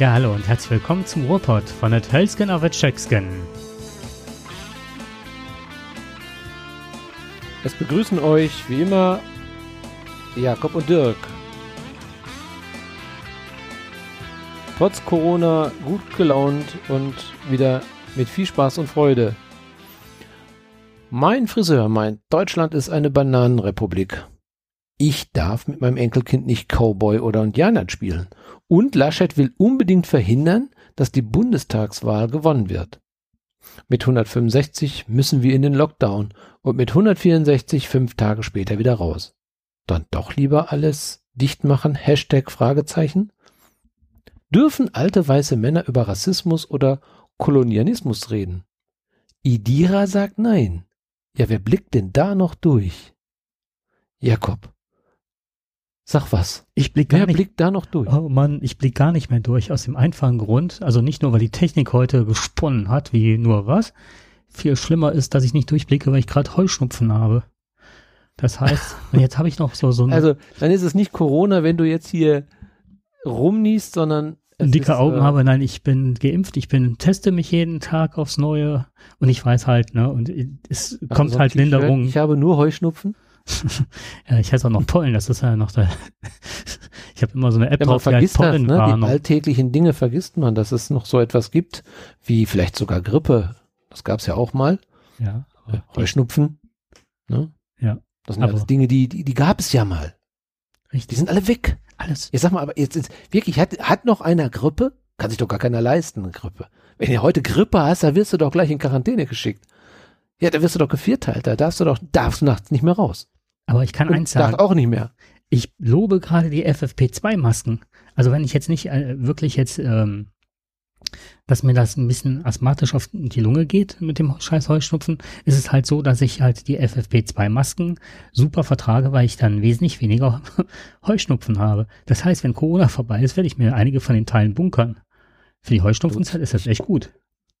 Ja, hallo und herzlich willkommen zum Ruhrpott von der Tölsken auf Tschöcksken. Es begrüßen euch wie immer Jakob und Dirk. Trotz Corona gut gelaunt und wieder mit viel Spaß und Freude. Mein Friseur meint, Deutschland ist eine Bananenrepublik. Ich darf mit meinem Enkelkind nicht Cowboy oder Indianer spielen. Und Laschet will unbedingt verhindern, dass die Bundestagswahl gewonnen wird. Mit 165 müssen wir in den Lockdown und mit 164 fünf Tage später wieder raus. Dann doch lieber alles dicht machen? Hashtag Fragezeichen? Dürfen alte weiße Männer über Rassismus oder Kolonialismus reden? Idira sagt nein. Ja, wer blickt denn da noch durch? Jakob, Sag was. Ich blick Wer blickt da noch durch? Oh Mann, ich blick gar nicht mehr durch aus dem einfachen Grund. Also nicht nur, weil die Technik heute gesponnen hat, wie nur was. Viel schlimmer ist, dass ich nicht durchblicke, weil ich gerade Heuschnupfen habe. Das heißt, jetzt habe ich noch so so. Also dann ist es nicht Corona, wenn du jetzt hier rumniest, sondern dicke ist, Augen äh, habe. Nein, ich bin geimpft, ich bin teste mich jeden Tag aufs Neue und ich weiß halt, ne, und es kommt halt Linderung. Ich habe nur Heuschnupfen. ja, ich heiße auch noch Pollen, das ist ja noch da. ich habe immer so eine App ja, drauf, die heißt Pollen. Das, ne? Die alltäglichen Dinge vergisst man, dass es noch so etwas gibt, wie vielleicht sogar Grippe. Das gab es ja auch mal. Ja. Heuschnupfen. Ne? Ja. Das sind alles Dinge, die, die, die gab es ja mal. Richtig. Die sind alle weg. Alles. Jetzt sag mal, aber jetzt, jetzt wirklich, hat, hat noch einer Grippe? Kann sich doch gar keiner leisten, eine Grippe. Wenn du heute Grippe hast, da wirst du doch gleich in Quarantäne geschickt. Ja, da wirst du doch gevierteilt, da darfst du doch, darfst du nachts nicht mehr raus. Aber ich kann Und eins sagen. auch nicht mehr. Ich lobe gerade die FFP2-Masken. Also wenn ich jetzt nicht äh, wirklich jetzt, ähm, dass mir das ein bisschen asthmatisch auf die Lunge geht mit dem scheiß Heuschnupfen, ist es halt so, dass ich halt die FFP2-Masken super vertrage, weil ich dann wesentlich weniger Heuschnupfen habe. Das heißt, wenn Corona vorbei ist, werde ich mir einige von den Teilen bunkern. Für die Heuschnupfenzeit ist das echt gut.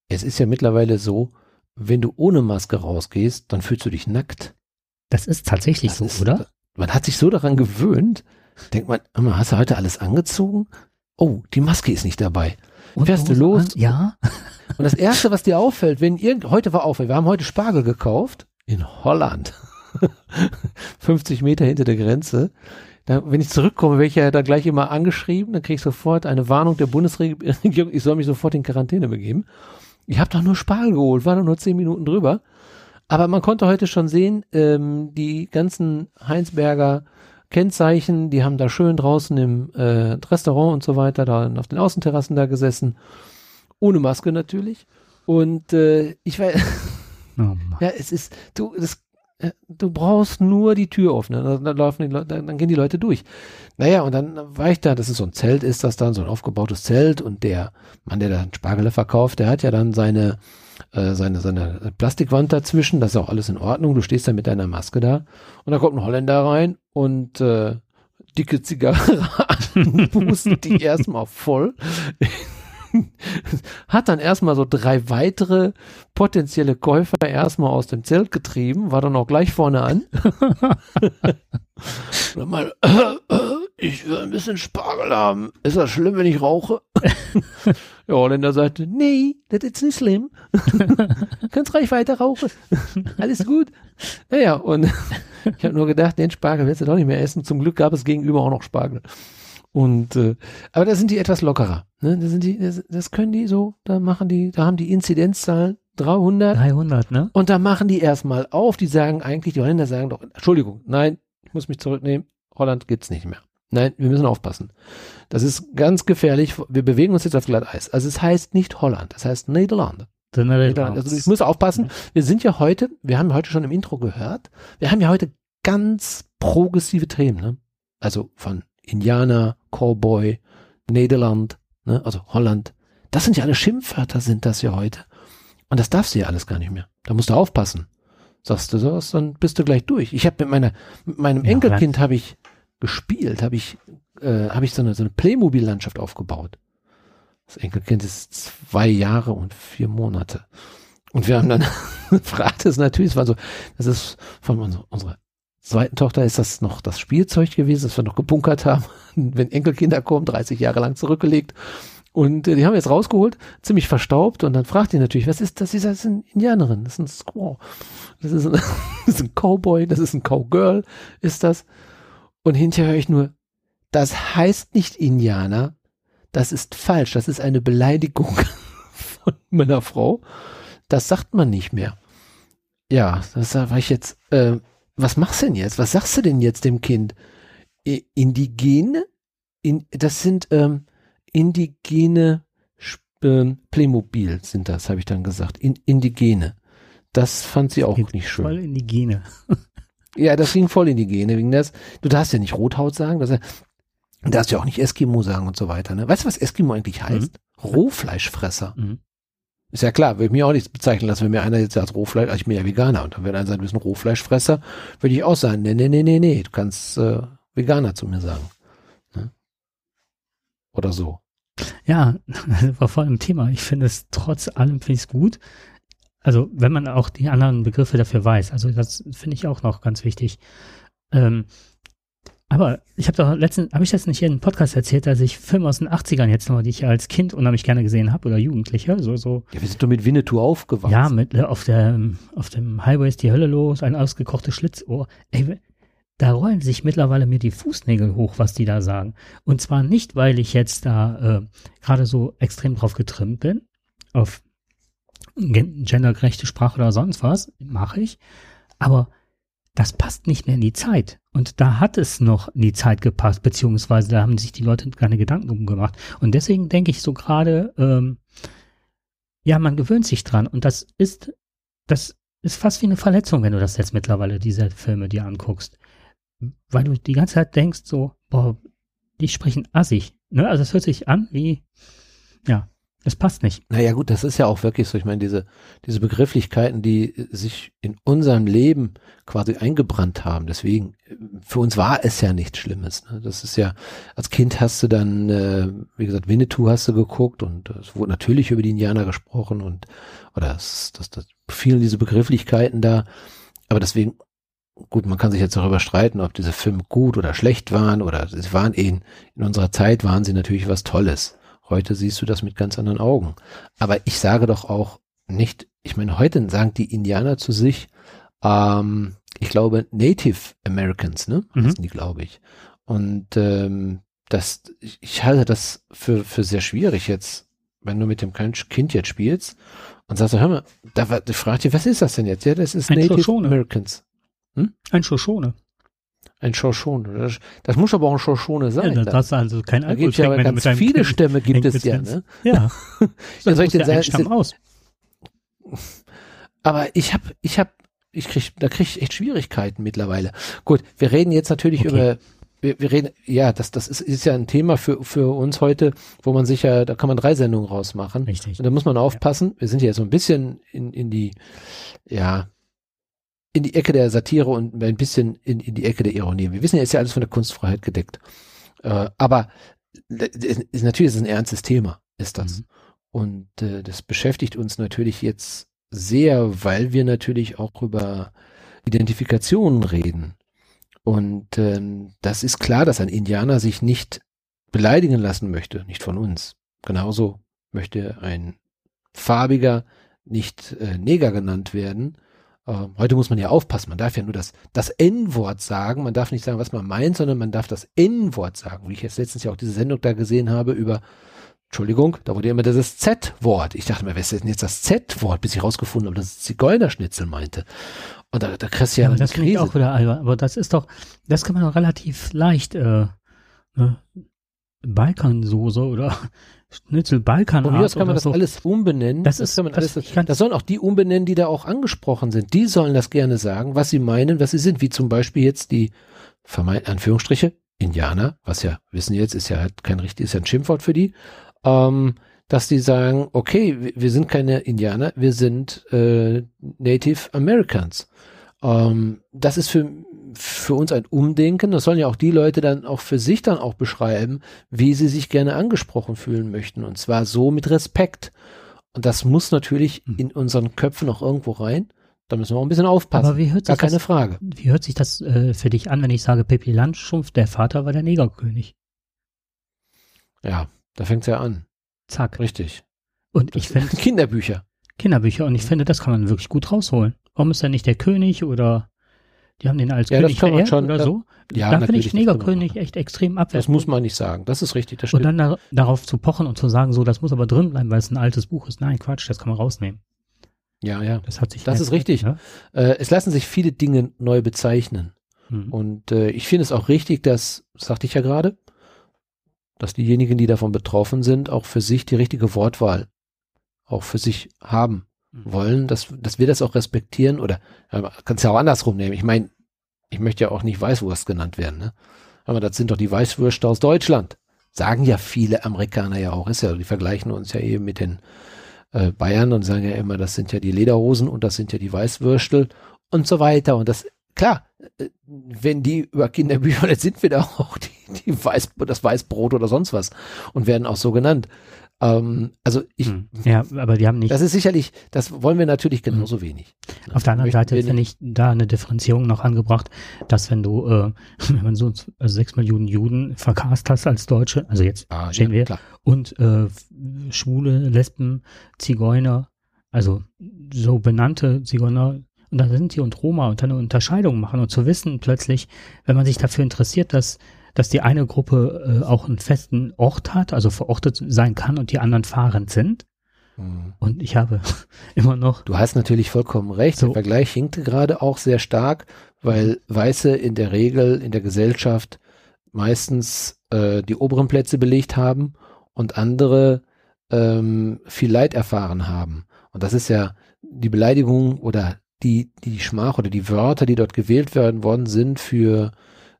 Es ist ja mittlerweile so, wenn du ohne Maske rausgehst, dann fühlst du dich nackt. Das ist tatsächlich das so, ist, oder? Man hat sich so daran gewöhnt. Denkt man, hast du heute alles angezogen? Oh, die Maske ist nicht dabei. Und Fährst du los? An? Ja. Und das erste, was dir auffällt, wenn irgend, heute war Auffall, wir haben heute Spargel gekauft in Holland. 50 Meter hinter der Grenze. Da, wenn ich zurückkomme, werde ich ja da gleich immer angeschrieben, dann kriege ich sofort eine Warnung der Bundesregierung, ich soll mich sofort in Quarantäne begeben. Ich habe doch nur Spargel geholt, war doch nur zehn Minuten drüber. Aber man konnte heute schon sehen, ähm, die ganzen Heinsberger Kennzeichen, die haben da schön draußen im äh, Restaurant und so weiter, da auf den Außenterrassen da gesessen. Ohne Maske natürlich. Und äh, ich weiß, oh ja, es ist, du, das, äh, du brauchst nur die Tür öffnen, dann, dann laufen die Leute, dann gehen die Leute durch. Naja, und dann war ich da, das ist so ein Zelt, ist das dann, so ein aufgebautes Zelt und der Mann, der da Spargel verkauft, der hat ja dann seine äh, seine, seine Plastikwand dazwischen, das ist auch alles in Ordnung. Du stehst da mit deiner Maske da und da kommt ein Holländer rein und äh, dicke Zigarre pustet die erstmal voll. hat dann erstmal so drei weitere potenzielle Käufer erstmal aus dem Zelt getrieben, war dann auch gleich vorne an. mal, ich will ein bisschen Spargel haben. Ist das schlimm, wenn ich rauche? Der Holländer sagte, nee, das ist nicht schlimm. Kannst reich weiter rauchen. Alles gut. Naja, und ich habe nur gedacht, den Spargel willst du doch nicht mehr essen. Zum Glück gab es gegenüber auch noch Spargel. Und äh, aber da sind die etwas lockerer. Ne? Da sind die, das, das können die so, da machen die, da haben die Inzidenzzahlen 300. 300, ne? Und da machen die erstmal auf. Die sagen eigentlich, die Holländer sagen doch, Entschuldigung, nein, ich muss mich zurücknehmen. Holland gibt's nicht mehr. Nein, wir müssen aufpassen. Das ist ganz gefährlich. Wir bewegen uns jetzt auf Glatteis. Also es heißt nicht Holland, es heißt Niederlande. Also ich muss aufpassen. Wir sind ja heute, wir haben heute schon im Intro gehört, wir haben ja heute ganz progressive Themen, ne? Also von Indianer, Cowboy, Niederland, ne? also Holland. Das sind ja alle Schimpfwörter, sind das ja heute. Und das darfst du ja alles gar nicht mehr. Da musst du aufpassen. Sagst du sowas, dann bist du gleich durch. Ich habe mit meiner, mit meinem Enkelkind habe ich gespielt, habe ich, äh, habe ich so eine, so eine Playmobil-Landschaft aufgebaut. Das Enkelkind ist zwei Jahre und vier Monate. Und wir haben dann, fragte es natürlich, es war so, das ist von unserer, unserer zweiten Tochter ist das noch das Spielzeug gewesen, das wir noch gebunkert haben, wenn Enkelkinder kommen, 30 Jahre lang zurückgelegt. Und äh, die haben wir jetzt rausgeholt, ziemlich verstaubt und dann fragt die natürlich, was ist das? Sie sagt, das ist eine Indianerin, das ist ein Squaw, das ist ein, das ist ein Cowboy, das ist ein Cowgirl, ist das. Und hinterher höre ich nur, das heißt nicht Indianer, das ist falsch, das ist eine Beleidigung von meiner Frau. Das sagt man nicht mehr. Ja, das war ich jetzt, äh, was machst du denn jetzt? Was sagst du denn jetzt dem Kind? Indigene? In, das sind ähm, indigene äh, Playmobil sind das, habe ich dann gesagt. In, indigene. Das fand sie auch nicht schön. Voll indigene. ja, das ging voll indigene. Wegen das, du darfst ja nicht Rothaut sagen, das, du darfst ja auch nicht Eskimo sagen und so weiter. Ne? Weißt du, was Eskimo eigentlich heißt? Mhm. Rohfleischfresser. Mhm. Ist ja klar, würde mir auch nichts bezeichnen lassen, wenn mir einer jetzt als Rohfleisch, also ich bin ja Veganer und dann würde einer sagen, du bist ein Rohfleischfresser, würde ich auch sagen, nee, nee, nee, nee, nee, du kannst äh, Veganer zu mir sagen. Ne? Oder so. Ja, das war voll im Thema. Ich finde es trotz allem finde ich es gut. Also wenn man auch die anderen Begriffe dafür weiß. Also das finde ich auch noch ganz wichtig. Ähm, aber ich habe doch letztens, habe ich das nicht hier in einem Podcast erzählt, dass ich Filme aus den 80ern jetzt noch, die ich als Kind unheimlich gerne gesehen habe oder Jugendlicher, so, so. Ja, wir sind doch mit Winnetou aufgewachsen. Ja, mit, äh, auf der, auf dem Highway ist die Hölle los, ein ausgekochtes Schlitzohr. Ey, da rollen sich mittlerweile mir die Fußnägel hoch, was die da sagen. Und zwar nicht, weil ich jetzt da äh, gerade so extrem drauf getrimmt bin, auf gendergerechte Sprache oder sonst was, mache ich, aber das passt nicht mehr in die Zeit. Und da hat es noch in die Zeit gepasst, beziehungsweise da haben sich die Leute keine Gedanken drum gemacht. Und deswegen denke ich so gerade, ähm, ja, man gewöhnt sich dran. Und das ist, das ist fast wie eine Verletzung, wenn du das jetzt mittlerweile, diese Filme dir anguckst. Weil du die ganze Zeit denkst so, boah, die sprechen assig. Ne? Also es hört sich an wie, ja, das passt nicht. Naja gut, das ist ja auch wirklich so. Ich meine, diese, diese Begrifflichkeiten, die sich in unserem Leben quasi eingebrannt haben. Deswegen, für uns war es ja nichts Schlimmes. Ne? Das ist ja, als Kind hast du dann, äh, wie gesagt, Winnetou hast du geguckt und es wurde natürlich über die Indianer gesprochen und oder das, das, das fielen diese Begrifflichkeiten da. Aber deswegen, gut, man kann sich jetzt darüber streiten, ob diese Filme gut oder schlecht waren oder sie waren in, in unserer Zeit waren sie natürlich was Tolles. Heute siehst du das mit ganz anderen Augen. Aber ich sage doch auch nicht, ich meine, heute sagen die Indianer zu sich, ähm, ich glaube, Native Americans, ne? Mhm. Heißen die, glaube ich. Und ähm, das, ich halte das für, für sehr schwierig jetzt, wenn du mit dem Kind jetzt spielst und sagst, hör mal, da, da fragt ihr, was ist das denn jetzt? Ja, das ist Ein Native Shoshone. Americans. Hm? Ein Shoshone. Ein Shoshone. Das, das muss aber auch ein Shoshone sein. Ja, das ist also kein da gibt ja aber ganz viele kind, Stämme gibt es ja, ne? Ja. ja soll ich denn sagen? Stamm aus. Aber ich habe, ich habe, ich krieg, da krieg ich echt Schwierigkeiten mittlerweile. Gut, wir reden jetzt natürlich okay. über, wir, wir reden, ja, das, das ist, ist ja ein Thema für, für uns heute, wo man sicher, da kann man drei Sendungen rausmachen. Richtig. Und da muss man aufpassen. Ja. Wir sind ja so ein bisschen in, in die, ja, in die Ecke der Satire und ein bisschen in, in die Ecke der Ironie. Wir wissen ja, ist ja alles von der Kunstfreiheit gedeckt. Äh, aber ist, natürlich ist es ein ernstes Thema, ist das. Mhm. Und äh, das beschäftigt uns natürlich jetzt sehr, weil wir natürlich auch über Identifikationen reden. Und ähm, das ist klar, dass ein Indianer sich nicht beleidigen lassen möchte, nicht von uns. Genauso möchte ein Farbiger nicht äh, Neger genannt werden. Äh, heute muss man ja aufpassen, man darf ja nur das, das N-Wort sagen, man darf nicht sagen, was man meint, sondern man darf das N-Wort sagen, wie ich jetzt letztens ja auch diese Sendung da gesehen habe über, Entschuldigung, da wurde immer das Z-Wort. Ich dachte mir, was ist denn jetzt das Z-Wort, bis ich rausgefunden habe, dass es Zigeunerschnitzel meinte. Und da, da kriegst du ja, ja das finde ich auch wieder albern, aber das ist doch, das kann man doch relativ leicht, äh, ne, Balkansoße oder Schnitzel Balkan. Und jetzt kann man das so. alles umbenennen. Das, das ist, kann man das, alles, das sollen auch die umbenennen, die da auch angesprochen sind. Die sollen das gerne sagen, was sie meinen, was sie sind, wie zum Beispiel jetzt die vermeint Anführungsstriche Indianer, was ja wissen jetzt ist ja halt kein richtig, ist ja ein Schimpfwort für die, ähm, dass die sagen, okay, wir sind keine Indianer, wir sind äh, Native Americans. Ähm, das ist für für uns ein Umdenken. Das sollen ja auch die Leute dann auch für sich dann auch beschreiben, wie sie sich gerne angesprochen fühlen möchten. Und zwar so mit Respekt. Und das muss natürlich hm. in unseren Köpfen noch irgendwo rein. Da müssen wir auch ein bisschen aufpassen. Aber wie hört sich Gar keine das, Frage. Wie hört sich das äh, für dich an, wenn ich sage, Pippi Landschumpf, der Vater war der Negerkönig? Ja, da fängt's ja an. Zack. Richtig. Und ich finde Kinderbücher. Kinderbücher und ich finde, das kann man wirklich gut rausholen. Warum ist er nicht der König oder die haben den als Ja, das König verehrt schon, oder so? Ja, da finde ich das Negerkönig echt extrem Das abwertend. muss man nicht sagen. Das ist richtig, das Und dann da, darauf zu pochen und zu sagen, so, das muss aber drin bleiben, weil es ein altes Buch ist. Nein, Quatsch, das kann man rausnehmen. Ja, ja. Das hat sich Das ist richtig. Ne? Äh, es lassen sich viele Dinge neu bezeichnen. Hm. Und äh, ich finde es auch richtig, dass, sagte ich ja gerade, dass diejenigen, die davon betroffen sind, auch für sich die richtige Wortwahl auch für sich haben. Wollen, dass, dass wir das auch respektieren oder kannst ja auch andersrum nehmen. Ich meine, ich möchte ja auch nicht Weißwurst genannt werden, ne? Aber das sind doch die Weißwürste aus Deutschland. Sagen ja viele Amerikaner ja auch. Ist ja, die vergleichen uns ja eben mit den äh, Bayern und sagen ja immer, das sind ja die Lederhosen und das sind ja die Weißwürstel und so weiter. Und das, klar, äh, wenn die über Kinderbücher, dann sind wir da auch die, die Weiß, das Weißbrot oder sonst was und werden auch so genannt. Ähm, also ich, Hm. Ja, aber die haben nicht. das ist sicherlich, das wollen wir natürlich genauso wenig. Auf der anderen Seite finde ich da eine Differenzierung noch angebracht, dass wenn du, äh, wenn man so also sechs Millionen Juden verkast hast als Deutsche, also jetzt Ah, stehen wir, klar. und äh, Schwule, Lesben, Zigeuner, also so benannte Zigeuner, und da sind die und Roma und dann eine Unterscheidung machen und zu wissen plötzlich, wenn man sich dafür interessiert, dass dass die eine Gruppe äh, auch einen festen Ort hat, also verortet sein kann und die anderen fahrend sind. Mhm. Und ich habe immer noch Du hast natürlich vollkommen recht. So. Der Vergleich hinkte gerade auch sehr stark, weil Weiße in der Regel in der Gesellschaft meistens äh, die oberen Plätze belegt haben und andere ähm, viel Leid erfahren haben. Und das ist ja die Beleidigung oder die, die Schmach oder die Wörter, die dort gewählt werden worden sind für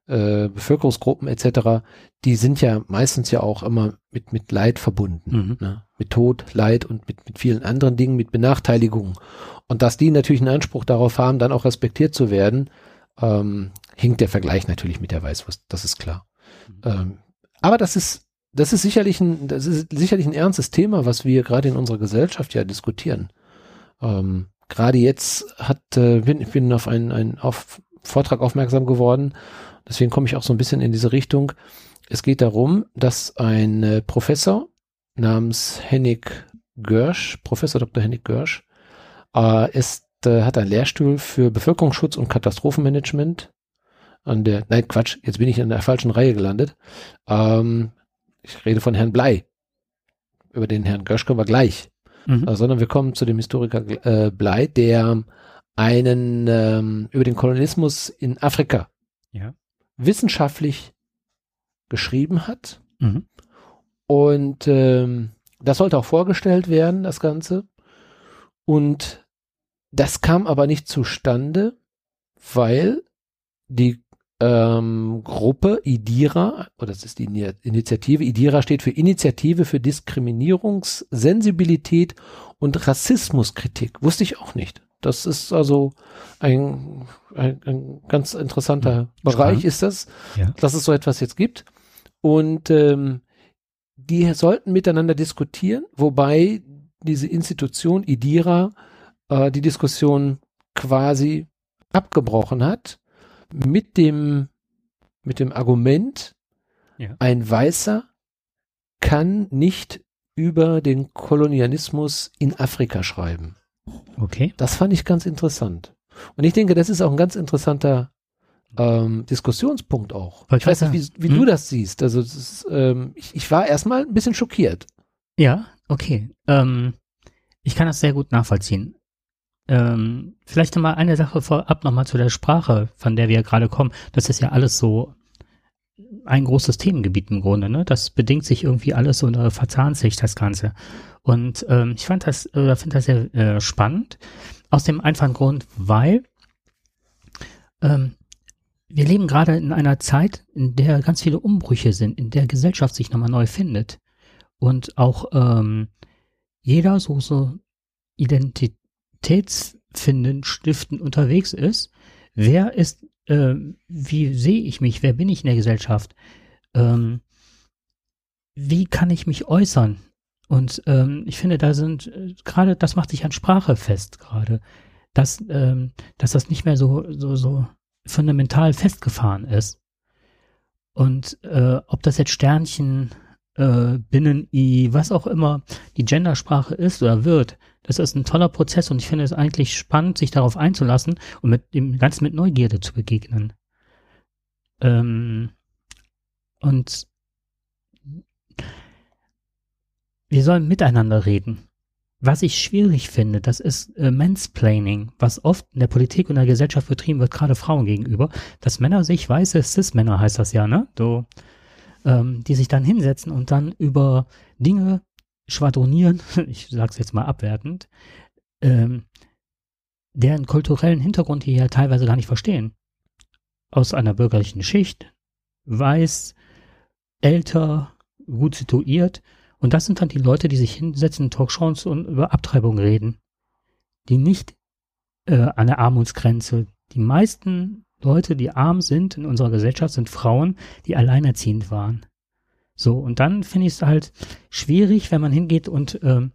äh, Bevölkerungsgruppen etc., die sind ja meistens ja auch immer mit, mit Leid verbunden. Mhm. Ne? Mit Tod, Leid und mit, mit vielen anderen Dingen, mit Benachteiligungen. Und dass die natürlich einen Anspruch darauf haben, dann auch respektiert zu werden, ähm, hinkt der Vergleich natürlich mit der Weißwurst, das ist klar. Ähm, aber das ist, das ist sicherlich ein, das ist sicherlich ein ernstes Thema, was wir gerade in unserer Gesellschaft ja diskutieren. Ähm, gerade jetzt hat, äh, bin, ich bin auf einen, einen auf Vortrag aufmerksam geworden, deswegen komme ich auch so ein bisschen in diese Richtung. Es geht darum, dass ein äh, Professor namens Hennig Görsch, Professor Dr. Hennig Görsch, äh, ist, äh, hat einen Lehrstuhl für Bevölkerungsschutz und Katastrophenmanagement an der, nein, Quatsch, jetzt bin ich in der falschen Reihe gelandet. Ähm, ich rede von Herrn Blei. Über den Herrn Görsch kommen wir gleich. Mhm. Äh, sondern wir kommen zu dem Historiker äh, Blei, der einen ähm, über den Kolonialismus in Afrika Ja. Wissenschaftlich geschrieben hat. Mhm. Und ähm, das sollte auch vorgestellt werden, das Ganze. Und das kam aber nicht zustande, weil die ähm, Gruppe IDIRA, oder das ist die Ini- Initiative, IDIRA steht für Initiative für Diskriminierungssensibilität und Rassismuskritik. Wusste ich auch nicht. Das ist also ein, ein, ein ganz interessanter Bereich Spannend. ist das, Ja. dass es so etwas jetzt gibt. Und ähm, die sollten miteinander diskutieren, wobei diese Institution IDIRA äh, die Diskussion quasi abgebrochen hat mit dem, mit dem Argument, Ja. ein Weißer kann nicht über den Kolonialismus in Afrika schreiben. Okay. Das fand ich ganz interessant. Und ich denke, das ist auch ein ganz interessanter ähm, Diskussionspunkt auch. Wollte Ich weiß ich nicht, wie, wie Hm? du das siehst. Also es ist, ähm, ich, ich war erstmal ein bisschen schockiert. Ja, okay. Ähm, ich kann das sehr gut nachvollziehen. Ähm, vielleicht nochmal eine Sache vorab nochmal zu der Sprache, von der wir gerade kommen. Das ist ja alles so ein großes Themengebiet im Grunde, ne? Das bedingt sich irgendwie alles oder verzahnt sich das Ganze. Und ähm, ich fand das, äh, finde das sehr äh, spannend. Aus dem einfachen Grund, weil ähm, wir leben gerade in einer Zeit, in der ganz viele Umbrüche sind, in der Gesellschaft sich nochmal neu findet und auch ähm, jeder so so identitätsfindend stiftend unterwegs ist. Wer ist, äh, wie sehe ich mich, wer bin ich in der Gesellschaft? Ähm, wie kann ich mich äußern? Und ähm, ich finde, da sind äh, gerade, das macht sich an Sprache fest gerade, dass, ähm, dass das nicht mehr so, so, so fundamental festgefahren ist. Und äh, ob das jetzt Sternchen äh, Binnen-I, was auch immer die Gendersprache ist oder wird, das ist ein toller Prozess und ich finde es eigentlich spannend, sich darauf einzulassen und mit dem Ganzen mit Neugierde zu begegnen. Ähm, und wir sollen miteinander reden. Was ich schwierig finde, das ist äh, Mansplaining, was oft in der Politik und der Gesellschaft betrieben wird, gerade Frauen gegenüber, dass Männer sich, weiße Cis-Männer heißt das ja, ne? So, ähm, die sich dann hinsetzen und dann über Dinge schwadronieren, ich sag's jetzt mal abwertend, ähm, deren kulturellen Hintergrund die ja teilweise gar nicht verstehen. Aus einer bürgerlichen Schicht, weiß, älter, gut situiert und das sind dann die Leute, die sich hinsetzen in Talkshows und über Abtreibung reden. Die nicht äh, an der Armutsgrenze. Die meisten Leute, die arm sind in unserer Gesellschaft, sind Frauen, die alleinerziehend waren. So, und dann finde ich es halt schwierig, wenn man hingeht und ähm,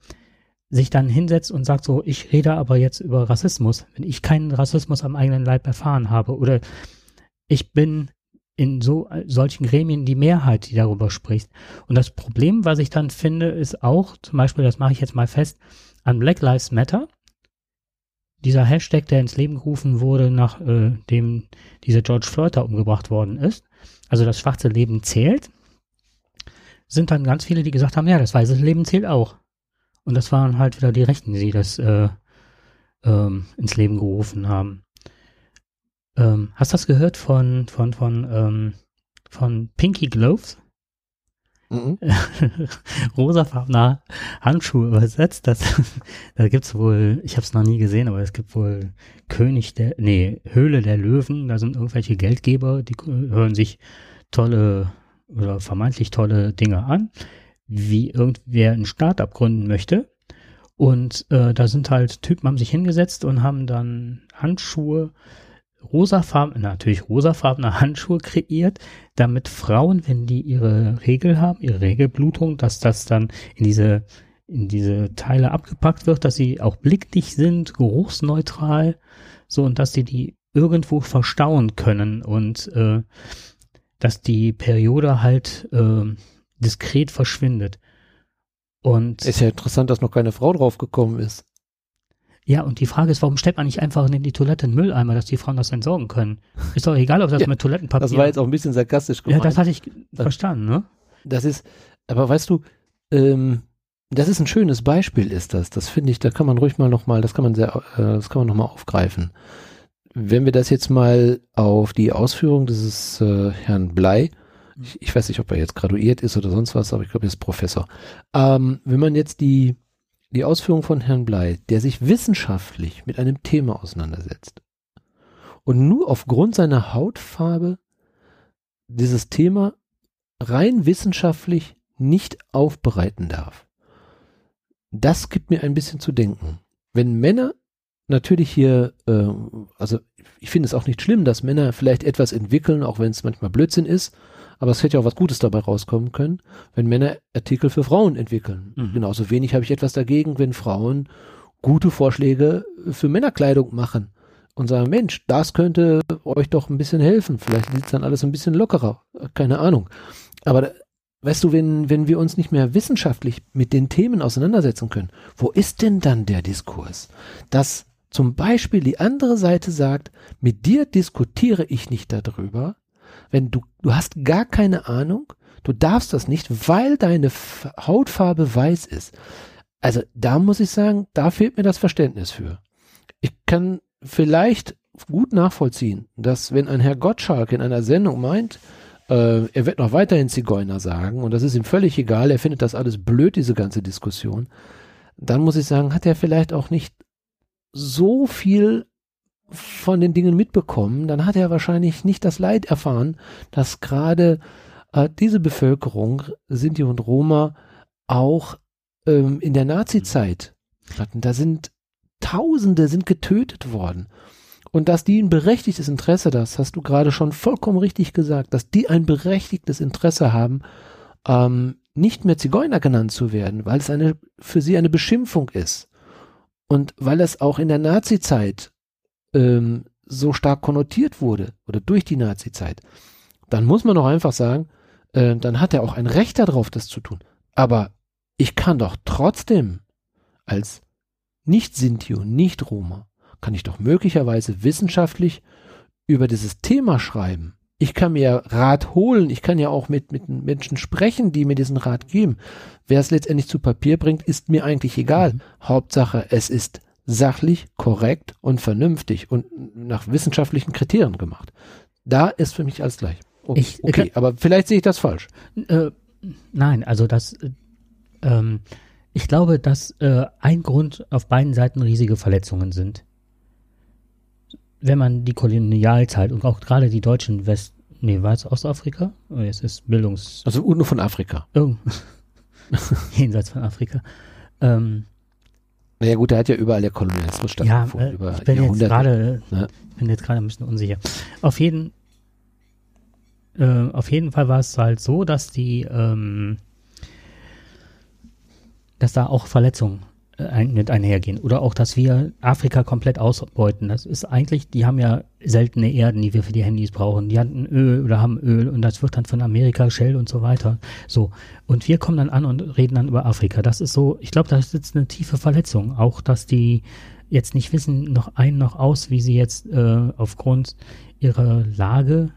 sich dann hinsetzt und sagt so, ich rede aber jetzt über Rassismus, wenn ich keinen Rassismus am eigenen Leib erfahren habe. Oder ich bin in so solchen Gremien die Mehrheit, die darüber spricht. Und das Problem, was ich dann finde, ist auch, zum Beispiel, das mache ich jetzt mal fest, an Black Lives Matter, dieser Hashtag, der ins Leben gerufen wurde, nachdem äh, dieser George Floyd da umgebracht worden ist, also das schwarze Leben zählt, sind dann ganz viele, die gesagt haben, ja, das weiße Leben zählt auch. Und das waren halt wieder die Rechten, die das äh, ähm, ins Leben gerufen haben. Ähm, hast du das gehört von, von, von, ähm, von Pinky Gloves? Mhm. Rosafarbener Handschuhe übersetzt. Das, da gibt's wohl, ich habe es noch nie gesehen, aber es gibt wohl König der, nee, Höhle der Löwen. Da sind irgendwelche Geldgeber, die hören sich tolle oder vermeintlich tolle Dinge an, wie irgendwer einen Start gründen möchte. Und äh, da sind halt Typen, haben sich hingesetzt und haben dann Handschuhe rosafarben, natürlich rosafarbene Handschuhe kreiert, damit Frauen, wenn die ihre Regel haben, ihre Regelblutung, dass das dann in diese, in diese Teile abgepackt wird, dass sie auch blickdicht sind, geruchsneutral, so und dass sie die irgendwo verstauen können und äh, dass die Periode halt äh, diskret verschwindet. Und ist ja interessant, dass noch keine Frau drauf gekommen ist. Ja, und die Frage ist, warum stellt man nicht einfach in die Toilette einen Mülleimer, dass die Frauen das entsorgen können? Ist doch egal, ob das ja, mit Toilettenpapier. Das war jetzt auch ein bisschen sarkastisch gemeint. Ja, das hatte ich das, verstanden, ne? Das ist, aber weißt du, ähm, das ist ein schönes Beispiel, ist das. Das finde ich, da kann man ruhig mal nochmal, das kann man sehr, äh, das kann man nochmal aufgreifen. Wenn wir das jetzt mal auf die Ausführung dieses äh, Herrn Blei, ich, ich, weiß nicht, ob er jetzt graduiert ist oder sonst was, aber ich glaube, er ist Professor. Ähm, wenn man jetzt die die Ausführung von Herrn Blei, der sich wissenschaftlich mit einem Thema auseinandersetzt und nur aufgrund seiner Hautfarbe dieses Thema rein wissenschaftlich nicht aufbereiten darf. Das gibt mir ein bisschen zu denken. Wenn Männer natürlich hier, äh, also ich finde es auch nicht schlimm, dass Männer vielleicht etwas entwickeln, auch wenn es manchmal Blödsinn ist, aber es hätte ja auch was Gutes dabei rauskommen können, wenn Männer Artikel für Frauen entwickeln. Mhm. Genauso wenig habe ich etwas dagegen, wenn Frauen gute Vorschläge für Männerkleidung machen und sagen, Mensch, das könnte euch doch ein bisschen helfen. Vielleicht sieht es dann alles ein bisschen lockerer. Keine Ahnung. Aber weißt du, wenn, wenn wir uns nicht mehr wissenschaftlich mit den Themen auseinandersetzen können, wo ist denn dann der Diskurs? Dass zum Beispiel die andere Seite sagt, mit dir diskutiere ich nicht darüber, wenn du, du hast gar keine Ahnung, du darfst das nicht, weil deine Hautfarbe weiß ist. Also da muss ich sagen, da fehlt mir das Verständnis für. Ich kann vielleicht gut nachvollziehen, dass wenn ein Herr Gottschalk in einer Sendung meint, äh, er wird noch weiterhin Zigeuner sagen und das ist ihm völlig egal, er findet das alles blöd, diese ganze Diskussion, dann muss ich sagen, hat er vielleicht auch nicht so viel von den Dingen mitbekommen, dann hat er wahrscheinlich nicht das Leid erfahren, dass gerade äh, diese Bevölkerung, Sinti und Roma, auch ähm, in der Nazi-Zeit hatten. Da sind Tausende sind getötet worden. Und dass die ein berechtigtes Interesse, das hast du gerade schon vollkommen richtig gesagt, dass die ein berechtigtes Interesse haben, ähm, nicht mehr Zigeuner genannt zu werden, weil es eine, für sie eine Beschimpfung ist. Und weil es auch in der Nazi-Zeit ähm, so stark konnotiert wurde oder durch die Nazi-Zeit, dann muss man doch einfach sagen, äh, dann hat er auch ein Recht darauf, das zu tun. Aber ich kann doch trotzdem als nicht Sinti und nicht Roma, kann ich doch möglicherweise wissenschaftlich über dieses Thema schreiben. Ich kann mir Rat holen, ich kann ja auch mit, mit Menschen sprechen, die mir diesen Rat geben. Wer es letztendlich zu Papier bringt, ist mir eigentlich egal. Mhm. Hauptsache, es ist sachlich, korrekt und vernünftig und nach wissenschaftlichen Kriterien gemacht. Da ist für mich alles gleich. Okay, ich, okay aber vielleicht sehe ich das falsch. Äh, nein, also das, äh, ähm, ich glaube, dass äh, ein Grund auf beiden Seiten riesige Verletzungen sind. Wenn man die Kolonialzeit und auch gerade die deutschen West, nee, war es Ostafrika? Oh, jetzt ist Bildungs... Also nur von Afrika. Oh. Jenseits von Afrika. Ähm, naja gut, der hat ja überall der Kolonialismus stattgefunden. Ja, äh, über ich bin jetzt gerade, ne? bin jetzt gerade ein bisschen unsicher. Auf jeden, äh, auf jeden Fall war es halt so, dass die, ähm, dass da auch Verletzungen äh, mit einhergehen. Oder auch, dass wir Afrika komplett ausbeuten. Das ist eigentlich, die haben ja seltene Erden, die wir für die Handys brauchen. Die hatten Öl oder haben Öl und das wird dann von Amerika, Shell und so weiter. So. Und wir kommen dann an und reden dann über Afrika. Das ist so, ich glaube, da sitzt eine tiefe Verletzung. Auch, dass die jetzt nicht wissen, noch ein, noch aus, wie sie jetzt äh, aufgrund ihrer Lage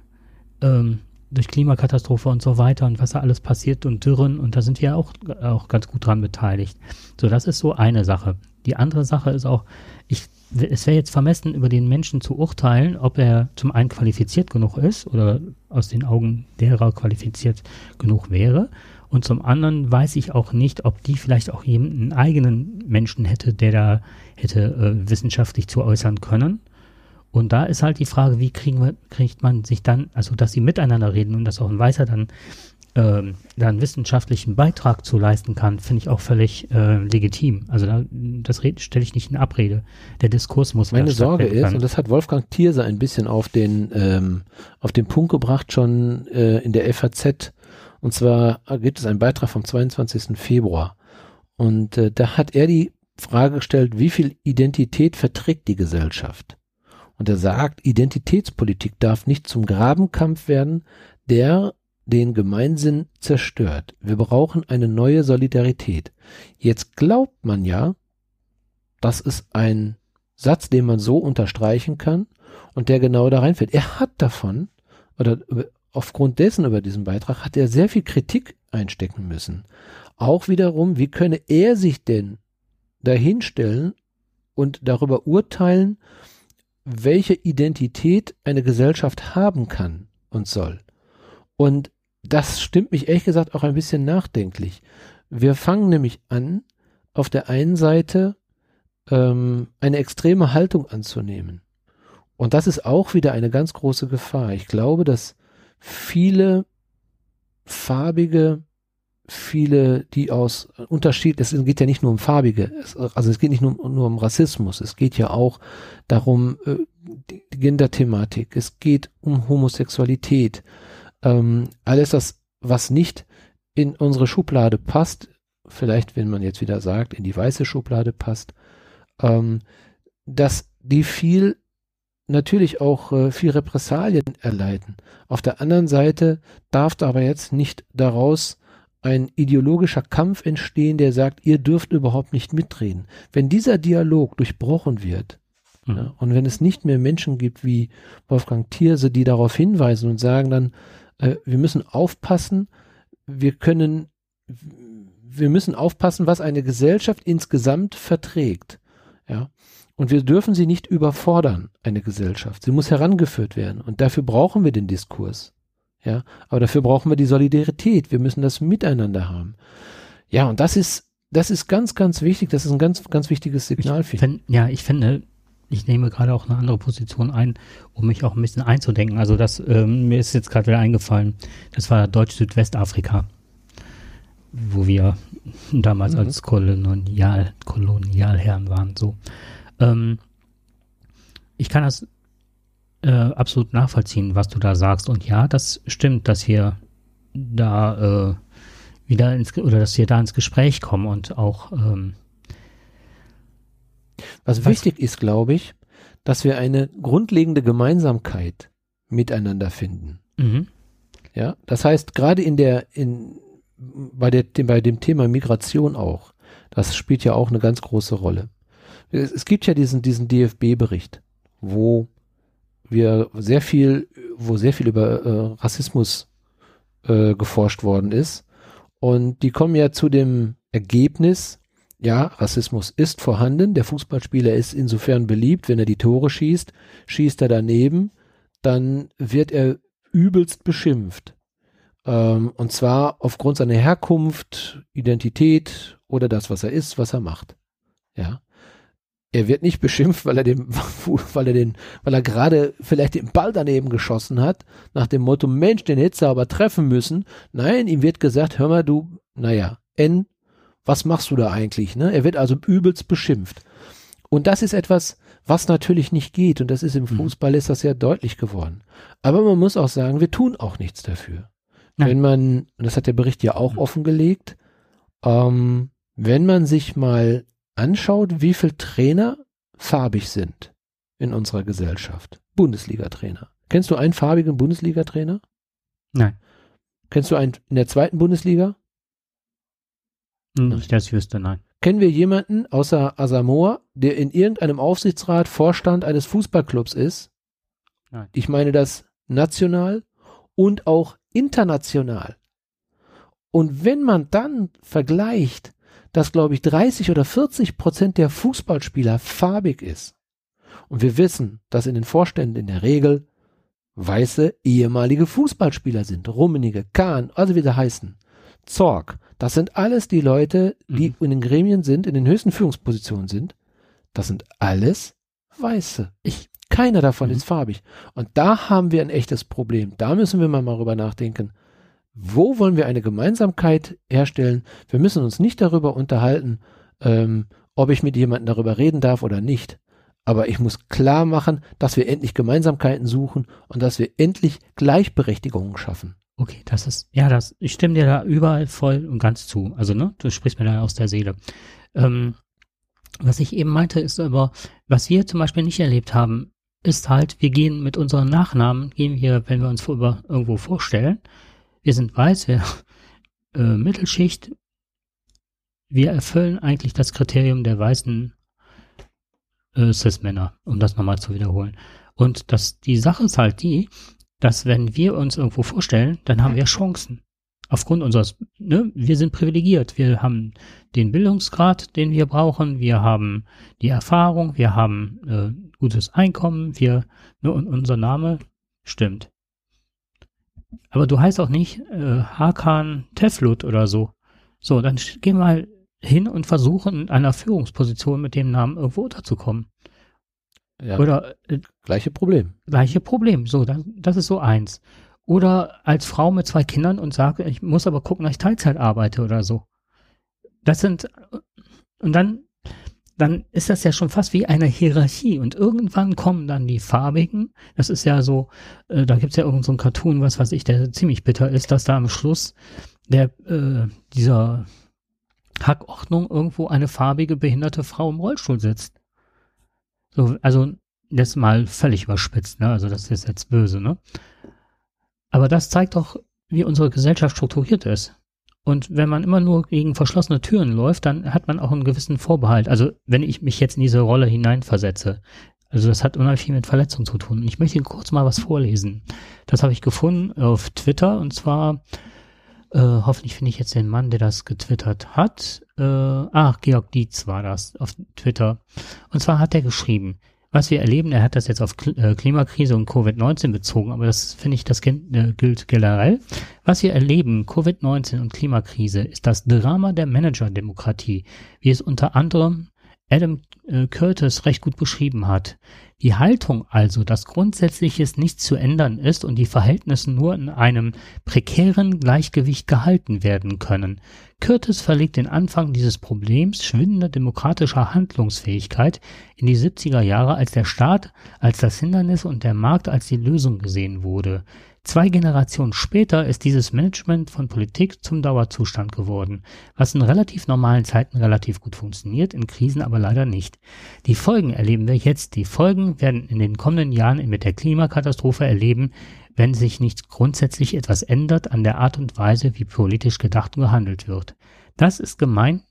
ähm, durch Klimakatastrophe und so weiter und was da alles passiert und Dürren und da sind wir auch, auch ganz gut dran beteiligt. So, das ist so eine Sache. Die andere Sache ist auch, ich, es wäre jetzt vermessen, über den Menschen zu urteilen, ob er zum einen qualifiziert genug ist oder aus den Augen derer qualifiziert genug wäre. Und zum anderen weiß ich auch nicht, ob die vielleicht auch einen eigenen Menschen hätte, der da hätte äh, wissenschaftlich zu äußern können. Und da ist halt die Frage, wie kriegen wir, kriegt man sich dann, also dass sie miteinander reden und dass auch ein Weißer dann ähm, da einen wissenschaftlichen Beitrag zu leisten kann, finde ich auch völlig äh, legitim. Also da, das stelle ich nicht in Abrede. Der Diskurs muss Meine Sorge ist, kann. und das hat Wolfgang Thierse ein bisschen auf den, ähm, auf den Punkt gebracht, schon äh, in der FAZ. Und zwar gibt es einen Beitrag vom 22. Februar. Und äh, da hat er die Frage gestellt, wie viel Identität verträgt die Gesellschaft? Und er sagt, Identitätspolitik darf nicht zum Grabenkampf werden, der den Gemeinsinn zerstört. Wir brauchen eine neue Solidarität. Jetzt glaubt man ja, das ist ein Satz, den man so unterstreichen kann und der genau da reinfällt. Er hat davon, oder aufgrund dessen über diesen Beitrag, hat er sehr viel Kritik einstecken müssen. Auch wiederum, wie könne er sich denn dahinstellen und darüber urteilen, welche Identität eine Gesellschaft haben kann und soll. Und das stimmt mich ehrlich gesagt auch ein bisschen nachdenklich. Wir fangen nämlich an, auf der einen Seite ähm, eine extreme Haltung anzunehmen. Und das ist auch wieder eine ganz große Gefahr. Ich glaube, dass viele farbige viele, die aus Unterschied, es geht ja nicht nur um Farbige, es, also es geht nicht nur, nur um Rassismus, es geht ja auch darum, äh, die Gender-Thematik, es geht um Homosexualität, ähm, alles das, was nicht in unsere Schublade passt, vielleicht, wenn man jetzt wieder sagt, in die weiße Schublade passt, ähm, dass die viel natürlich auch äh, viel Repressalien erleiden. Auf der anderen Seite darf da aber jetzt nicht daraus ein ideologischer Kampf entstehen, der sagt, ihr dürft überhaupt nicht mitreden. Wenn dieser Dialog durchbrochen wird, mhm. ja, und wenn es nicht mehr Menschen gibt wie Wolfgang Thierse, die darauf hinweisen und sagen dann, äh, wir müssen aufpassen, wir können, wir müssen aufpassen, was eine Gesellschaft insgesamt verträgt. Ja. Und wir dürfen sie nicht überfordern, eine Gesellschaft. Sie muss herangeführt werden. Und dafür brauchen wir den Diskurs. Ja, aber dafür brauchen wir die Solidarität. Wir müssen das miteinander haben. Ja, und das ist, das ist ganz, ganz wichtig. Das ist ein ganz, ganz wichtiges Signal. Find, ja, ich finde, ich nehme gerade auch eine andere Position ein, um mich auch ein bisschen einzudenken. Also das, ähm, mir ist jetzt gerade wieder eingefallen. Das war Deutsch-Südwestafrika, wo wir damals mhm. als Kolonial, Kolonialherren waren. So, ähm, ich kann das äh, absolut nachvollziehen, was du da sagst. Und ja, das stimmt, dass wir da äh, wieder ins oder dass wir da ins Gespräch kommen und auch ähm, was, wichtig ist, glaube ich, dass wir eine grundlegende Gemeinsamkeit miteinander finden. Mhm. Ja, das heißt, gerade in der, in, bei der, bei dem Thema Migration auch, das spielt ja auch eine ganz große Rolle. Es, es gibt ja diesen, diesen DFB-Bericht, wo wir sehr viel, wo sehr viel über äh, Rassismus äh, geforscht worden ist. Und die kommen ja zu dem Ergebnis, ja, Rassismus ist vorhanden. Der Fußballspieler ist insofern beliebt, wenn er die Tore schießt, schießt er daneben, dann wird er übelst beschimpft. Ähm, und zwar aufgrund seiner Herkunft, Identität oder das, was er ist, was er macht. Ja. Er wird nicht beschimpft, weil er den, weil er den, weil er gerade vielleicht den Ball daneben geschossen hat, nach dem Motto, Mensch, den hättest du aber treffen müssen. Nein, ihm wird gesagt, hör mal, du, naja, N, was machst du da eigentlich? Ne? Er wird also übelst beschimpft. Und das ist etwas, was natürlich nicht geht. Und das ist im mhm. Fußball ist das sehr deutlich geworden. Aber man muss auch sagen, wir tun auch nichts dafür. Nein. Wenn man, und das hat der Bericht ja auch mhm. offengelegt, ähm, wenn man sich mal anschaut, wie viele Trainer farbig sind in unserer Gesellschaft. Bundesliga-Trainer. Kennst du einen farbigen Bundesliga-Trainer? Nein. Kennst du einen in der zweiten Bundesliga? Nicht, dass ich wüsste, nein. Kennen wir jemanden außer Asamoah, der in irgendeinem Aufsichtsrat Vorstand eines Fußballclubs ist? Nein. Ich meine das national und auch international. Und wenn man dann vergleicht, dass, glaube ich, 30 oder 40 Prozent der Fußballspieler farbig ist, und wir wissen, dass in den Vorständen in der Regel weiße ehemalige Fußballspieler sind, Rummenige, Kahn, also wie sie heißen, Zorg, das sind alles die Leute, die mhm. in den Gremien sind, in den höchsten Führungspositionen sind. Das sind alles Weiße. Ich, keiner davon mhm. ist farbig. Und da haben wir ein echtes Problem. Da müssen wir mal darüber nachdenken. Wo wollen wir eine Gemeinsamkeit herstellen? Wir müssen uns nicht darüber unterhalten, ähm, ob ich mit jemandem darüber reden darf oder nicht. Aber ich muss klar machen, dass wir endlich Gemeinsamkeiten suchen und dass wir endlich Gleichberechtigungen schaffen. Okay, das ist, ja, das, ich stimme dir da überall voll und ganz zu. Also, ne, du sprichst mir da aus der Seele. Ähm, was ich eben meinte, ist aber, was wir zum Beispiel nicht erlebt haben, ist halt, wir gehen mit unseren Nachnamen, gehen wir, wenn wir uns vor, irgendwo vorstellen, wir sind weiß, wir äh, Mittelschicht, wir erfüllen eigentlich das Kriterium der weißen äh, Cis-Männer, um das nochmal zu wiederholen. Und das, die Sache ist halt die, dass wenn wir uns irgendwo vorstellen, dann haben wir Chancen. Aufgrund unseres, ne, wir sind privilegiert. Wir haben den Bildungsgrad, den wir brauchen. Wir haben die Erfahrung. Wir haben äh, gutes Einkommen. Wir, ne, und unser Name stimmt. Aber du heißt auch nicht äh, Hakan Teflut oder so. So, dann geh mal hin und versuchen, in einer Führungsposition mit dem Namen irgendwo unterzukommen. Ja. Oder äh, gleiche Problem. Gleiche Problem. So, das, das ist so eins. Oder als Frau mit zwei Kindern und sage, ich muss aber gucken, dass ich Teilzeit arbeite oder so. Das sind und dann dann ist das ja schon fast wie eine Hierarchie und irgendwann kommen dann die farbigen. Das ist ja so, äh, da gibt's ja irgendein so Cartoon, was weiß ich, der ziemlich bitter ist, dass da am Schluss der äh, dieser Hackordnung irgendwo eine farbige behinderte Frau im Rollstuhl sitzt. So, also das mal völlig überspitzt, ne? Also das ist jetzt böse, ne? Aber das zeigt doch, wie unsere Gesellschaft strukturiert ist. Und wenn man immer nur gegen verschlossene Türen läuft, dann hat man auch einen gewissen Vorbehalt. Also wenn ich mich jetzt in diese Rolle hineinversetze. Also das hat unheimlich viel mit Verletzung zu tun. Und ich möchte kurz mal was vorlesen. Das habe ich gefunden auf Twitter und zwar, äh, hoffentlich finde ich jetzt den Mann, der das getwittert hat. Äh, ach, Georg Dietz war das auf Twitter. Und zwar hat er geschrieben, was wir erleben, er hat das jetzt auf äh, Klimakrise und Covid-19 bezogen, aber das finde ich, das äh, gilt generell. Was wir erleben, Covid-19 und Klimakrise, ist das Drama der Managerdemokratie, wie es unter anderem Adam äh, Curtis recht gut beschrieben hat. Die Haltung also, dass Grundsätzliches nicht zu ändern ist und die Verhältnisse nur in einem prekären Gleichgewicht gehalten werden können. Curtis verlegt den Anfang dieses Problems schwindender demokratischer Handlungsfähigkeit in die 70er Jahre, als der Staat als das Hindernis und der Markt als die Lösung gesehen wurde. Zwei Generationen später ist dieses Management von Politik zum Dauerzustand geworden, was in relativ normalen Zeiten relativ gut funktioniert, in Krisen aber leider nicht. Die Folgen erleben wir jetzt. Die Folgen werden in den kommenden Jahren mit der Klimakatastrophe erleben, wenn sich nicht grundsätzlich etwas ändert an der Art und Weise, wie politisch gedacht und gehandelt wird. Das ist gemeint,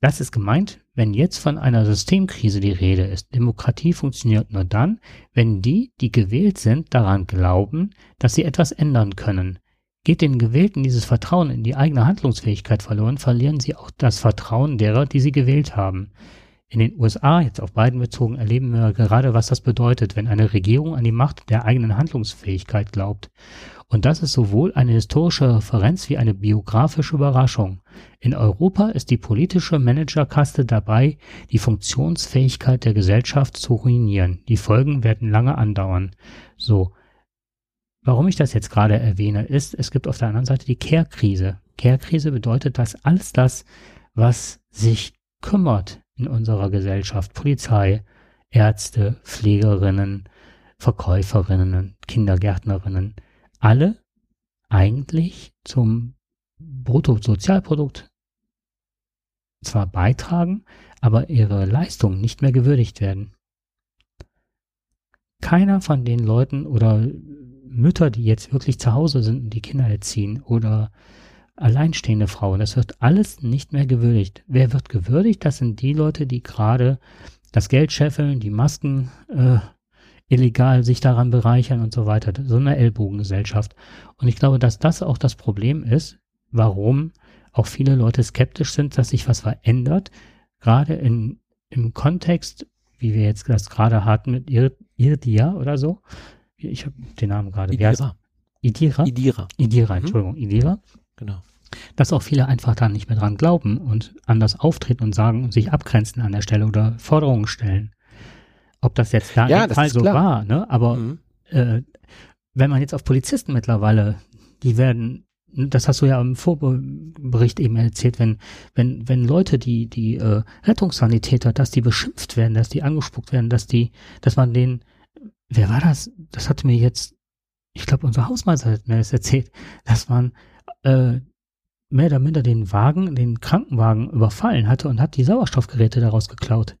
das ist gemeint, wenn jetzt von einer Systemkrise die Rede ist. Demokratie funktioniert nur dann, wenn die, die gewählt sind, daran glauben, dass sie etwas ändern können. Geht den Gewählten dieses Vertrauen in die eigene Handlungsfähigkeit verloren, verlieren sie auch das Vertrauen derer, die sie gewählt haben. In den USA, jetzt auf beiden bezogen, erleben wir gerade, was das bedeutet, wenn eine Regierung an die Macht der eigenen Handlungsfähigkeit glaubt. Und das ist sowohl eine historische Referenz wie eine biografische Überraschung. In Europa ist die politische Managerkaste dabei, die Funktionsfähigkeit der Gesellschaft zu ruinieren. Die Folgen werden lange andauern. So. Warum ich das jetzt gerade erwähne, ist, es gibt auf der anderen Seite die Care-Krise. Care-Krise bedeutet, dass alles das, was sich kümmert in unserer Gesellschaft. Polizei, Ärzte, Pflegerinnen, Verkäuferinnen, Kindergärtnerinnen, alle eigentlich zum Bruttosozialprodukt zwar beitragen, aber ihre Leistung nicht mehr gewürdigt werden. Keiner von den Leuten oder Mütter, die jetzt wirklich zu Hause sind und die Kinder erziehen oder alleinstehende Frauen. Das wird alles nicht mehr gewürdigt. Wer wird gewürdigt? Das sind die Leute, die gerade das Geld scheffeln, die Masken äh, illegal sich daran bereichern und so weiter. So eine Ellbogengesellschaft. Und ich glaube, dass das auch das Problem ist, warum auch viele Leute skeptisch sind, dass sich was verändert. Gerade in, im Kontext, wie wir jetzt das gerade hatten mit Ir Irdia oder so. Ich habe den Namen gerade. Idira. Idira? Idira. Idira, mhm. Entschuldigung. Mhm. Idira. Genau. Dass auch viele einfach dann nicht mehr dran glauben und anders auftreten und sagen und sich abgrenzen an der Stelle oder Forderungen stellen. Ob das jetzt da ja, im Fall so klar. war, ne? Aber mhm. äh, wenn man jetzt auf Polizisten mittlerweile, die werden, das hast du ja im Vorbericht eben erzählt, wenn, wenn, wenn Leute, die, die äh, Rettungssanitäter, dass die beschimpft werden, dass die angespuckt werden, dass die, dass man denen, wer war das? Das hatte mir jetzt, ich glaube, unser Hausmeister hat mir das erzählt, dass man äh, mehr oder minder den Wagen, den Krankenwagen überfallen hatte und hat die Sauerstoffgeräte daraus geklaut.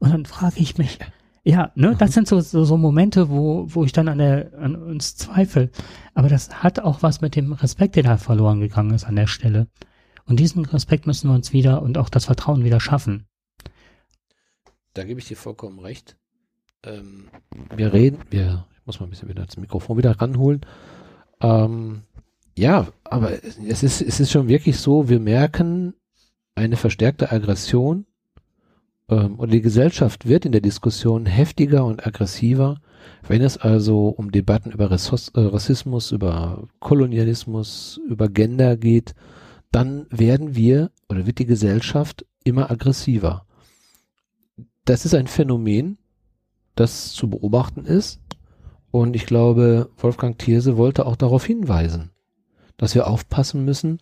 Und dann frage ich mich, ja, ne, das sind so, so, so Momente, wo, wo ich dann an, der, an uns zweifle. Aber das hat auch was mit dem Respekt, der da verloren gegangen ist an der Stelle. Und diesen Respekt müssen wir uns wieder und auch das Vertrauen wieder schaffen. Da gebe ich dir vollkommen recht. Ähm, wir reden, wir, ich muss mal ein bisschen wieder das Mikrofon wieder ranholen. Ähm, ja, aber es ist, es ist schon wirklich so, wir merken eine verstärkte Aggression ähm, und die Gesellschaft wird in der Diskussion heftiger und aggressiver, wenn es also um Debatten über äh, Rassismus, über Kolonialismus, über Gender geht, dann werden wir oder wird die Gesellschaft immer aggressiver. Das ist ein Phänomen, das zu beobachten ist. Und ich glaube, Wolfgang Thierse wollte auch darauf hinweisen dass wir aufpassen müssen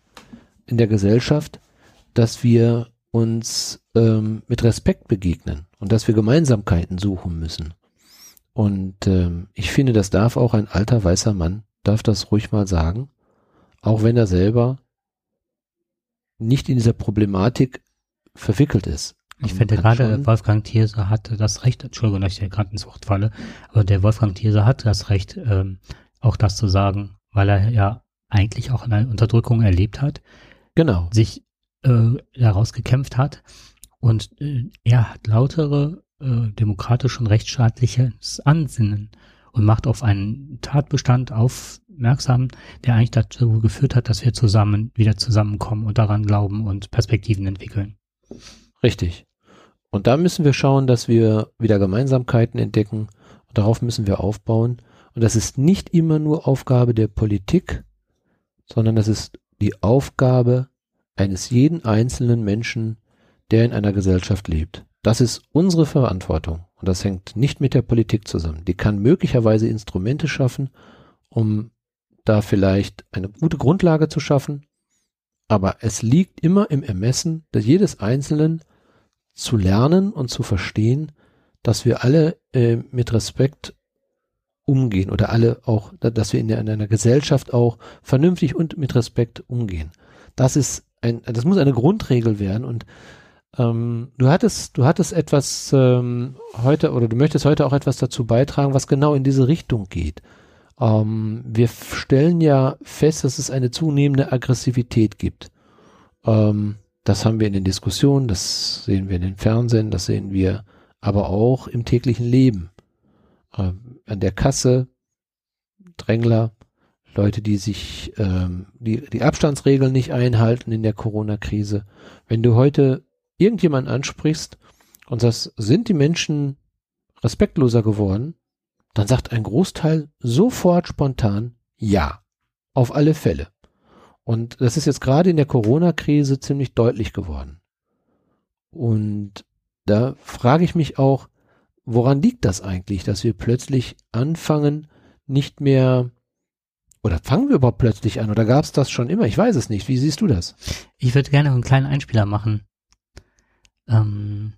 in der Gesellschaft, dass wir uns ähm, mit Respekt begegnen und dass wir Gemeinsamkeiten suchen müssen. Und ähm, ich finde, das darf auch ein alter weißer Mann, darf das ruhig mal sagen, auch wenn er selber nicht in dieser Problematik verwickelt ist. Ich finde gerade Wolfgang Thierse hatte das Recht, Entschuldigung, dass ich hier gerade ins Wort falle, aber der Wolfgang Thierse hat das Recht, ähm, auch das zu sagen, weil er ja eigentlich auch eine Unterdrückung erlebt hat. Genau. Sich äh, daraus gekämpft hat. Und äh, er hat lautere äh, demokratisch und rechtsstaatliches Ansinnen und macht auf einen Tatbestand aufmerksam, der eigentlich dazu geführt hat, dass wir zusammen wieder zusammenkommen und daran glauben und Perspektiven entwickeln. Richtig. Und da müssen wir schauen, dass wir wieder Gemeinsamkeiten entdecken und darauf müssen wir aufbauen. Und das ist nicht immer nur Aufgabe der Politik, sondern es ist die Aufgabe eines jeden einzelnen Menschen, der in einer Gesellschaft lebt. Das ist unsere Verantwortung und das hängt nicht mit der Politik zusammen. Die kann möglicherweise Instrumente schaffen, um da vielleicht eine gute Grundlage zu schaffen, aber es liegt immer im Ermessen des jedes Einzelnen zu lernen und zu verstehen, dass wir alle äh, mit Respekt umgehen oder alle auch, dass wir in, der, in einer Gesellschaft auch vernünftig und mit Respekt umgehen. Das ist ein, das muss eine Grundregel werden und ähm, du hattest, du hattest etwas ähm, heute oder du möchtest heute auch etwas dazu beitragen, was genau in diese Richtung geht. Ähm, wir stellen ja fest, dass es eine zunehmende Aggressivität gibt. Ähm, das haben wir in den Diskussionen, das sehen wir in den Fernsehen, das sehen wir aber auch im täglichen Leben. Ähm, an der Kasse, Drängler, Leute, die sich ähm, die, die Abstandsregeln nicht einhalten in der Corona-Krise. Wenn du heute irgendjemanden ansprichst und sagst, sind die Menschen respektloser geworden, dann sagt ein Großteil sofort spontan ja, auf alle Fälle. Und das ist jetzt gerade in der Corona-Krise ziemlich deutlich geworden. Und da frage ich mich auch, woran liegt das eigentlich, dass wir plötzlich anfangen, nicht mehr oder fangen wir überhaupt plötzlich an oder gab es das schon immer? Ich weiß es nicht. Wie siehst du das? Ich würde gerne einen kleinen Einspieler machen. Ähm,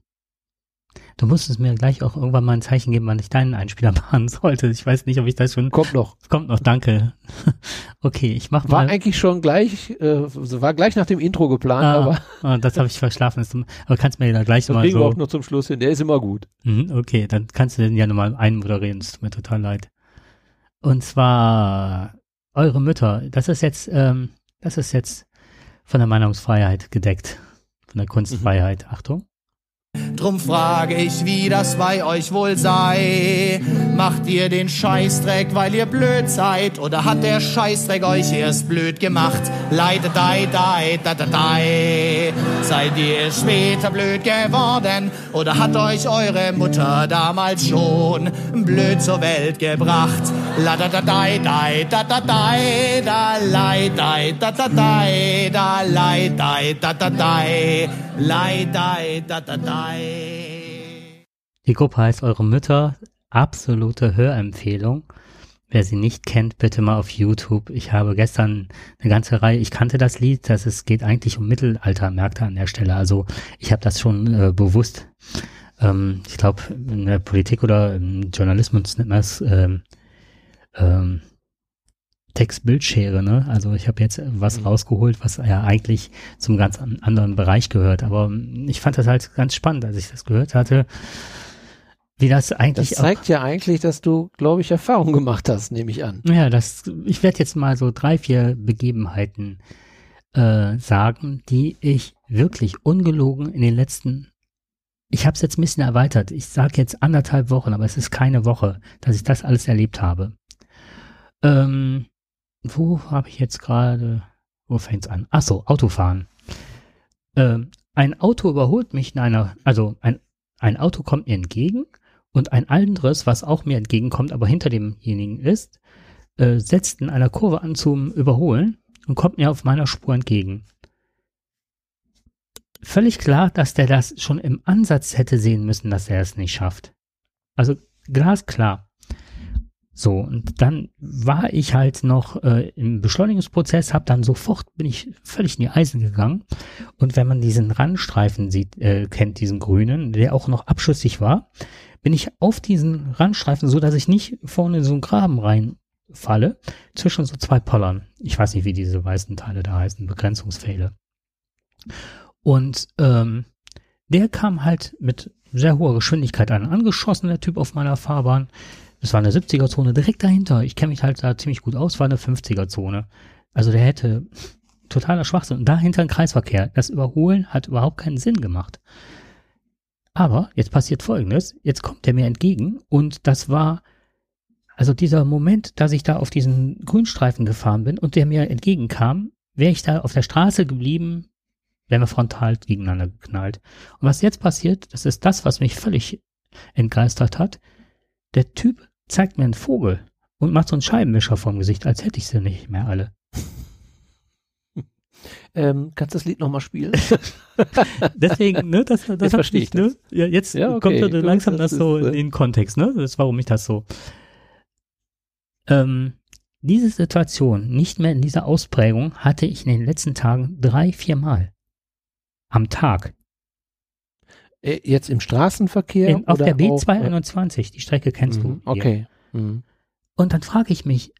du musstest mir gleich auch irgendwann mal ein Zeichen geben, wann ich deinen Einspieler machen sollte. Ich weiß nicht, ob ich das schon. Kommt noch. Kommt noch, danke. okay, ich mach War mal. eigentlich schon gleich, äh, war gleich nach dem Intro geplant, Ah, aber ah, das habe ich verschlafen. Aber kannst mir da gleich das mal kriegen wir auch so. noch zum Schluss hin. Der ist immer gut. Mhm, okay, dann kannst du den ja nochmal einmoderieren. Es tut mir total leid. Und zwar eure Mütter. Das ist jetzt, ähm, das ist jetzt von der Meinungsfreiheit gedeckt. Von der Kunstfreiheit. Achtung. Drum frage ich, wie das bei euch wohl sei. Macht ihr den Scheißdreck, weil ihr blöd seid? Oder hat der Scheißdreck euch erst blöd gemacht? Leide, dei, dei, da, da, dei. Seid ihr später blöd geworden? Oder hat euch eure Mutter damals schon blöd zur Welt gebracht? La, da, da, dei, dei, da, da, dei, da, lei, dei, da, da, dei, da, lei, dei, da, da, dei, lei, dei, da, da, dei. Die Gruppe heißt Eure Mütter. Absolute Hörempfehlung. Wer sie nicht kennt, bitte mal auf YouTube. Ich habe gestern eine ganze Reihe, ich kannte das Lied, das es geht eigentlich um Mittelaltermärkte an der Stelle. Also ich habe das schon äh, bewusst, ähm, ich glaube in der Politik oder im Journalismus nennt man es ähm, ähm, Text-Bildschere, ne? Also ich habe jetzt was Mhm. rausgeholt, was ja eigentlich zum ganz an- anderen Bereich gehört. Aber ich fand das halt ganz spannend, als ich das gehört hatte, wie das Das eigentlich auch zeigt ja eigentlich, dass du, glaube ich, Erfahrung gemacht hast, nehme ich an. ja, das, ich werde jetzt mal so drei, vier Begebenheiten äh, sagen, die ich wirklich ungelogen in den letzten, ich habe es jetzt ein bisschen erweitert, ich sage jetzt anderthalb Wochen, aber es ist keine Woche, dass ich das alles erlebt habe. Ähm, wo habe ich jetzt gerade, wo fängt's an? Ach so, Autofahren. Ähm, ein Auto überholt mich in einer, also ein, ein Auto kommt mir entgegen und ein anderes, was auch mir entgegenkommt, aber hinter demjenigen ist, äh, setzt in einer Kurve an zum Überholen und kommt mir auf meiner Spur entgegen. Völlig klar, dass der das schon im Ansatz hätte sehen müssen, dass er es nicht schafft. Also glasklar. So, und dann war ich halt noch äh, im Beschleunigungsprozess, hab dann sofort, bin ich völlig in die Eisen gegangen. Und wenn man diesen Randstreifen sieht, äh, kennt, diesen grünen, der auch noch abschüssig war, bin ich auf diesen Randstreifen, so dass ich nicht vorne in so einen Graben reinfalle, zwischen so zwei Pollern. Ich weiß nicht, wie diese weißen Teile da heißen, Begrenzungspfähle. Und ähm, der kam halt mit sehr hoher Geschwindigkeit an, angeschossen, der Typ auf meiner Fahrbahn. Es war eine 70er-Zone direkt dahinter. Ich kenne mich halt da ziemlich gut aus, war eine 50er-Zone. Also der hätte totaler Schwachsinn. Und dahinter ein Kreisverkehr. Das Überholen hat überhaupt keinen Sinn gemacht. Aber jetzt passiert Folgendes. Jetzt kommt er mir entgegen und das war also dieser Moment, dass ich da auf diesen Grünstreifen gefahren bin und der mir entgegenkam, wäre ich da auf der Straße geblieben, wären wir frontal gegeneinander geknallt. Und was jetzt passiert, das ist das, was mich völlig entgeistert hat. Der Typ zeigt mir einen Vogel und macht so einen Scheibenwischer vom Gesicht, als hätte ich sie nicht mehr alle. Ähm, kannst du das Lied nochmal spielen? Deswegen, ne, das, das Jetzt verstehe ich. Ne, ja, jetzt Ja, okay. kommt langsam das das, so ist, in äh, den Kontext, ne? Das ist, warum ich das so. Ähm, diese Situation, nicht mehr in dieser Ausprägung, hatte ich in den letzten Tagen drei, vier Mal. Am Tag. Äh, Jetzt im Straßenverkehr? In, auf der auch, B221, die Strecke äh, kennst du. mhm. Okay. Mhm. Und dann frage ich mich,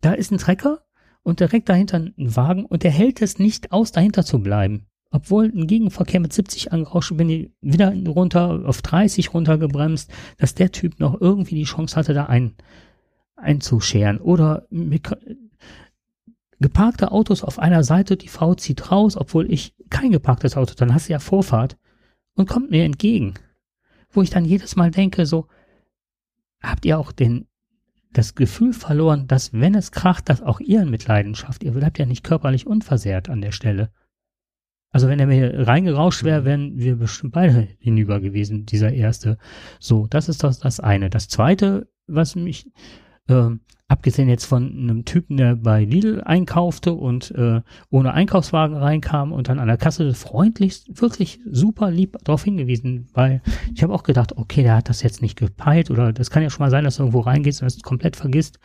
da ist ein Trecker und direkt dahinter ein Wagen und der hält es nicht aus, dahinter zu bleiben. Obwohl ein Gegenverkehr mit 70 angerauscht, bin ich wieder runter auf 30 runtergebremst, dass der Typ noch irgendwie die Chance hatte, da ein, einzuscheren oder geparkte Autos auf einer Seite, die Frau zieht raus, obwohl ich kein geparktes Auto, dann hast du ja Vorfahrt und kommt mir entgegen. Wo ich dann jedes Mal denke, so, habt ihr auch den, das Gefühl verloren, dass wenn es kracht, dass auch ihr in Mitleiden schafft. Ihr bleibt ja nicht körperlich unversehrt an der Stelle. Also wenn er mir reingerauscht wäre, wären wir bestimmt beide hinüber gewesen, dieser erste. So, das ist das, das eine. Das zweite, was mich äh, abgesehen jetzt von einem Typen, der bei Lidl einkaufte und äh, ohne Einkaufswagen reinkam und dann an der Kasse freundlichst, wirklich super lieb darauf hingewiesen, weil ich habe auch gedacht, okay, der hat das jetzt nicht gepeilt oder das kann ja schon mal sein, dass du irgendwo reingehst und es komplett vergisst.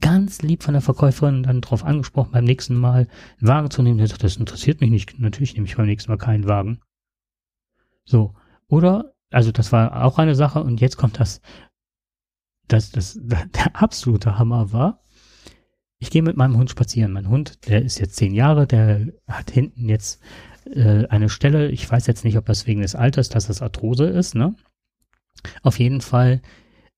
Ganz lieb von der Verkäuferin dann darauf angesprochen, beim nächsten Mal einen Wagen zu nehmen. Der sagt, das interessiert mich nicht. Natürlich nehme ich beim nächsten Mal keinen Wagen. So. Oder, also das war auch eine Sache und jetzt kommt das das, das, der absolute Hammer war, ich gehe mit meinem Hund spazieren. Mein Hund, der ist jetzt zehn Jahre, der hat hinten jetzt äh, eine Stelle, ich weiß jetzt nicht, ob das wegen des Alters, dass das Arthrose ist, ne? Auf jeden Fall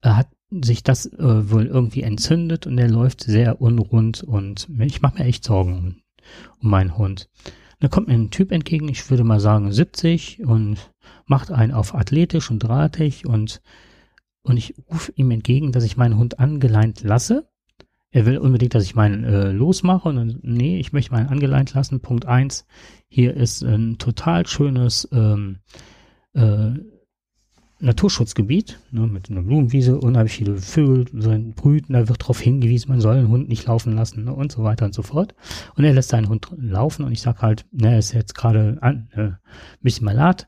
äh, hat sich das äh, wohl irgendwie entzündet und der läuft sehr unrund und ich mache mir echt Sorgen um, meinen Hund. Da kommt mir ein Typ entgegen, ich würde mal sagen 70 und macht einen auf athletisch und drahtig und und ich rufe ihm entgegen, dass ich meinen Hund angeleint lasse. Er will unbedingt, dass ich meinen äh, losmache und dann, nee, ich möchte meinen angeleint lassen. Punkt eins. Hier ist ein total schönes ähm, äh, Naturschutzgebiet ne, mit einer Blumenwiese, unheimlich viele Vögel drin brüten, da wird darauf hingewiesen, man soll den Hund nicht laufen lassen ne, und so weiter und so fort. Und er lässt seinen Hund laufen und ich sag halt, ne, er ist jetzt gerade ein äh, bisschen malat.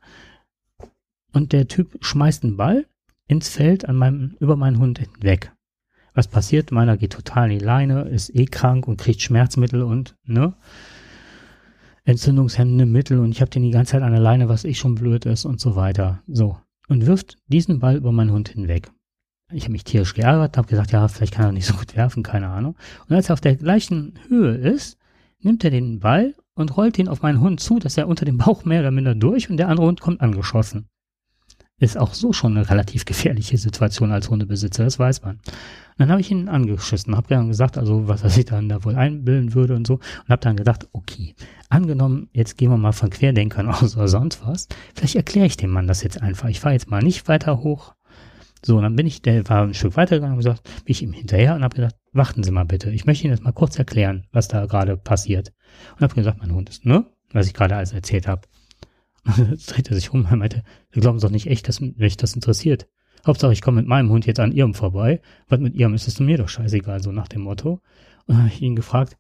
Und der Typ schmeißt einen Ball ins Feld an meinem, über meinen Hund hinweg. Was passiert? Meiner geht total in die Leine, ist eh krank und kriegt Schmerzmittel und, ne? Entzündungshemmende Mittel und ich habe den die ganze Zeit an der Leine, was ich schon blöd ist und so weiter. So. Und wirft diesen Ball über meinen Hund hinweg. Ich habe mich tierisch geärgert, habe gesagt, ja, vielleicht kann er nicht so gut werfen, keine Ahnung. Und als er auf der gleichen Höhe ist, nimmt er den Ball und rollt ihn auf meinen Hund zu, dass er unter dem Bauch mehr oder minder durch und der andere Hund kommt angeschossen ist auch so schon eine relativ gefährliche Situation als Hundebesitzer, das weiß man. Und dann habe ich ihn angeschissen, habe dann gesagt, also was er sich dann da wohl einbilden würde und so, und habe dann gedacht, okay, angenommen, jetzt gehen wir mal von Querdenkern aus oder sonst was, vielleicht erkläre ich dem Mann das jetzt einfach. Ich fahre jetzt mal nicht weiter hoch. So, und dann bin ich, der war ein Stück weitergegangen und gesagt, bin ich ihm hinterher und habe gesagt, warten Sie mal bitte, ich möchte Ihnen das mal kurz erklären, was da gerade passiert. Und habe gesagt, mein Hund ist, ne, was ich gerade alles erzählt habe. Jetzt dreht er sich um und meinte, Sie glauben doch nicht echt, dass mich das interessiert. Hauptsache, ich komme mit meinem Hund jetzt an Ihrem vorbei. Was mit Ihrem ist es mir doch scheißegal, so nach dem Motto. Und dann habe ich ihn gefragt,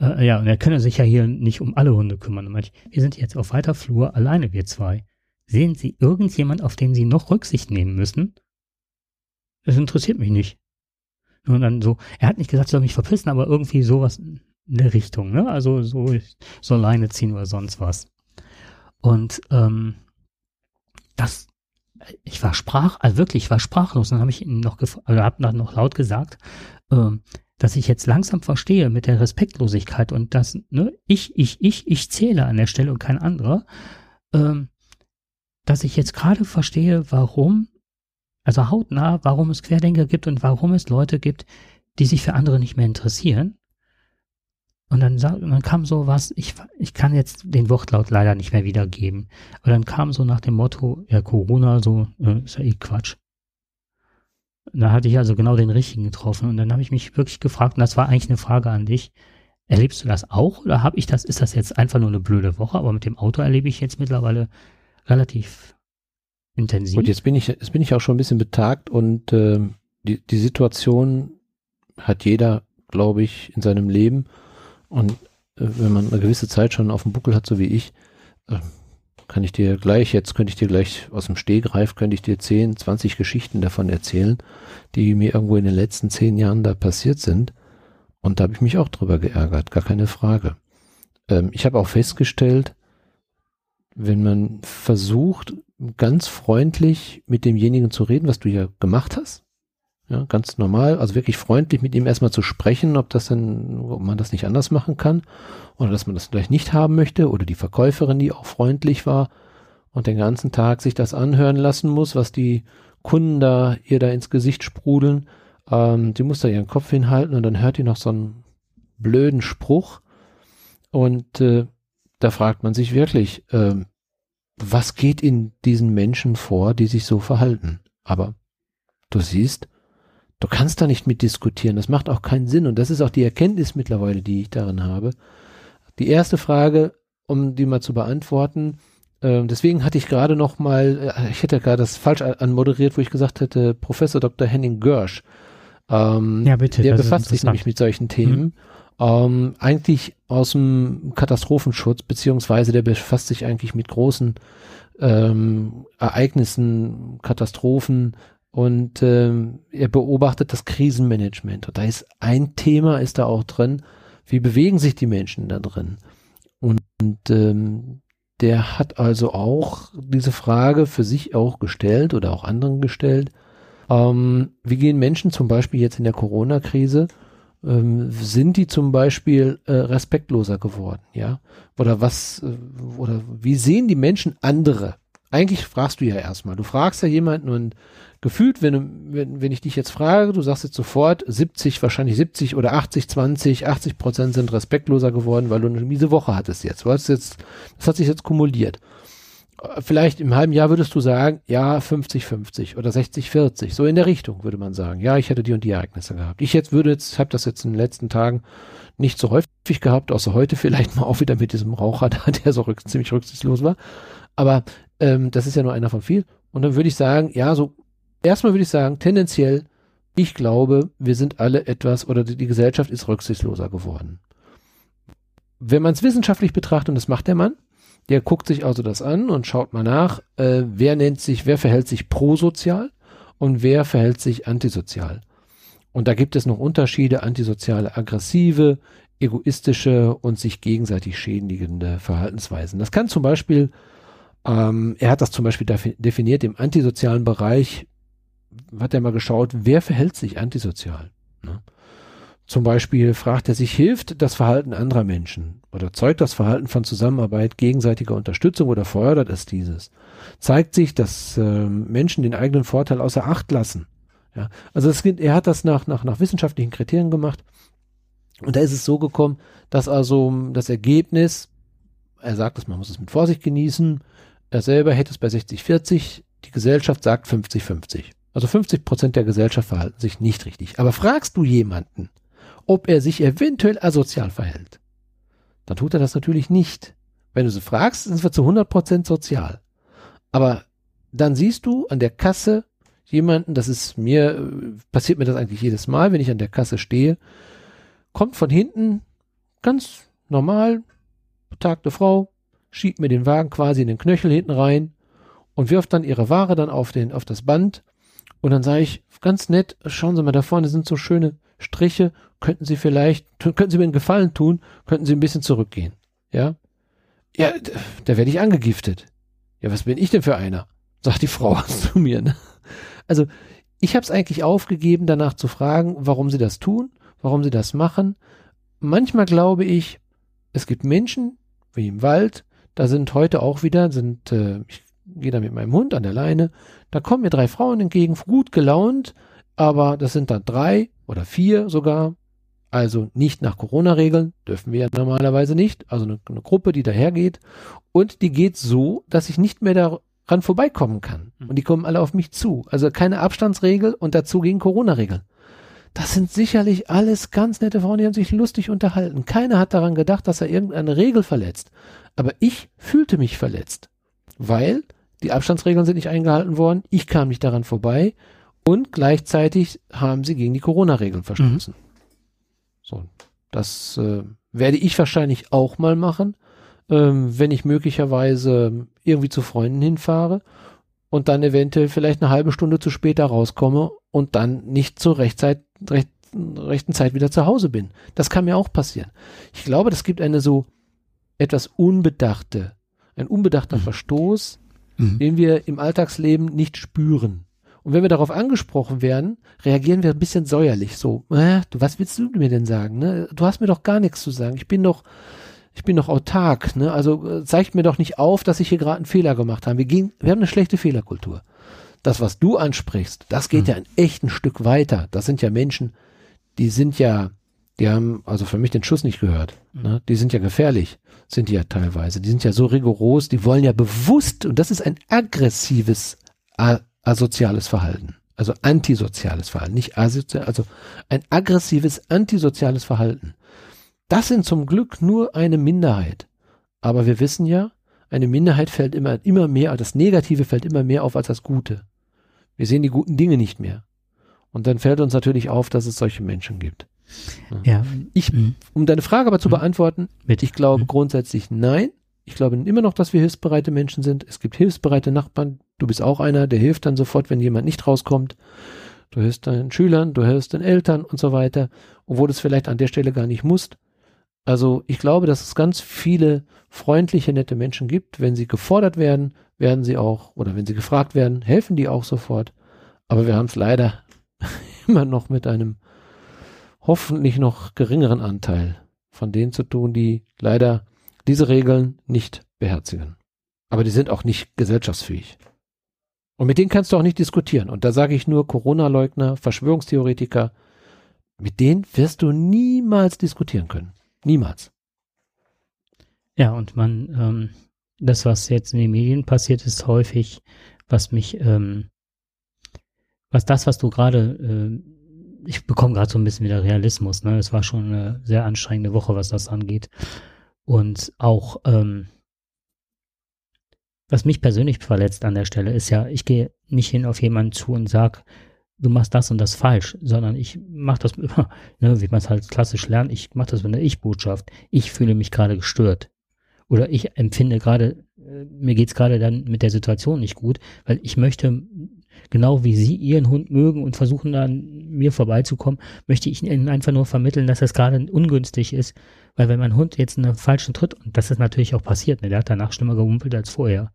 äh, ja, und er könne sich ja hier nicht um alle Hunde kümmern. Und meinte ich, wir sind jetzt auf weiter Flur, alleine wir zwei. Sehen Sie irgendjemand, auf den Sie noch Rücksicht nehmen müssen? Das interessiert mich nicht. Und dann so, er hat nicht gesagt, ich soll mich verpissen, aber irgendwie sowas in der Richtung, ne? Also so, ich soll Leine ziehen oder sonst was. Und ähm, das, ich war sprach, also wirklich, ich war sprachlos. Dann habe ich ihm noch, also habe dann noch laut gesagt, ähm, dass ich jetzt langsam verstehe mit der Respektlosigkeit und dass ne, ich, ich, ich, ich zähle an der Stelle und kein anderer, ähm, dass ich jetzt gerade verstehe, warum, also hautnah, warum es Querdenker gibt und warum es Leute gibt, die sich für andere nicht mehr interessieren und dann, dann kam so was, ich, ich kann jetzt den Wortlaut leider nicht mehr wiedergeben. Aber dann kam so nach dem Motto, ja, Corona, so, äh, ist ja eh Quatsch. Da hatte ich also genau den richtigen getroffen. Und dann habe ich mich wirklich gefragt, und das war eigentlich eine Frage an dich, erlebst du das auch oder habe ich das, ist das jetzt einfach nur eine blöde Woche, aber mit dem Auto erlebe ich jetzt mittlerweile relativ intensiv. Gut, jetzt bin ich, jetzt bin ich auch schon ein bisschen betagt und äh, die, die Situation hat jeder, glaube ich, in seinem Leben. Und äh, wenn man eine gewisse Zeit schon auf dem Buckel hat, so wie ich, äh, kann ich dir gleich, jetzt könnte ich dir gleich aus dem Stehgreif, könnte ich dir 10, 20 Geschichten davon erzählen, die mir irgendwo in den letzten zehn Jahren da passiert sind. Und da habe ich mich auch drüber geärgert, gar keine Frage. Ähm, ich habe auch festgestellt, wenn man versucht, ganz freundlich mit demjenigen zu reden, was du ja gemacht hast, ja, ganz normal, also wirklich freundlich mit ihm erstmal zu sprechen, ob das denn, ob man das nicht anders machen kann oder dass man das vielleicht nicht haben möchte oder die Verkäuferin, die auch freundlich war und den ganzen Tag sich das anhören lassen muss, was die Kunden da ihr da ins Gesicht sprudeln. Ähm, die muss da ihren Kopf hinhalten und dann hört die noch so einen blöden Spruch. Und äh, da fragt man sich wirklich, äh, was geht in diesen Menschen vor, die sich so verhalten? Aber du siehst, du kannst da nicht mit diskutieren. Das macht auch keinen Sinn. Und das ist auch die Erkenntnis mittlerweile, die ich darin habe. Die erste Frage, um die mal zu beantworten, äh, deswegen hatte ich gerade noch mal, äh, ich hätte gerade das falsch anmoderiert, wo ich gesagt hätte, Professor Dr. Henning Görsch. Ähm, ja, bitte. Der befasst sich nämlich mit solchen Themen. Mhm. Ähm, eigentlich aus dem Katastrophenschutz, beziehungsweise der befasst sich eigentlich mit großen ähm, Ereignissen, Katastrophen und ähm, er beobachtet das Krisenmanagement. Und da ist ein Thema, ist da auch drin, wie bewegen sich die Menschen da drin? Und, und ähm, der hat also auch diese Frage für sich auch gestellt oder auch anderen gestellt. Ähm, wie gehen Menschen zum Beispiel jetzt in der Corona-Krise ähm, sind die zum Beispiel äh, respektloser geworden, ja? Oder was, äh, oder wie sehen die Menschen andere? Eigentlich fragst du ja erstmal. Du fragst ja jemanden und gefühlt, wenn, wenn, wenn ich dich jetzt frage, du sagst jetzt sofort 70, wahrscheinlich 70 oder 80, 20, 80 Prozent sind respektloser geworden, weil du eine miese Woche hattest jetzt. Du hast jetzt, das hat sich jetzt kumuliert vielleicht im halben Jahr würdest du sagen, ja, 50-50 oder 60-40, so in der Richtung würde man sagen. Ja, ich hätte die und die Ereignisse gehabt. Ich jetzt würde jetzt, habe das jetzt in den letzten Tagen nicht so häufig gehabt, außer heute vielleicht mal auch wieder mit diesem Raucher da, der so rück, ziemlich rücksichtslos war. Aber ähm, das ist ja nur einer von viel. Und dann würde ich sagen, ja, so erstmal würde ich sagen, tendenziell, ich glaube, wir sind alle etwas oder die, die Gesellschaft ist rücksichtsloser geworden. Wenn man es wissenschaftlich betrachtet, und das macht der Mann, der guckt sich also das an und schaut mal nach, äh, wer nennt sich, wer verhält sich prosozial und wer verhält sich antisozial. Und da gibt es noch Unterschiede, antisoziale, aggressive, egoistische und sich gegenseitig schädigende Verhaltensweisen. Das kann zum Beispiel, ähm, er hat das zum Beispiel definiert im antisozialen Bereich, hat er mal geschaut, wer verhält sich antisozial. Ne? Zum Beispiel fragt er sich, hilft das Verhalten anderer Menschen oder zeugt das Verhalten von Zusammenarbeit, gegenseitiger Unterstützung oder fördert es dieses? Zeigt sich, dass äh, Menschen den eigenen Vorteil außer Acht lassen? Ja, also es, er hat das nach, nach, nach wissenschaftlichen Kriterien gemacht und da ist es so gekommen, dass also das Ergebnis, er sagt es, man muss es mit Vorsicht genießen, er selber hätte es bei 60-40, die Gesellschaft sagt 50-50. Also 50 Prozent der Gesellschaft verhalten sich nicht richtig. Aber fragst du jemanden, ob er sich eventuell asozial verhält. Dann tut er das natürlich nicht. Wenn du sie fragst, sind wir zu 100% sozial. Aber dann siehst du an der Kasse jemanden, das ist mir, passiert mir das eigentlich jedes Mal, wenn ich an der Kasse stehe, kommt von hinten ganz normal, betagte Frau, schiebt mir den Wagen quasi in den Knöchel hinten rein und wirft dann ihre Ware dann auf den, auf das Band. Und dann sage ich ganz nett, schauen Sie mal da vorne sind so schöne Striche, könnten Sie vielleicht, könnten Sie mir einen Gefallen tun, könnten Sie ein bisschen zurückgehen. Ja? Ja, da werde ich angegiftet. Ja, was bin ich denn für einer? Sagt die Frau zu mir. Ne? Also, ich habe es eigentlich aufgegeben, danach zu fragen, warum sie das tun, warum sie das machen. Manchmal glaube ich, es gibt Menschen, wie im Wald, da sind heute auch wieder, sind, äh, ich gehe da mit meinem Hund an der Leine, da kommen mir drei Frauen entgegen, gut gelaunt, aber das sind dann drei oder vier sogar, also nicht nach Corona-Regeln, dürfen wir ja normalerweise nicht, also eine, eine, Gruppe, die dahergeht und die geht so, dass ich nicht mehr daran vorbeikommen kann hm. und die kommen alle auf mich zu, also keine Abstandsregel und dazu gegen Corona-Regeln. Das sind sicherlich alles ganz nette Frauen, die haben sich lustig unterhalten. Keiner hat daran gedacht, dass er irgendeine Regel verletzt. Aber ich fühlte mich verletzt, weil die Abstandsregeln sind nicht eingehalten worden, ich kam nicht daran vorbei und gleichzeitig haben sie gegen die Corona-Regeln verstoßen. Mhm. So, das äh, werde ich wahrscheinlich auch mal machen, ähm, wenn ich möglicherweise irgendwie zu Freunden hinfahre und dann eventuell vielleicht eine halbe Stunde zu spät da rauskomme und dann nicht zur Rechtzeit, recht, rechten Zeit wieder zu Hause bin. Das kann mir auch passieren. Ich glaube, das gibt eine so etwas unbedachte, ein unbedachter mhm. Verstoß, mhm. den wir im Alltagsleben nicht spüren. Und wenn wir darauf angesprochen werden, reagieren wir ein bisschen säuerlich. So, äh, du, was willst du mir denn sagen? Ne? Du hast mir doch gar nichts zu sagen. Ich bin doch, ich bin doch autark. Ne? Also äh, zeigt mir doch nicht auf, dass ich hier gerade einen Fehler gemacht habe. Wir, gehen, wir haben eine schlechte Fehlerkultur. das, was du ansprichst, das geht Mhm. ja ein echt ein Stück weiter. Das sind ja Menschen, die sind ja, die haben also für mich den Schuss nicht gehört. Mhm. Ne? Die sind ja gefährlich, sind die ja teilweise. Die sind ja so rigoros, die wollen ja bewusst, und das ist ein aggressives asoziales Verhalten. Also antisoziales Verhalten, nicht asozial, also ein aggressives antisoziales Verhalten. Das sind zum Glück nur eine Minderheit. Aber wir wissen ja, eine Minderheit fällt immer, immer mehr, das Negative fällt immer mehr auf als das Gute. Wir sehen die guten Dinge nicht mehr. Und dann fällt uns natürlich auf, dass es solche Menschen gibt. Ja. Ich- Mhm. Um deine Frage aber zu Mhm. beantworten, Bitte. ich glaube Mhm. grundsätzlich nein. Ich glaube immer noch, dass wir hilfsbereite Menschen sind. Es gibt hilfsbereite Nachbarn. Du bist auch einer, der hilft dann sofort, wenn jemand nicht rauskommt. Du hilfst deinen Schülern, du hilfst den Eltern und so weiter, obwohl du es vielleicht an der Stelle gar nicht musst. Also ich glaube, dass es ganz viele freundliche, nette Menschen gibt. Wenn sie gefordert werden, werden sie auch, oder wenn sie gefragt werden, helfen die auch sofort. Aber wir haben es leider immer noch mit einem hoffentlich noch geringeren Anteil von denen zu tun, die leider diese Regeln nicht beherzigen. Aber die sind auch nicht gesellschaftsfähig. Und mit denen kannst du auch nicht diskutieren. Und da sage ich nur Corona-Leugner, Verschwörungstheoretiker, mit denen wirst du niemals diskutieren können. Niemals. Ja, und man, ähm, das, was jetzt in den Medien passiert, ist häufig, was mich, ähm, was das, was du gerade, äh, ich bekomme gerade so ein bisschen wieder Realismus, ne? Es war schon eine sehr anstrengende Woche, was das angeht. Und auch, ähm, was mich persönlich verletzt an der Stelle ist ja, ich gehe nicht hin auf jemanden zu und sag, du machst das und das falsch, sondern ich mache das immer, ne, wie man es halt klassisch lernt, ich mache das mit einer Ich-Botschaft. Ich fühle mich gerade gestört. Oder ich empfinde gerade, äh, mir geht's gerade dann mit der Situation nicht gut, weil ich möchte, genau wie Sie Ihren Hund mögen und versuchen dann an mir vorbeizukommen, möchte ich Ihnen einfach nur vermitteln, dass das gerade ungünstig ist, weil wenn mein Hund jetzt einen falschen Tritt, und das ist natürlich auch passiert, ne, der hat danach schlimmer gerumpelt als vorher,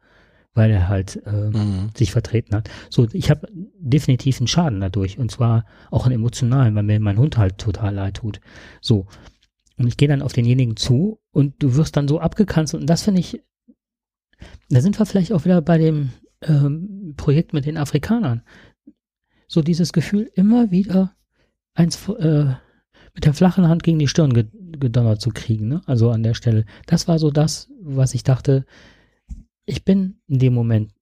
weil er halt äh, sich vertreten hat. So, ich habe definitiv einen Schaden dadurch und zwar auch einen emotionalen, weil mir mein Hund halt total leid tut. So. Und ich gehe dann auf denjenigen zu und du wirst dann so abgekanzelt und das finde ich, da sind wir vielleicht auch wieder bei dem ähm, Projekt mit den Afrikanern. So dieses Gefühl, immer wieder eins äh, mit der flachen Hand gegen die Stirn ge gedonnert zu kriegen, ne? Also an der Stelle. Das war so das, was ich dachte, ich bin in dem Moment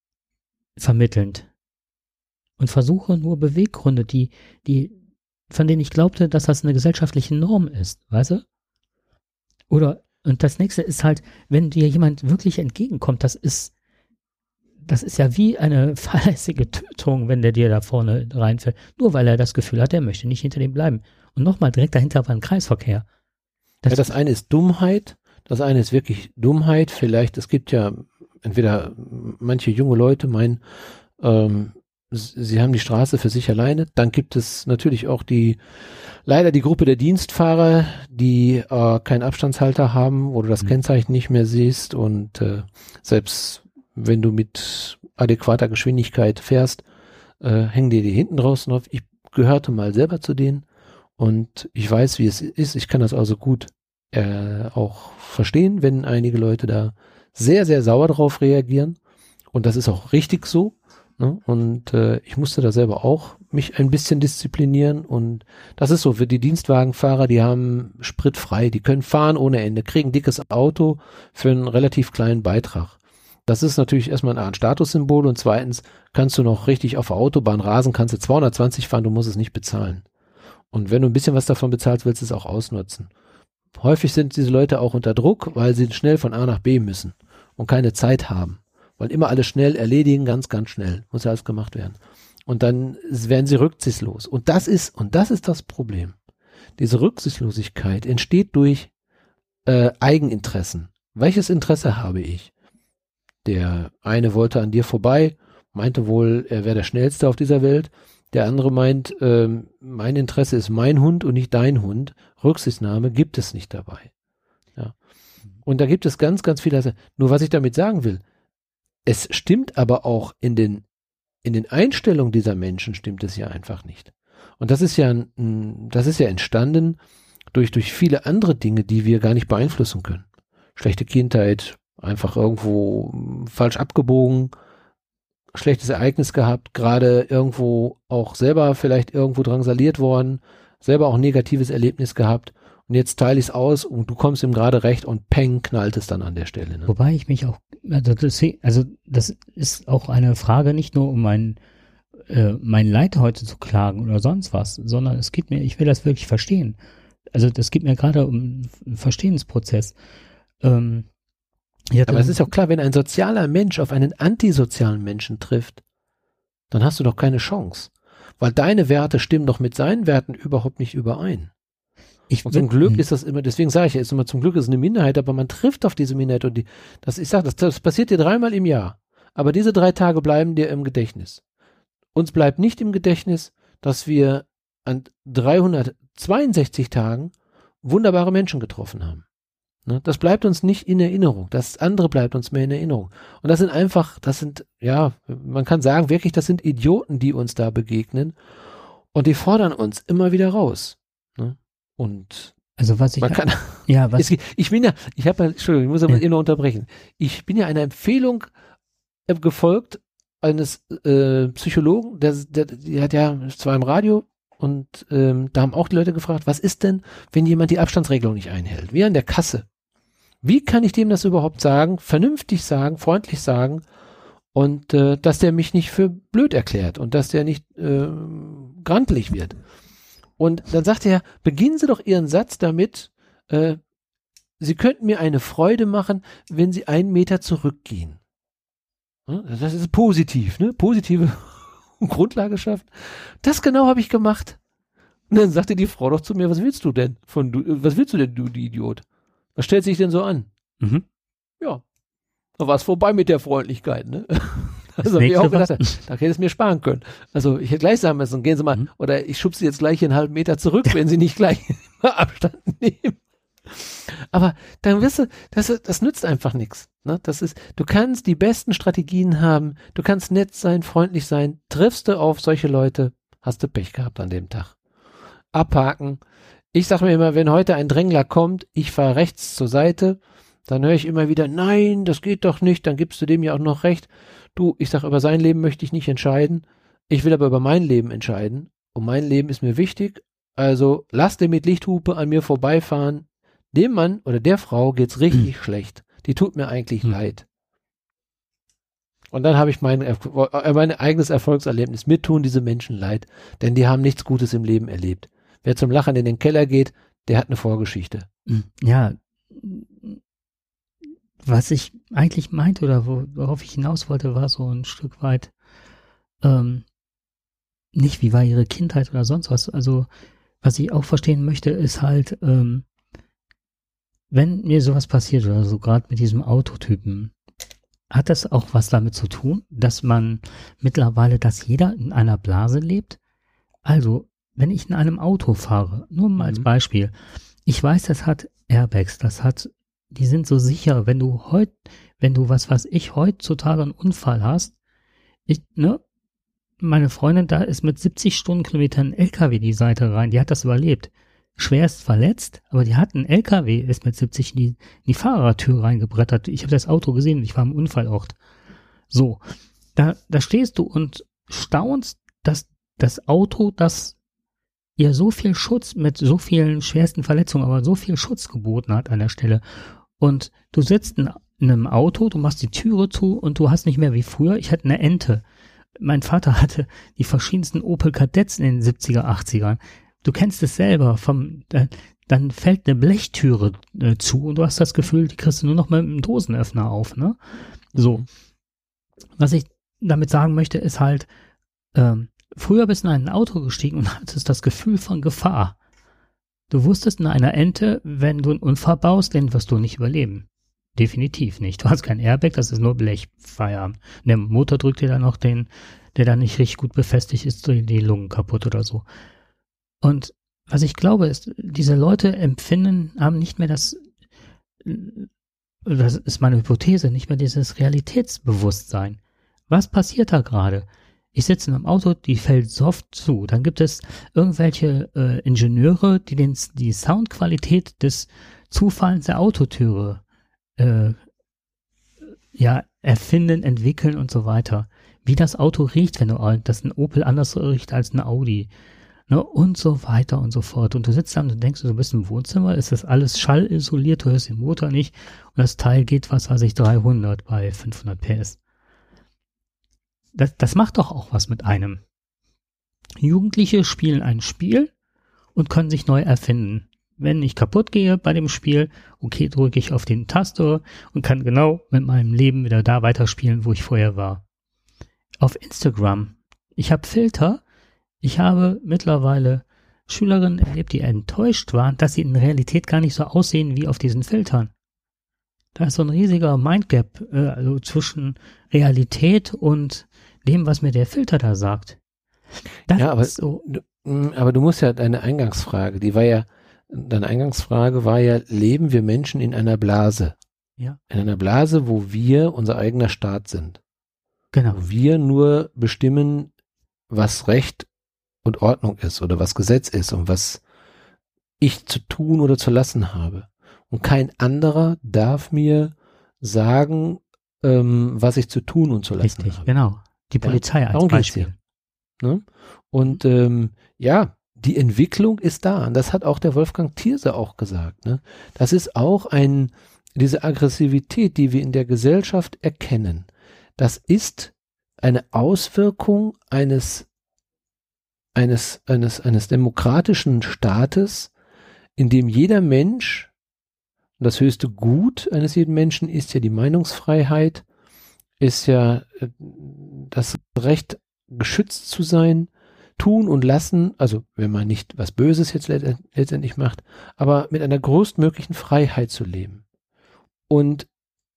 vermittelnd und versuche nur Beweggründe, die, die, von denen ich glaubte, dass das eine gesellschaftliche Norm ist, weißt du? Oder, und das nächste ist halt, wenn dir jemand wirklich entgegenkommt, das ist, das ist ja wie eine fahrlässige Tötung, wenn der dir da vorne reinfällt, nur weil er das Gefühl hat, er möchte nicht hinter dem bleiben. Und nochmal, direkt dahinter war ein Kreisverkehr. ja, das eine ist Dummheit, das eine ist wirklich Dummheit. Vielleicht, es gibt ja entweder manche junge Leute meinen, ähm, sie haben die Straße für sich alleine. Dann gibt es natürlich auch die, leider die Gruppe der Dienstfahrer, die äh, keinen Abstandshalter haben, wo du das Mhm. Kennzeichen nicht mehr siehst und äh, selbst wenn du mit adäquater Geschwindigkeit fährst, äh, hängen dir die hinten draußen auf. Ich gehörte mal selber zu denen und ich weiß, wie es ist. Ich kann das also gut äh, auch verstehen, wenn einige Leute da sehr, sehr sauer drauf reagieren. Und das ist auch richtig so. Ne? Und äh, ich musste da selber auch mich ein bisschen disziplinieren. Und das ist so, für die Dienstwagenfahrer, die haben Sprit frei, die können fahren ohne Ende, kriegen dickes Auto für einen relativ kleinen Beitrag. Das ist natürlich erstmal ein Statussymbol und zweitens kannst du noch richtig auf der Autobahn rasen, kannst du 220 fahren, du musst es nicht bezahlen. Und wenn du ein bisschen was davon bezahlst, willst du es auch ausnutzen. Häufig sind diese Leute auch unter Druck, weil sie schnell von A nach B müssen und keine Zeit haben. Wollen immer alles schnell erledigen, ganz, ganz schnell. Muss ja alles gemacht werden. Und dann werden sie rücksichtslos. Und das ist, und das ist das Problem. Diese Rücksichtslosigkeit entsteht durch äh, Eigeninteressen. Welches Interesse habe ich? Der eine wollte an dir vorbei, meinte wohl, er wäre der Schnellste auf dieser Welt. Der andere meint, ähm, mein Interesse ist mein Hund und nicht dein Hund. Rücksichtnahme gibt es nicht dabei. Ja. Und da gibt es ganz, ganz viele. Nur was ich damit sagen will, es stimmt aber auch in den, in den Einstellungen dieser Menschen stimmt es ja einfach nicht. Und das ist ja, das ist ja entstanden durch, durch viele andere Dinge, die wir gar nicht beeinflussen können. Schlechte Kindheit, einfach irgendwo falsch abgebogen, schlechtes Ereignis gehabt, gerade irgendwo auch selber vielleicht irgendwo drangsaliert worden, selber auch ein negatives Erlebnis gehabt und jetzt teile ich es aus und du kommst ihm gerade recht und peng knallt es dann an der Stelle. Ne? Wobei ich mich auch, also das, also das ist auch eine Frage nicht nur um mein, äh, mein Leid heute zu klagen oder sonst was, sondern es geht mir, ich will das wirklich verstehen. Also das geht mir gerade um einen Verstehensprozess. Ähm, Aber es ist auch klar, wenn ein sozialer Mensch auf einen antisozialen Menschen trifft, dann hast du doch keine Chance. Weil deine Werte stimmen doch mit seinen Werten überhaupt nicht überein. Ich und zum Glück hm. ist das immer, deswegen sage ich ja, ist immer zum Glück ist es eine Minderheit, aber man trifft auf diese Minderheit und die, das, ich sage, das, das passiert dir dreimal im Jahr. Aber diese drei Tage bleiben dir im Gedächtnis. Uns bleibt nicht im Gedächtnis, dass wir an 362 Tagen wunderbare Menschen getroffen haben. Ne? Das bleibt uns nicht in Erinnerung. Das andere bleibt uns mehr in Erinnerung. Und das sind einfach, das sind, ja, man kann sagen, wirklich, das sind Idioten, die uns da begegnen. Und die fordern uns immer wieder raus. Ne? Und also was ich man kann, ja was es, ich bin ja ich habe Entschuldigung ich muss aber ja. eben noch unterbrechen ich bin ja einer Empfehlung äh, gefolgt eines äh, Psychologen der, der der hat ja zwar im Radio und ähm, da haben auch die Leute gefragt was ist denn wenn jemand die Abstandsregelung nicht einhält wie an der Kasse wie kann ich dem das überhaupt sagen vernünftig sagen freundlich sagen und äh, dass der mich nicht für blöd erklärt und dass der nicht äh, grantlich wird und dann sagte er, beginnen Sie doch Ihren Satz damit, äh, Sie könnten mir eine Freude machen, wenn Sie einen Meter zurückgehen. Das ist positiv, ne? Positive Grundlage schaffen. Das genau habe ich gemacht. Und dann sagte die Frau doch zu mir, was willst du denn von du, was willst du denn, du, die Idiot? Was stellt sich denn so an? Mhm. Ja. Da war es vorbei mit der Freundlichkeit, ne? Also ich auch gedacht, da hätte es mir sparen können. Also ich hätte gleich sagen müssen, gehen Sie mal, mhm. oder ich schub Sie jetzt gleich einen halben Meter zurück, wenn Sie nicht gleich Abstand nehmen. Aber dann wirst du, das, das nützt einfach nichts. Ne? Das ist, du kannst die besten Strategien haben, du kannst nett sein, freundlich sein, triffst du auf solche Leute, hast du Pech gehabt an dem Tag. Abhaken. Ich sage mir immer, wenn heute ein Drängler kommt, ich fahre rechts zur Seite, dann höre ich immer wieder, nein, das geht doch nicht, dann gibst du dem ja auch noch recht du, ich sag, über sein Leben möchte ich nicht entscheiden, ich will aber über mein Leben entscheiden und mein Leben ist mir wichtig, also lass den mit Lichthupe an mir vorbeifahren. Dem Mann oder der Frau geht's richtig hm. schlecht. Die tut mir eigentlich hm. leid. Und dann habe ich mein, äh, mein eigenes Erfolgserlebnis. Mir tun diese Menschen leid, denn die haben nichts Gutes im Leben erlebt. Wer zum Lachen in den Keller geht, der hat eine Vorgeschichte. Hm. Ja, was ich eigentlich meinte oder worauf ich hinaus wollte, war so ein Stück weit ähm, nicht, wie war ihre Kindheit oder sonst was. Also was ich auch verstehen möchte, ist halt, ähm, wenn mir sowas passiert oder so, gerade mit diesem Autotypen, hat das auch was damit zu tun, dass man mittlerweile, dass jeder in einer Blase lebt? Also, wenn ich in einem Auto fahre, nur mal als mhm. Beispiel, ich weiß, das hat Airbags, das hat die sind so sicher, wenn du heut, wenn du was, was ich heutzutage einen Unfall hast, ich, ne, meine Freundin da ist mit 70 Stundenkilometern LKW die Seite rein, die hat das überlebt. Schwerst verletzt, aber die hat einen LKW, ist mit 70 in die, in die Fahrertür reingebrettert. Ich habe das Auto gesehen, ich war im Unfallort. So, da, da stehst du und staunst, dass das Auto, das ihr so viel Schutz mit so vielen schwersten Verletzungen, aber so viel Schutz geboten hat an der Stelle und du sitzt in, einem Auto, du machst die Türe zu und du hast nicht mehr wie früher, ich hatte eine Ente. Mein Vater hatte die verschiedensten Opel Kadetts in den 70er, 80ern. Du kennst es selber vom, dann fällt eine Blechtüre äh, zu und du hast das Gefühl, die kriegst du nur noch mit einem Dosenöffner auf, ne? So. Was ich damit sagen möchte, ist halt, ähm, früher bist du in ein Auto gestiegen und hattest das Gefühl von Gefahr. Du wusstest in einer Ente, wenn du einen Unfall baust, den wirst du nicht überleben. Definitiv nicht. Du hast kein Airbag, das ist nur Blechfeierabend. Der Motor drückt dir dann noch den, der dann nicht richtig gut befestigt ist, die Lungen kaputt oder so. Und was ich glaube ist, diese Leute empfinden, haben nicht mehr das, das ist meine Hypothese, nicht mehr dieses Realitätsbewusstsein. Was passiert da gerade? Ich sitze in einem Auto, die fällt soft zu. Dann gibt es irgendwelche äh, Ingenieure, die den, die Soundqualität des Zufallens der Autotüre äh, ja, erfinden, entwickeln und so weiter. wie das Auto riecht, wenn du, dass ein Opel anders riecht als ein Audi. Ne, und so weiter und so fort. Und du sitzt da und du denkst, du bist im Wohnzimmer, ist das alles schallisoliert, du hörst den Motor nicht und das Teil geht, was weiß ich, 300 bei 500 PS. Das, das macht doch auch was mit einem. Jugendliche spielen ein Spiel und können sich neu erfinden. Wenn ich kaputt gehe bei dem Spiel, okay, drücke ich auf den Taster und kann genau mit meinem Leben wieder da weiterspielen, wo ich vorher war. Auf Instagram. Ich habe Filter. Ich habe mittlerweile Schülerinnen erlebt, die enttäuscht waren, dass sie in Realität gar nicht so aussehen wie auf diesen Filtern. Da ist so ein riesiger Mindgap äh, also zwischen Realität und dem, was mir der Filter da sagt. Das ja, aber, so. du, mm, aber du musst ja deine Eingangsfrage, die war ja, deine Eingangsfrage war ja, leben wir Menschen in einer Blase? Ja. In einer Blase, wo wir unser eigener Staat sind. Genau. Wo wir nur bestimmen, was Recht und Ordnung ist oder was Gesetz ist und was ich zu tun oder zu lassen habe. Und kein anderer darf mir sagen, ähm, was ich zu tun und zu lassen Richtig, habe. genau. Die Polizei ja, als Beispiel. Ne? Und ähm, ja, die Entwicklung ist da. Und das hat auch der Wolfgang Thierse auch gesagt. Ne? Das ist auch ein, diese Aggressivität, die wir in der Gesellschaft erkennen. Das ist eine Auswirkung eines, eines, eines, eines demokratischen Staates, in dem jeder Mensch, das höchste Gut eines jeden Menschen ist ja die Meinungsfreiheit, ist ja äh, das Recht geschützt zu sein, tun und lassen, also wenn man nicht was Böses jetzt letztendlich macht, aber mit einer größtmöglichen Freiheit zu leben. Und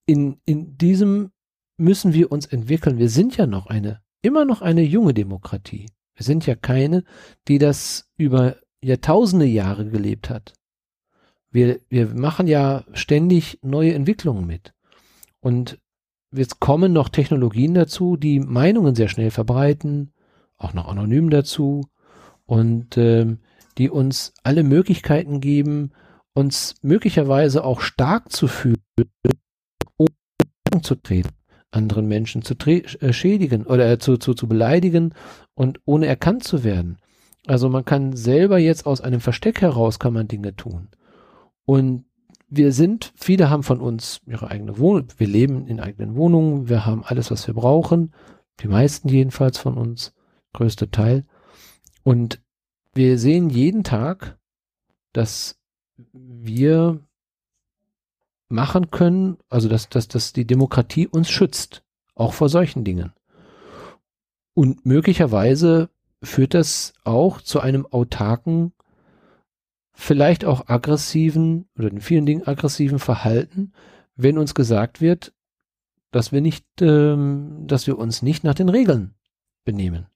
in, in diesem müssen wir uns entwickeln. Wir sind ja noch eine, immer noch eine junge Demokratie. Wir sind ja keine, die das über Jahrtausende Jahre gelebt hat. Wir, wir machen ja ständig neue Entwicklungen mit. Und jetzt kommen noch Technologien dazu, die Meinungen sehr schnell verbreiten, auch noch anonym dazu und ähm, die uns alle Möglichkeiten geben, uns möglicherweise auch stark zu fühlen, um zu treten, anderen Menschen zu äh, schädigen oder äh, zu, zu, zu beleidigen und ohne erkannt zu werden. Also man kann selber jetzt aus einem Versteck heraus kann man Dinge tun. Und wir sind, viele haben von uns ihre eigene Wohnung, wir leben in eigenen Wohnungen, wir haben alles, was wir brauchen, die meisten jedenfalls von uns, größte Teil. Und wir sehen jeden Tag, dass wir machen können, also dass, dass, dass die Demokratie uns schützt, auch vor solchen Dingen. Und möglicherweise führt das auch zu einem autarken vielleicht auch aggressiven oder in vielen Dingen aggressiven Verhalten, wenn uns gesagt wird, dass wir nicht, ähm, dass wir uns nicht nach den Regeln benehmen.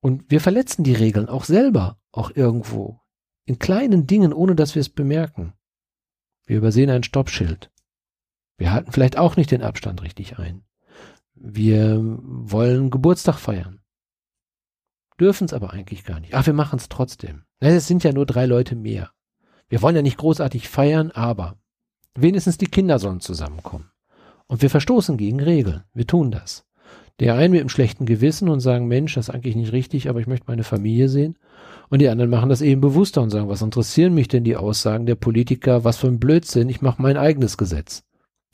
Und wir verletzen die Regeln auch selber, auch irgendwo. In kleinen Dingen, ohne dass wir es bemerken. Wir übersehen ein Stoppschild. Wir halten vielleicht auch nicht den Abstand richtig ein. Wir wollen Geburtstag feiern. Dürfen es aber eigentlich gar nicht. Ach, wir machen es trotzdem. Es sind ja nur drei Leute mehr. Wir wollen ja nicht großartig feiern, aber wenigstens die Kinder sollen zusammenkommen. Und wir verstoßen gegen Regeln. Wir tun das. Der einen mit einem schlechten Gewissen und sagen, Mensch, das ist eigentlich nicht richtig, aber ich möchte meine Familie sehen. Und die anderen machen das eben bewusster und sagen, was interessieren mich denn die Aussagen der Politiker, was für ein Blödsinn, ich mache mein eigenes Gesetz.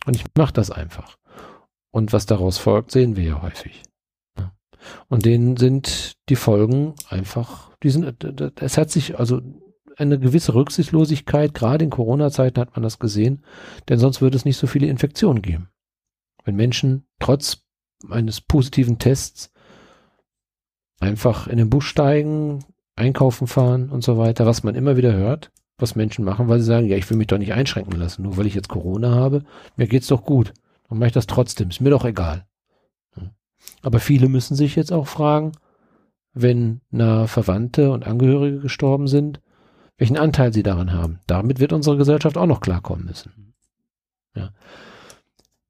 Und ich mache das einfach. Und was daraus folgt, sehen wir ja häufig. Und denen sind die Folgen einfach, die sind, es hat sich, also eine gewisse Rücksichtslosigkeit, gerade in Corona-Zeiten hat man das gesehen, denn sonst würde es nicht so viele Infektionen geben. Wenn Menschen trotz eines positiven Tests einfach in den Bus steigen, einkaufen fahren und so weiter, was man immer wieder hört, was Menschen machen, weil sie sagen, ja, ich will mich doch nicht einschränken lassen, nur weil ich jetzt Corona habe, mir geht's doch gut. Dann mache ich das trotzdem, ist mir doch egal. Aber viele müssen sich jetzt auch fragen, wenn nahe Verwandte und Angehörige gestorben sind, welchen Anteil sie daran haben. Damit wird unsere Gesellschaft auch noch klarkommen müssen. Ja.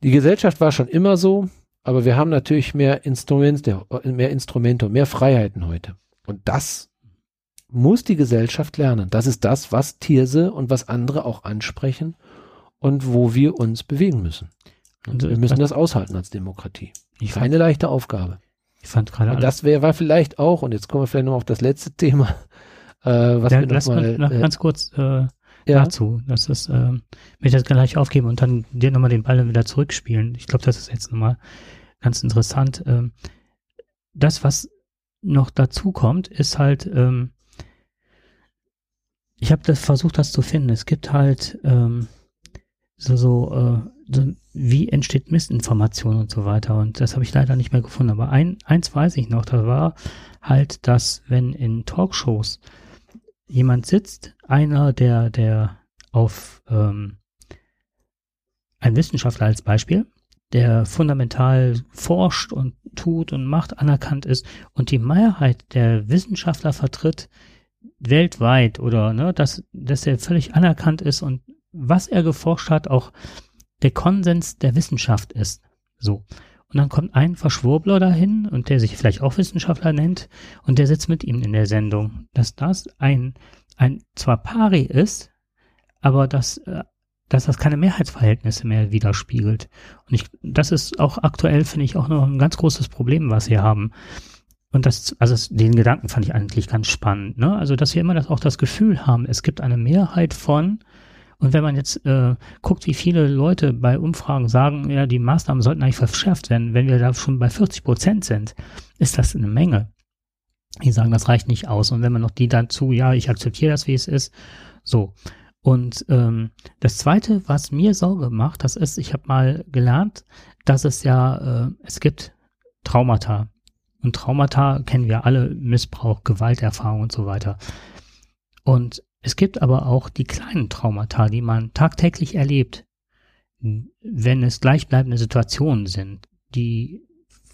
Die Gesellschaft war schon immer so, aber wir haben natürlich mehr Instrumente, mehr Instrumente und mehr Freiheiten heute. Und das muss die Gesellschaft lernen. Das ist das, was Thierse und was andere auch ansprechen und wo wir uns bewegen müssen. Und wir müssen das aushalten als Demokratie. Keine leichte Aufgabe. Ich fand gerade Und das wäre war vielleicht auch, und jetzt kommen wir vielleicht noch auf das letzte Thema, äh, was ja, wir noch lass mal, noch äh, ganz kurz äh, ja, dazu. Das ist, will ich das gleich aufgeben und dann dir nochmal den Ball wieder zurückspielen. Ich glaube, das ist jetzt nochmal ganz interessant. Ähm, das, was noch dazu kommt, ist halt, ähm, ich habe das versucht, das zu finden. Es gibt halt ähm, so, so, äh, so, wie entsteht Missinformation und so weiter. Und das habe ich leider nicht mehr gefunden. Aber ein, eins weiß ich noch, da war halt, dass wenn in Talkshows jemand sitzt, einer, der, der auf ähm, ein Wissenschaftler als Beispiel, der fundamental forscht und tut und macht, anerkannt ist und die Mehrheit der Wissenschaftler vertritt weltweit oder ne, dass, dass er völlig anerkannt ist und was er geforscht hat, auch der Konsens der Wissenschaft ist. So. Und dann kommt ein Verschwurbler dahin und der sich vielleicht auch Wissenschaftler nennt und der sitzt mit ihm in der Sendung. Dass das ein, ein zwar Pari ist, aber dass, äh, dass das keine Mehrheitsverhältnisse mehr widerspiegelt. Und ich, das ist auch aktuell, finde ich, auch noch ein ganz großes Problem, was wir haben. Und das, also den Gedanken fand ich eigentlich ganz spannend, ne? Also, dass wir immer das, auch das Gefühl haben, es gibt eine Mehrheit von, und wenn man jetzt äh, guckt, wie viele Leute bei Umfragen sagen, ja, die Maßnahmen sollten eigentlich verschärft werden, wenn wir da schon bei 40 Prozent sind, ist das eine Menge. Die sagen, das reicht nicht aus. Und wenn man noch die dazu, ja, ich akzeptiere das, wie es ist, so. Und ähm, das Zweite, was mir Sorge macht, das ist, ich habe mal gelernt, dass es ja, äh, es gibt Traumata. Und Traumata kennen wir alle, Missbrauch, Gewalterfahrung und so weiter. Und es gibt aber auch die kleinen Traumata, die man tagtäglich erlebt, wenn es gleichbleibende Situationen sind, die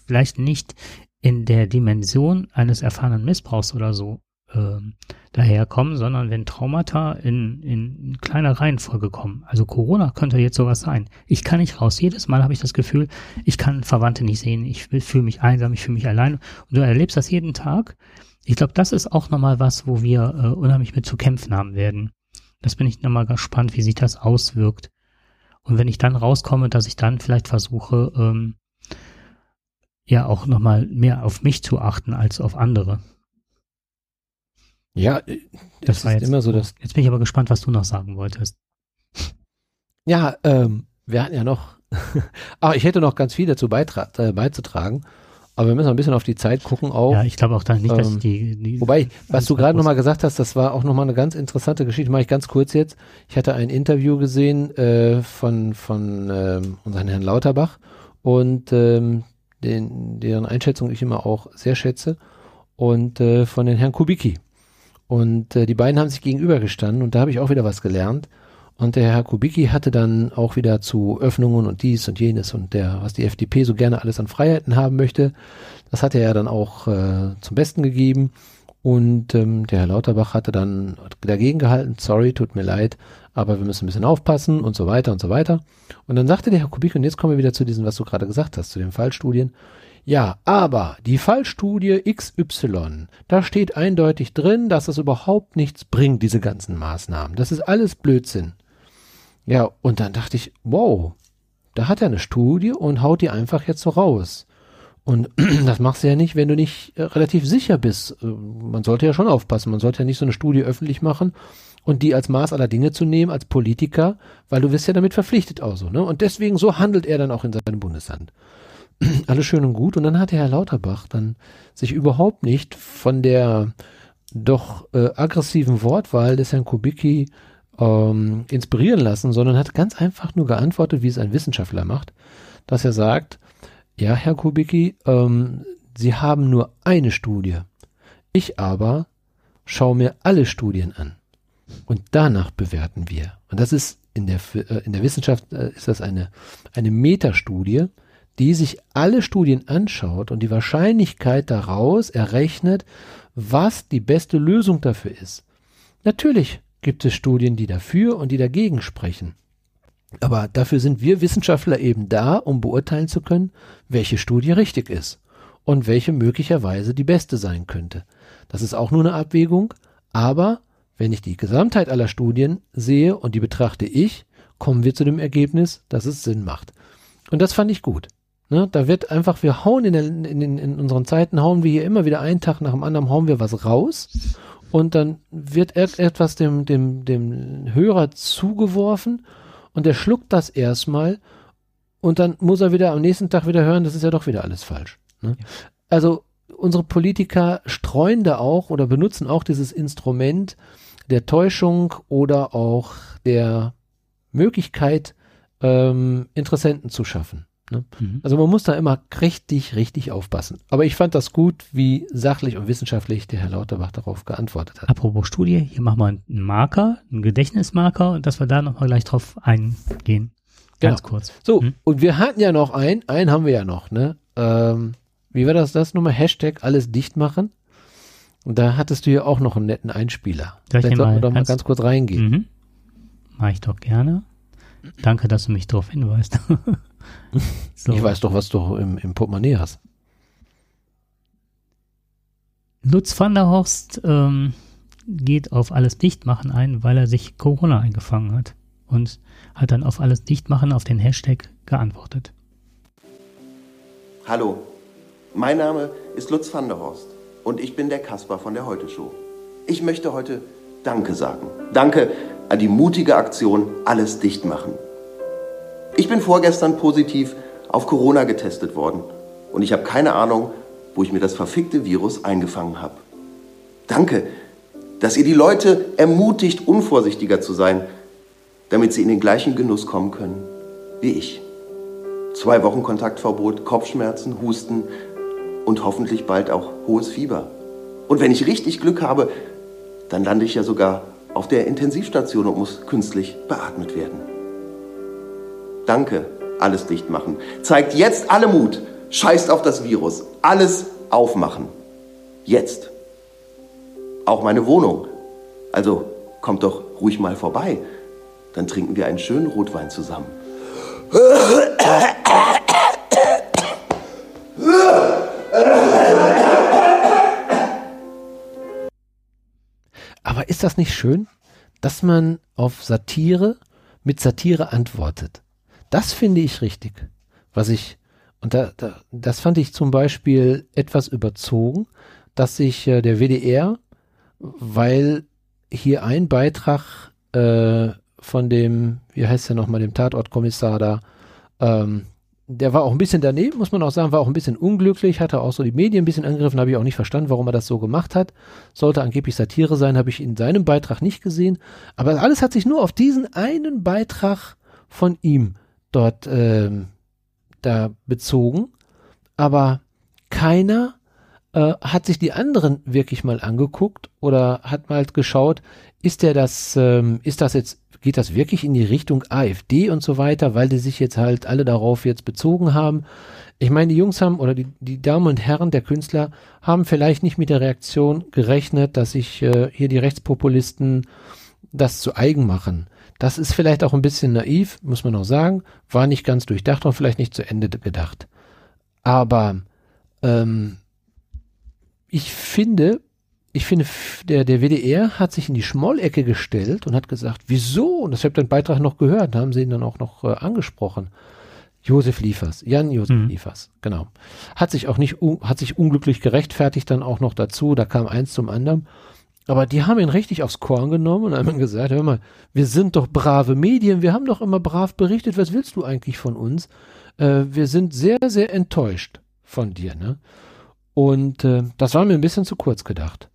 vielleicht nicht in der Dimension eines erfahrenen Missbrauchs oder so ähm, daherkommen, sondern wenn Traumata in, in kleiner Reihenfolge kommen. Also Corona könnte jetzt sowas sein. Ich kann nicht raus. Jedes Mal habe ich das Gefühl, ich kann Verwandte nicht sehen. Ich fühle mich einsam, ich fühle mich allein. Und du erlebst das jeden Tag. Ich glaube, das ist auch nochmal was, wo wir äh, unheimlich mit zu kämpfen haben werden. Das bin ich nochmal gespannt, wie sich das auswirkt. Und wenn ich dann rauskomme, dass ich dann vielleicht versuche, ähm, ja auch nochmal mehr auf mich zu achten als auf andere. ja, äh, Das es war ist jetzt immer so, dass Jetzt bin ich aber gespannt, was du noch sagen wolltest. Ja, ähm, wir hatten ja noch, aber ich hätte noch ganz viel dazu äh, beizutragen, aber wir müssen ein bisschen auf die Zeit gucken auch. Ja, ich glaube auch da nicht, dass ähm, die, die Wobei, was du gerade nochmal gesagt hast, das war auch nochmal eine ganz interessante Geschichte, mache ich ganz kurz jetzt. Ich hatte ein Interview gesehen äh, von, von ähm, unseren Herrn Lauterbach und ähm, den, deren Einschätzung ich immer auch sehr schätze und äh, von den Herrn Kubicki. Und äh, die beiden haben sich gegenübergestanden und da habe ich auch wieder was gelernt. Und der Herr Kubicki hatte dann auch wieder zu Öffnungen und dies und jenes und der, was die FDP so gerne alles an Freiheiten haben möchte, das hatte er dann auch äh, zum Besten gegeben. Und ähm, der Herr Lauterbach hatte dann dagegen gehalten, sorry, tut mir leid, aber wir müssen ein bisschen aufpassen und so weiter und so weiter. Und dann sagte der Herr Kubicki, und jetzt kommen wir wieder zu diesem, was du gerade gesagt hast, zu den Fallstudien. Ja, aber die Fallstudie XY, da steht eindeutig drin, dass das überhaupt nichts bringt, diese ganzen Maßnahmen. Das ist alles Blödsinn. Ja, und dann dachte ich, wow, da hat er eine Studie und haut die einfach jetzt so raus. Und das machst du ja nicht, wenn du nicht äh, relativ sicher bist. Äh, man sollte ja schon aufpassen. Man sollte ja nicht so eine Studie öffentlich machen und die als Maß aller Dinge zu nehmen, als Politiker, weil du wirst ja damit verpflichtet auch so, ne? Und deswegen so handelt er dann auch in seinem Bundesland. Alles schön und gut. Und dann hat der Herr Lauterbach dann sich überhaupt nicht von der doch äh, aggressiven Wortwahl des Herrn Kubicki ähm, inspirieren lassen, sondern hat ganz einfach nur geantwortet, wie es ein Wissenschaftler macht, dass er sagt, ja, Herr Kubicki, ähm, Sie haben nur eine Studie. Ich aber schaue mir alle Studien an. Und danach bewerten wir. Und das ist in der, äh, in der Wissenschaft äh, ist das eine, eine Metastudie, die sich alle Studien anschaut und die Wahrscheinlichkeit daraus errechnet, was die beste Lösung dafür ist. Natürlich gibt es Studien, die dafür und die dagegen sprechen. Aber dafür sind wir Wissenschaftler eben da, um beurteilen zu können, welche Studie richtig ist und welche möglicherweise die beste sein könnte. Das ist auch nur eine Abwägung, aber wenn ich die Gesamtheit aller Studien sehe und die betrachte ich, kommen wir zu dem Ergebnis, dass es Sinn macht. Und das fand ich gut. Ne, da wird einfach, wir hauen in, der, in, in, unseren Zeiten, hauen wir hier immer wieder einen Tag nach dem anderen, hauen wir was raus und dann wird etwas dem, dem, dem Hörer zugeworfen und der schluckt das erstmal und dann muss er wieder am nächsten Tag wieder hören, das ist ja doch wieder alles falsch. Ne? Ja. Also unsere Politiker streuen da auch oder benutzen auch dieses Instrument der Täuschung oder auch der Möglichkeit, ähm, Interessenten zu schaffen. Ne? Mhm. Also man muss da immer richtig, richtig aufpassen. Aber ich fand das gut, wie sachlich und wissenschaftlich der Herr Lauterbach darauf geantwortet hat. Apropos Studie, hier machen wir einen Marker, einen Gedächtnismarker und dass wir da nochmal gleich drauf eingehen. Ganz genau. kurz. So, mhm. und wir hatten ja noch einen, einen haben wir ja noch, ne? Ähm, wie war das, das nochmal? Hashtag alles dicht machen. Und da hattest du ja auch noch einen netten Einspieler. Soll Vielleicht sollten wir doch mal ganz kurz reingehen. Mhm. Mach ich doch gerne. Danke, dass du mich darauf hinweist. so. Ich weiß doch, was du im, im Portemonnaie hast. Lutz van der Horst ähm, geht auf alles Dichtmachen ein, weil er sich Corona eingefangen hat und hat dann auf alles Dichtmachen auf den Hashtag geantwortet. Hallo, mein Name ist Lutz van der Horst und ich bin der Kasper von der Heute Show. Ich möchte heute Danke sagen. Danke an die mutige Aktion Alles dicht machen. Ich bin vorgestern positiv auf Corona getestet worden und ich habe keine Ahnung, wo ich mir das verfickte Virus eingefangen habe. Danke, dass ihr die Leute ermutigt, unvorsichtiger zu sein, damit sie in den gleichen Genuss kommen können wie ich. Zwei Wochen Kontaktverbot, Kopfschmerzen, Husten und hoffentlich bald auch hohes Fieber. Und wenn ich richtig Glück habe, dann lande ich ja sogar auf der Intensivstation und muss künstlich beatmet werden. Danke, alles dicht machen. Zeigt jetzt alle Mut. Scheißt auf das Virus. Alles aufmachen. Jetzt. Auch meine Wohnung. Also kommt doch ruhig mal vorbei. Dann trinken wir einen schönen Rotwein zusammen. Aber ist das nicht schön, dass man auf Satire mit Satire antwortet? Das finde ich richtig. Was ich, und da, da, das fand ich zum Beispiel etwas überzogen, dass sich äh, der WDR, weil hier ein Beitrag äh, von dem, wie heißt der nochmal, dem Tatortkommissar da, ähm, der war auch ein bisschen daneben, muss man auch sagen, war auch ein bisschen unglücklich, hatte auch so die Medien ein bisschen angegriffen, habe ich auch nicht verstanden, warum er das so gemacht hat. Sollte angeblich Satire sein, habe ich in seinem Beitrag nicht gesehen. Aber alles hat sich nur auf diesen einen Beitrag von ihm dort ähm, da bezogen. Aber keiner äh, hat sich die anderen wirklich mal angeguckt oder hat mal geschaut, ist der das, ähm, ist das jetzt geht das wirklich in die Richtung AfD und so weiter, weil die sich jetzt halt alle darauf jetzt bezogen haben. Ich meine, die Jungs haben oder die, die Damen und Herren der Künstler haben vielleicht nicht mit der Reaktion gerechnet, dass sich äh, hier die Rechtspopulisten das zu eigen machen. Das ist vielleicht auch ein bisschen naiv, muss man auch sagen, war nicht ganz durchdacht und vielleicht nicht zu Ende gedacht. Aber ähm, ich finde, ich finde, der, der WDR hat sich in die Schmollecke gestellt und hat gesagt, wieso? Und das habe ich den Beitrag noch gehört, da haben sie ihn dann auch noch äh, angesprochen. Josef Liefers, Jan Josef mhm. Liefers, genau. Hat sich auch nicht, hat sich unglücklich gerechtfertigt dann auch noch dazu, da kam eins zum anderen. Aber die haben ihn richtig aufs Korn genommen und haben gesagt, hör mal, wir sind doch brave Medien, wir haben doch immer brav berichtet, was willst du eigentlich von uns? Äh, wir sind sehr, sehr enttäuscht von dir, ne? Und äh, das war mir ein bisschen zu kurz gedacht.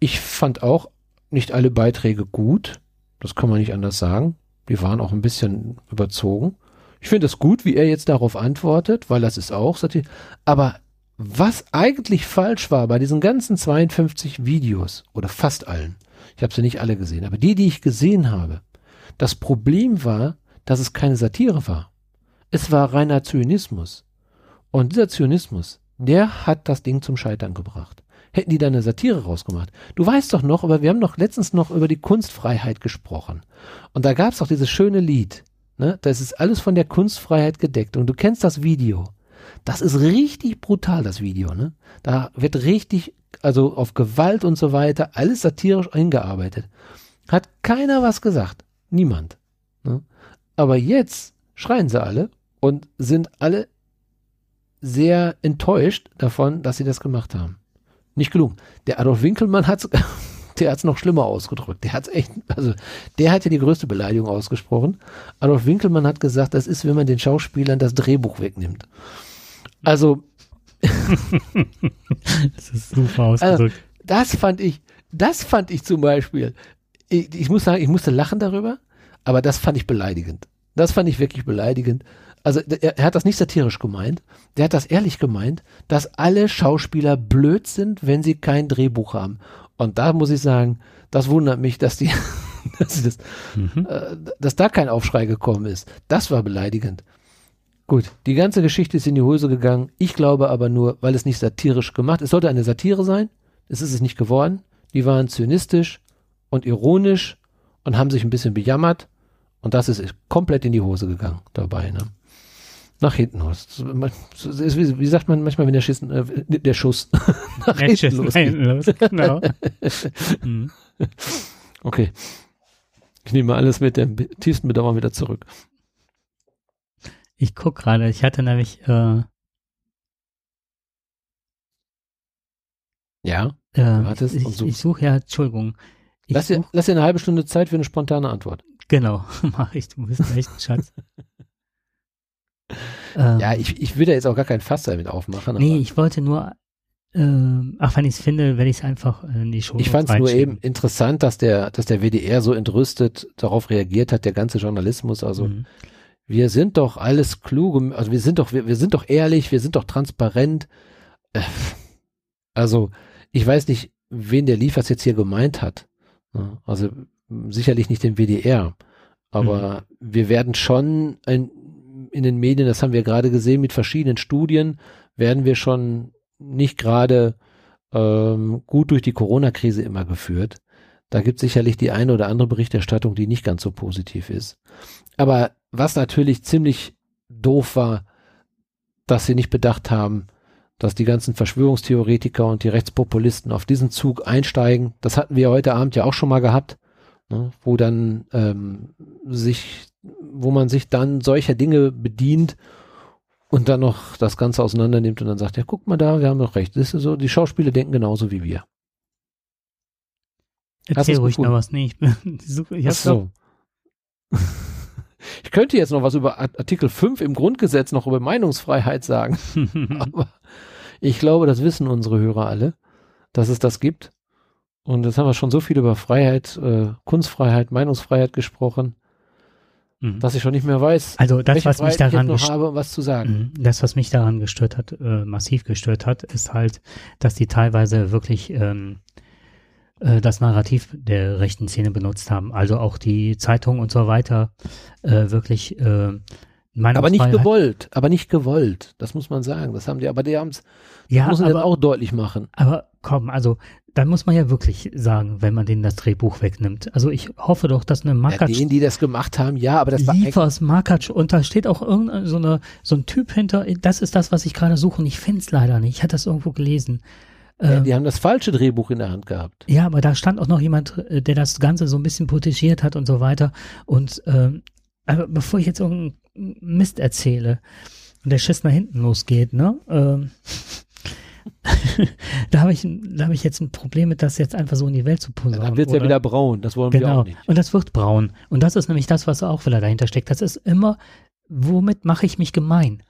Ich fand auch nicht alle Beiträge gut. Das kann man nicht anders sagen. Die waren auch ein bisschen überzogen. Ich finde es gut, wie er jetzt darauf antwortet, weil das ist auch Satire. Aber was eigentlich falsch war bei diesen ganzen 52 Videos oder fast allen, ich habe sie nicht alle gesehen, aber die, die ich gesehen habe, das Problem war, dass es keine Satire war. Es war reiner Zynismus. Und dieser Zynismus, der hat das Ding zum Scheitern gebracht hätten die da eine Satire rausgemacht. Du weißt doch noch, aber wir haben doch letztens noch über die Kunstfreiheit gesprochen. Und da gab es doch dieses schöne Lied. Ne? Das ist alles von der Kunstfreiheit gedeckt. Und du kennst das Video. Das ist richtig brutal, das Video. Ne? Da wird richtig, also auf Gewalt und so weiter, alles satirisch eingearbeitet. Hat keiner was gesagt. Niemand. Ne? Aber jetzt schreien sie alle und sind alle sehr enttäuscht davon, dass sie das gemacht haben. Nicht gelungen. Der Adolf Winkelmann hat's, der hat's noch schlimmer ausgedrückt. Der hat's echt, also der hat ja die größte Beleidigung ausgesprochen. Adolf Winkelmann hat gesagt, das ist, wenn man den Schauspielern das Drehbuch wegnimmt. Also, Das ist super ausgedrückt. das fand ich, das fand ich zum Beispiel. Ich, ich muss sagen, ich musste lachen darüber, aber das fand ich beleidigend. Das fand ich wirklich beleidigend. Also er, er hat das nicht satirisch gemeint, der hat das ehrlich gemeint, dass alle Schauspieler blöd sind, wenn sie kein Drehbuch haben. Und da muss ich sagen, das wundert mich, dass die, dass, das, Mhm. äh, dass da kein Aufschrei gekommen ist. Das war beleidigend. Gut, die ganze Geschichte ist in die Hose gegangen. Ich glaube aber nur, weil es nicht satirisch gemacht ist. Es sollte eine Satire sein. Es ist es nicht geworden. Die waren zynistisch und ironisch und haben sich ein bisschen bejammert. Und das ist komplett in die Hose gegangen dabei. Ne? Nach hinten los. Wie, sagt man manchmal, wenn der Schiss, äh, der Schuss nach Matches hinten losgeht? los, genau. Mhm. Okay. Ich nehme alles mit dem tiefsten Bedauern wieder zurück. Ich guck gerade, ich hatte nämlich, äh, Ja. äh, hattest ich, ich, suche ja, Entschuldigung. Lass dir, lass dir eine halbe Stunde Zeit für eine spontane Antwort. genau, mach ich, du bist echt ein Schatz. ähm, Ja, ich, ich will da jetzt auch gar kein Fass damit aufmachen. nee, ich wollte nur, ähm, ach, wenn ich es finde, werde ich es einfach in die Show ich fand es nur eben interessant, dass der, dass der WDR so entrüstet darauf reagiert hat, der ganze Journalismus. Also Mhm. Wir sind doch alles kluge, also wir sind doch, wir, wir sind doch ehrlich, wir sind doch transparent. Äh, Also ich weiß nicht, wen der Liefers jetzt hier gemeint hat. Also sicherlich nicht den WDR. Aber wir werden schon in, in den Medien, das haben wir gerade gesehen, mit verschiedenen Studien, werden wir schon nicht gerade ähm, gut durch die Corona-Krise immer geführt. Da gibt es sicherlich die eine oder andere Berichterstattung, die nicht ganz so positiv ist. Aber was natürlich ziemlich doof war, dass sie nicht bedacht haben, dass die ganzen Verschwörungstheoretiker und die Rechtspopulisten auf diesen Zug einsteigen. Das hatten wir heute Abend ja auch schon mal gehabt, ne, wo dann ähm, sich, wo man sich dann solcher Dinge bedient und dann noch das Ganze auseinander nimmt und dann sagt, ja, guck mal da, wir haben doch recht. Das ist so, die Schauspieler denken genauso wie wir. Erzähl ruhig noch was. Nee, ich, bin- ich, Ach hab's doch- so. Ich könnte jetzt noch was über Art- Artikel 5 im Grundgesetz noch über Meinungsfreiheit sagen. Aber ich glaube, das wissen unsere Hörer alle, dass es das gibt. Und jetzt haben wir schon so viel über Freiheit, äh, Kunstfreiheit, Meinungsfreiheit gesprochen, Mhm. dass ich schon nicht mehr weiß, Also das, was mich Freiheit ich jetzt daran noch gestört habe, um was zu sagen. Mhm. Das, was mich daran gestört hat, äh, massiv gestört hat, ist halt, dass die teilweise wirklich ähm, äh, das Narrativ der rechten Szene benutzt haben. Also auch die Zeitung und so weiter äh, wirklich äh, Aber nicht gewollt, aber nicht gewollt. Das muss man sagen. Das haben die, aber die haben es, Ja, muss man aber, auch deutlich machen. aber komm, also dann muss man ja wirklich sagen, wenn man denen das Drehbuch wegnimmt. Also ich hoffe doch, dass eine Ja, Makac denen, die das gemacht haben, ja, aber das war Liefers Makac und da steht auch irgendein so, eine, so ein Typ hinter. Das ist das, was ich gerade suche und ich finde es leider nicht. Ich hatte das irgendwo gelesen. Ja, Ähm, die haben das falsche Drehbuch in der Hand gehabt. Ja, aber da stand auch noch jemand, äh, der das Ganze so ein bisschen protegiert hat und so weiter. Und ähm, aber bevor ich jetzt irgendeinen Mist erzähle und der Schiss nach hinten losgeht, ne? Ähm, da habe ich, da habe ich jetzt ein Problem mit, das jetzt einfach so in die Welt zu posaunen. Dann wird es ja wieder braun. Das wollen wir Genau. auch nicht. Und das wird braun. Und das ist nämlich das, was auch wieder dahinter steckt. Das ist immer, womit mache ich mich gemein?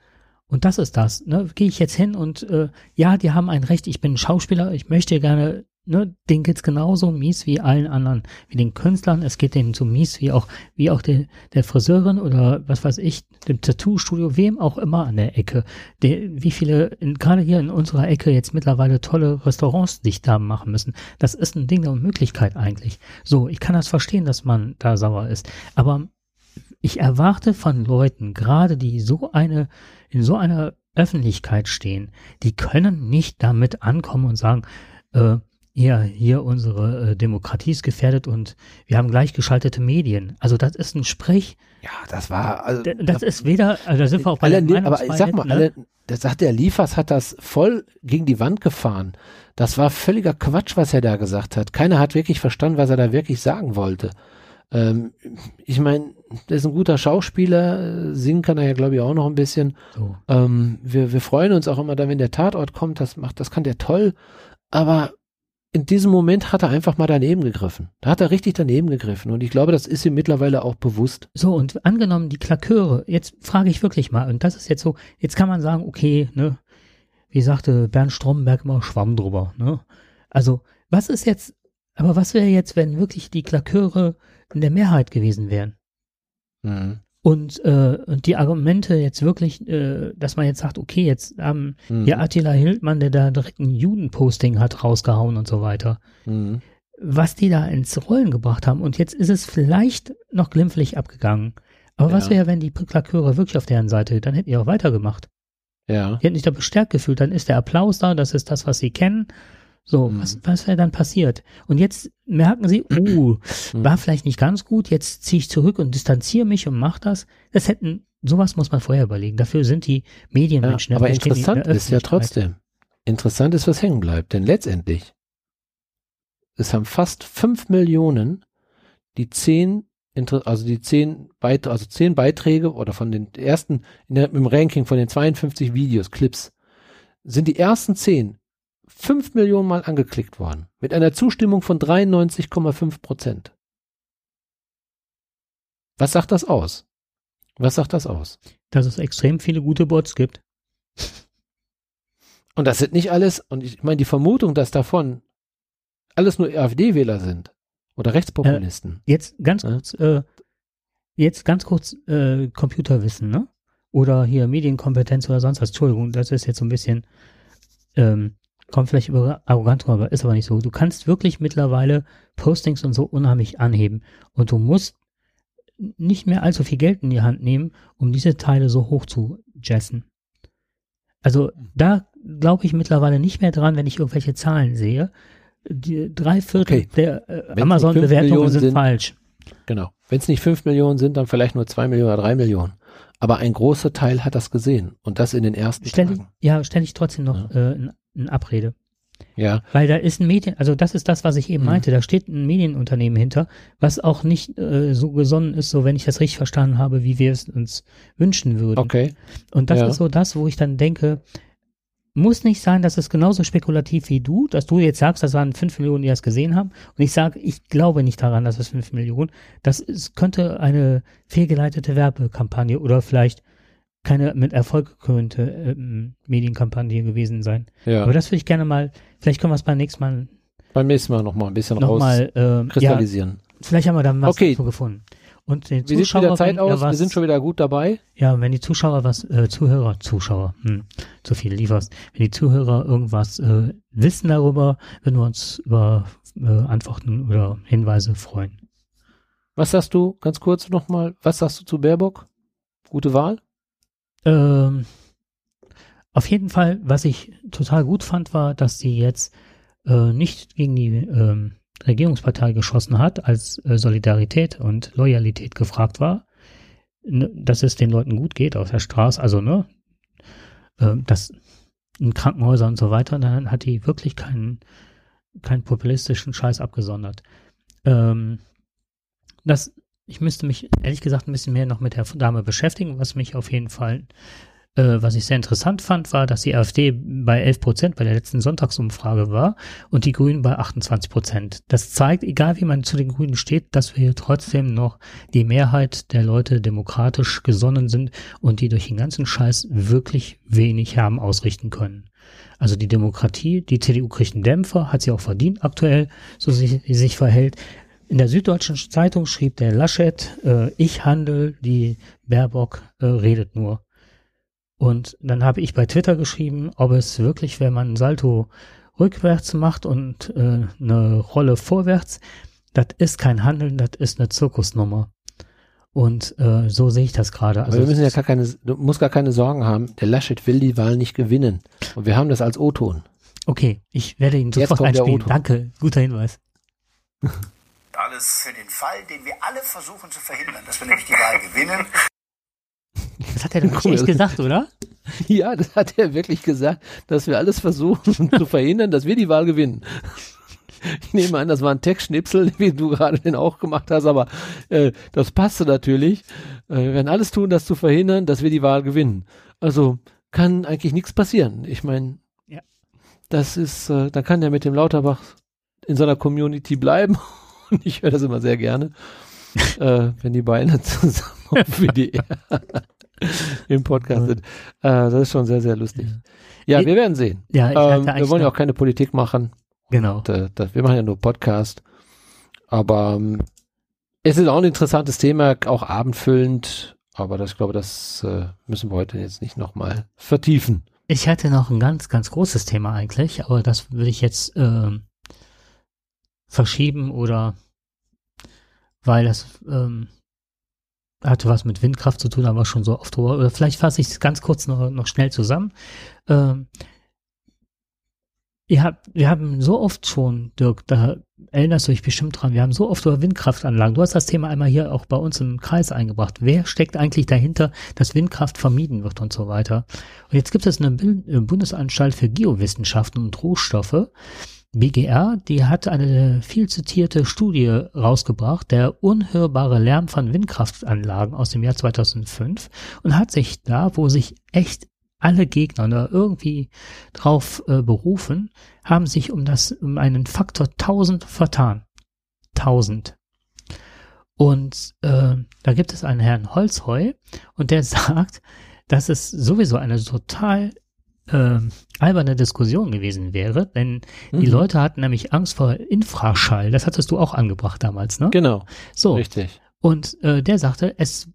Und das ist das. Ne? Gehe ich jetzt hin und äh, ja, die haben ein Recht, ich bin ein Schauspieler, ich möchte gerne, ne, denen geht's genauso mies wie allen anderen, wie den Künstlern, es geht denen so mies wie auch, wie auch der, der Friseurin oder was weiß ich, dem Tattoo-Studio, wem auch immer an der Ecke. Der, wie viele, in, gerade hier in unserer Ecke jetzt mittlerweile tolle Restaurants dicht haben machen müssen. Das ist ein Ding der Unmöglichkeit eigentlich. So, ich kann das verstehen, dass man da sauer ist. Aber ich erwarte von Leuten, gerade die so eine, in so einer Öffentlichkeit stehen, die können nicht damit ankommen und sagen, äh, ja, hier unsere äh, Demokratie ist gefährdet und wir haben gleichgeschaltete Medien. Also das ist ein Sprech, Ja, das war, also, d- das ist weder, also da sind wir auch bei alle, der aber ich sag mal, ne? alle, das sagt der Liefers hat das voll gegen die Wand gefahren. Das war völliger Quatsch, was er da gesagt hat. Keiner hat wirklich verstanden, was er da wirklich sagen wollte. Ähm, ich meine, der ist ein guter Schauspieler, äh, singen kann er ja, glaube ich, auch noch ein bisschen. So. Ähm, wir, wir freuen uns auch immer da, wenn der Tatort kommt, das macht, das kann der toll. Aber in diesem Moment hat er einfach mal daneben gegriffen. Da hat er richtig daneben gegriffen. Und ich glaube, das ist ihm mittlerweile auch bewusst. So, und angenommen die Klaköre, jetzt frage ich wirklich mal, und das ist jetzt so, jetzt kann man sagen, okay, ne, wie sagte Bernd Stromberg immer, Schwamm drüber, ne? Also, was ist jetzt, aber was wäre jetzt, wenn wirklich die Klaköre in der Mehrheit gewesen wären? Mhm. Und, äh, und die Argumente jetzt wirklich, äh, dass man jetzt sagt, okay, jetzt ähm, Mhm. hier Attila Hildmann, der da direkt ein Judenposting hat rausgehauen und so weiter. Mhm. Was die da ins Rollen gebracht haben. Und jetzt ist es vielleicht noch glimpflich abgegangen. Aber was Ja. wäre, wenn die Klaköre wirklich auf deren Seite, dann hätten die auch weitergemacht. Ja. Die hätten sich da bestärkt gefühlt, dann ist der Applaus da, das ist das, was sie kennen. So, Mhm. was, was wäre dann passiert? Und jetzt merken sie, oh, Mhm. war vielleicht nicht ganz gut, jetzt ziehe ich zurück und distanziere mich und mach das. Das hätten, sowas muss man vorher überlegen. Dafür sind die ja Medienmenschen. aber die in interessant der ist ja trotzdem. Interessant ist, was hängen bleibt. Denn letztendlich, es haben fast fünf Millionen die zehn, also die zehn, Beit also zehn Beiträge oder von den ersten, in der, im Ranking von den 52 Videos, Clips, sind die ersten zehn fünf Millionen Mal angeklickt worden. Mit einer Zustimmung von 93,5 Prozent. Was sagt das aus? Was sagt das aus? Dass es extrem viele gute Bots gibt. Und das sind nicht alles, und ich meine, die Vermutung, dass davon alles nur AfD-Wähler sind oder Rechtspopulisten. Jetzt ganz Ja. kurz, äh, jetzt ganz kurz äh, Computerwissen, ne? Oder hier Medienkompetenz oder sonst was. Entschuldigung, das ist jetzt so ein bisschen, ähm, kommt vielleicht über arrogant rüber, ist aber nicht so. Du kannst wirklich mittlerweile Postings und so unheimlich anheben. Und du musst nicht mehr allzu viel Geld in die Hand nehmen, um diese Teile so hoch zu jessen. Also da glaube ich mittlerweile nicht mehr dran, wenn ich irgendwelche Zahlen sehe. Die drei Viertel Okay. der äh, Amazon-Bewertungen sind sind- falsch. Genau. Wenn es nicht fünf Millionen sind, dann vielleicht nur zwei Millionen oder drei Millionen. Aber ein großer Teil hat das gesehen. Und das in den ersten ich, Tagen. ja, stelle ich trotzdem noch äh, in, in Abrede. Ja. Weil da ist ein Medien, also das ist das, was ich eben Mhm. meinte, da steht ein Medienunternehmen hinter, was auch nicht äh, so gesonnen ist, so wenn ich das richtig verstanden habe, wie wir es uns wünschen würden. Okay. Und das Ja. ist so das, wo ich dann denke, muss nicht sein, dass es genauso spekulativ wie du, dass du jetzt sagst, das waren fünf Millionen, die das gesehen haben. Und ich sage, ich glaube nicht daran, dass es fünf Millionen. Das ist, könnte eine fehlgeleitete Werbekampagne oder vielleicht keine mit Erfolg gekrönte ähm, Medienkampagne gewesen sein. Ja. Aber das würde ich gerne mal, vielleicht können wir es beim nächsten Mal Beim nächsten Mal noch mal ein bisschen raus nochmal, ähm, ja, kristallisieren. vielleicht haben wir dann was Okay. dazu gefunden. Und den Wie sieht Zuschauer, wieder Zeit aus? Wir was- sind schon wieder gut dabei. ja, wenn die Zuschauer was, äh, Zuhörer, Zuschauer, hm, zu viel lieferst, wenn die Zuhörer irgendwas äh, wissen darüber, würden wir uns über äh, Antworten oder Hinweise freuen. Was sagst du, ganz kurz nochmal, was sagst du zu Baerbock? Gute Wahl? Ähm, auf jeden Fall, was ich total gut fand, war, dass sie jetzt äh, nicht gegen die ähm, Regierungspartei geschossen hat, als äh, Solidarität und Loyalität gefragt war, ne, dass es den Leuten gut geht auf der Straße, also ne, äh, das in Krankenhäusern und so weiter, dann hat die wirklich keinen keinen populistischen Scheiß abgesondert. Ähm, das, ich müsste mich ehrlich gesagt ein bisschen mehr noch mit der Dame beschäftigen, was mich auf jeden Fall äh, was ich sehr interessant fand, war, dass die AfD bei 11 Prozent bei der letzten Sonntagsumfrage war und die Grünen bei 28 Prozent. Das zeigt, egal wie man zu den Grünen steht, dass wir hier trotzdem noch die Mehrheit der Leute demokratisch gesonnen sind und die durch den ganzen Scheiß wirklich wenig haben ausrichten können. Also die Demokratie, die CDU kriegt einen Dämpfer, hat sie auch verdient aktuell, so sie sie sich verhält. In der Süddeutschen Zeitung schrieb der Laschet, äh, ich handel, die Baerbock äh, redet nur. Und dann habe ich bei Twitter geschrieben, ob es wirklich, wenn man ein Salto rückwärts macht und äh, eine Rolle vorwärts, das ist kein Handeln, das ist eine Zirkusnummer. Und äh, so sehe ich das gerade. Aber wir müssen ja gar keine, du musst gar keine Sorgen haben. Der Laschet will die Wahl nicht gewinnen. Und wir haben das als O-Ton. okay, ich werde ihn sofort einspielen. Danke, guter Hinweis. Alles für den Fall, den wir alle versuchen zu verhindern, dass wir nämlich die Wahl gewinnen. Das hat er doch nicht Cool. echt gesagt, oder? Ja, das hat er wirklich gesagt, dass wir alles versuchen zu verhindern, dass wir die Wahl gewinnen. ich nehme an, das war ein Textschnipsel, wie du gerade den auch gemacht hast, aber äh, das passte natürlich. Äh, wir werden alles tun, das zu verhindern, dass wir die Wahl gewinnen. Also kann eigentlich nichts passieren. Ich meine, Ja. das ist, äh, da kann der mit dem Lauterbach in seiner Community bleiben. Und ich höre das immer sehr gerne, äh, wenn die beiden zusammen auf WDR im Podcast sind. Äh, das ist schon sehr, sehr lustig. Ja, wir werden sehen. Ja, ich Ähm, wir wollen ja auch keine Politik machen. Genau. Und, äh, das, wir machen ja nur Podcast. Aber ähm, es ist auch ein interessantes Thema, auch abendfüllend. Aber das, ich glaube, das äh, müssen wir heute jetzt nicht nochmal vertiefen. Ich hatte noch ein ganz, ganz großes Thema eigentlich, aber das würde ich jetzt ähm, verschieben oder weil das ähm, hatte was mit Windkraft zu tun, aber schon so oft drüber. Oder vielleicht fasse ich es ganz kurz noch, noch schnell zusammen. Ähm, ihr habt, wir haben so oft schon, Dirk, da erinnerst du dich bestimmt dran, wir haben so oft über Windkraftanlagen. Du hast das Thema einmal hier auch bei uns im Kreis eingebracht. Wer steckt eigentlich dahinter, dass Windkraft vermieden wird und so weiter? Und jetzt gibt es eine äh, Bundesanstalt für Geowissenschaften und Rohstoffe, BGR, die hat eine viel zitierte Studie rausgebracht, der unhörbare Lärm von Windkraftanlagen aus dem Jahr 2005 und hat sich da, wo sich echt alle Gegner da irgendwie drauf äh, berufen, haben sich um das, um einen Faktor 1000 vertan. 1000. Und äh, da gibt es einen Herrn Holzheu und der sagt, dass es sowieso eine total äh, alberne Diskussion gewesen wäre, denn die Mhm. Leute hatten nämlich Angst vor Infraschall. Das hattest du auch angebracht damals, ne? Genau, So. richtig. Und äh, der sagte, es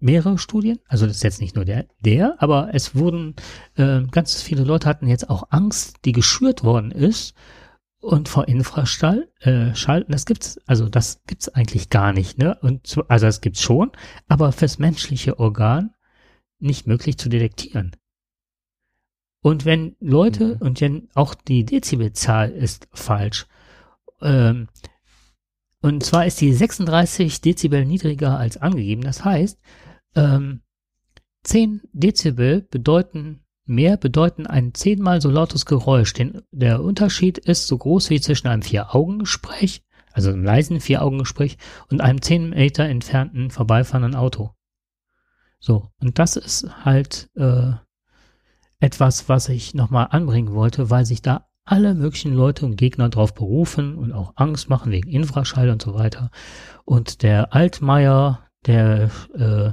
mehrere Studien, also das ist jetzt nicht nur der, der, aber es wurden äh, ganz viele Leute hatten jetzt auch Angst, die geschürt worden ist und vor Infraschall, äh, Schall, das gibt's, also das gibt's eigentlich gar nicht, ne? Und so, also das gibt's schon, aber fürs menschliche Organ nicht möglich zu detektieren. Und wenn Leute, Mhm. und wenn auch die Dezibelzahl ist falsch, ähm, und zwar ist die 36 Dezibel niedriger als angegeben. Das heißt, ähm, 10 Dezibel bedeuten mehr, bedeuten ein zehnmal so lautes Geräusch. Den, der Unterschied ist so groß wie zwischen einem Vier-Augen-Gespräch, also einem leisen Vier-Augen-Gespräch und einem 10 Meter entfernten vorbeifahrenden Auto. So, und das ist halt äh, etwas, was ich nochmal anbringen wollte, weil sich da alle möglichen Leute und Gegner drauf berufen und auch Angst machen wegen Infraschall und so weiter. Und der Altmaier, der, äh,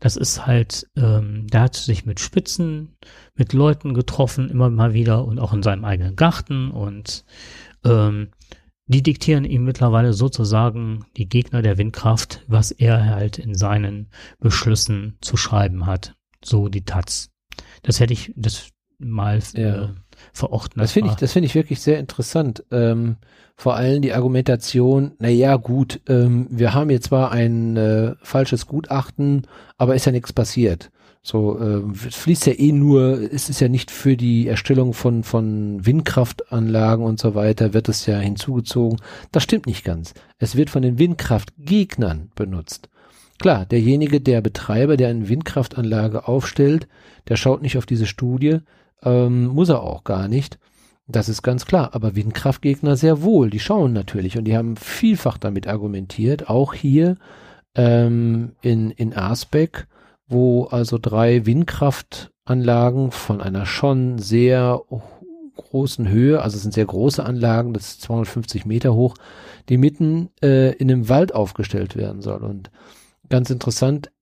das ist halt, ähm, der hat sich mit Spitzen, mit Leuten getroffen, immer mal wieder und auch in seinem eigenen Garten und ähm, die diktieren ihm mittlerweile sozusagen die Gegner der Windkraft, was er halt in seinen Beschlüssen zu schreiben hat. So die Taz. Das hätte ich das mal Ja. äh, verordnet. Das finde ich, war. das finde ich wirklich sehr interessant. Ähm, vor allem die Argumentation, na ja, gut, ähm, wir haben jetzt zwar ein äh, falsches Gutachten, aber ist ja nichts passiert. So, ähm, es fließt ja eh nur, es ist ja nicht für die Erstellung von, von Windkraftanlagen und so weiter, wird es ja hinzugezogen. Das stimmt nicht ganz. Es wird von den Windkraftgegnern benutzt. Klar, derjenige, der Betreiber, der eine Windkraftanlage aufstellt, der schaut nicht auf diese Studie, ähm, muss er auch gar nicht. Das ist ganz klar. Aber Windkraftgegner sehr wohl. Die schauen natürlich und die haben vielfach damit argumentiert. Auch hier ähm, in, in Arsbeck, wo also drei Windkraftanlagen von einer schon sehr großen Höhe, also es sind sehr große Anlagen, das ist 250 Meter hoch, die mitten äh, in einem Wald aufgestellt werden soll. Und ganz interessant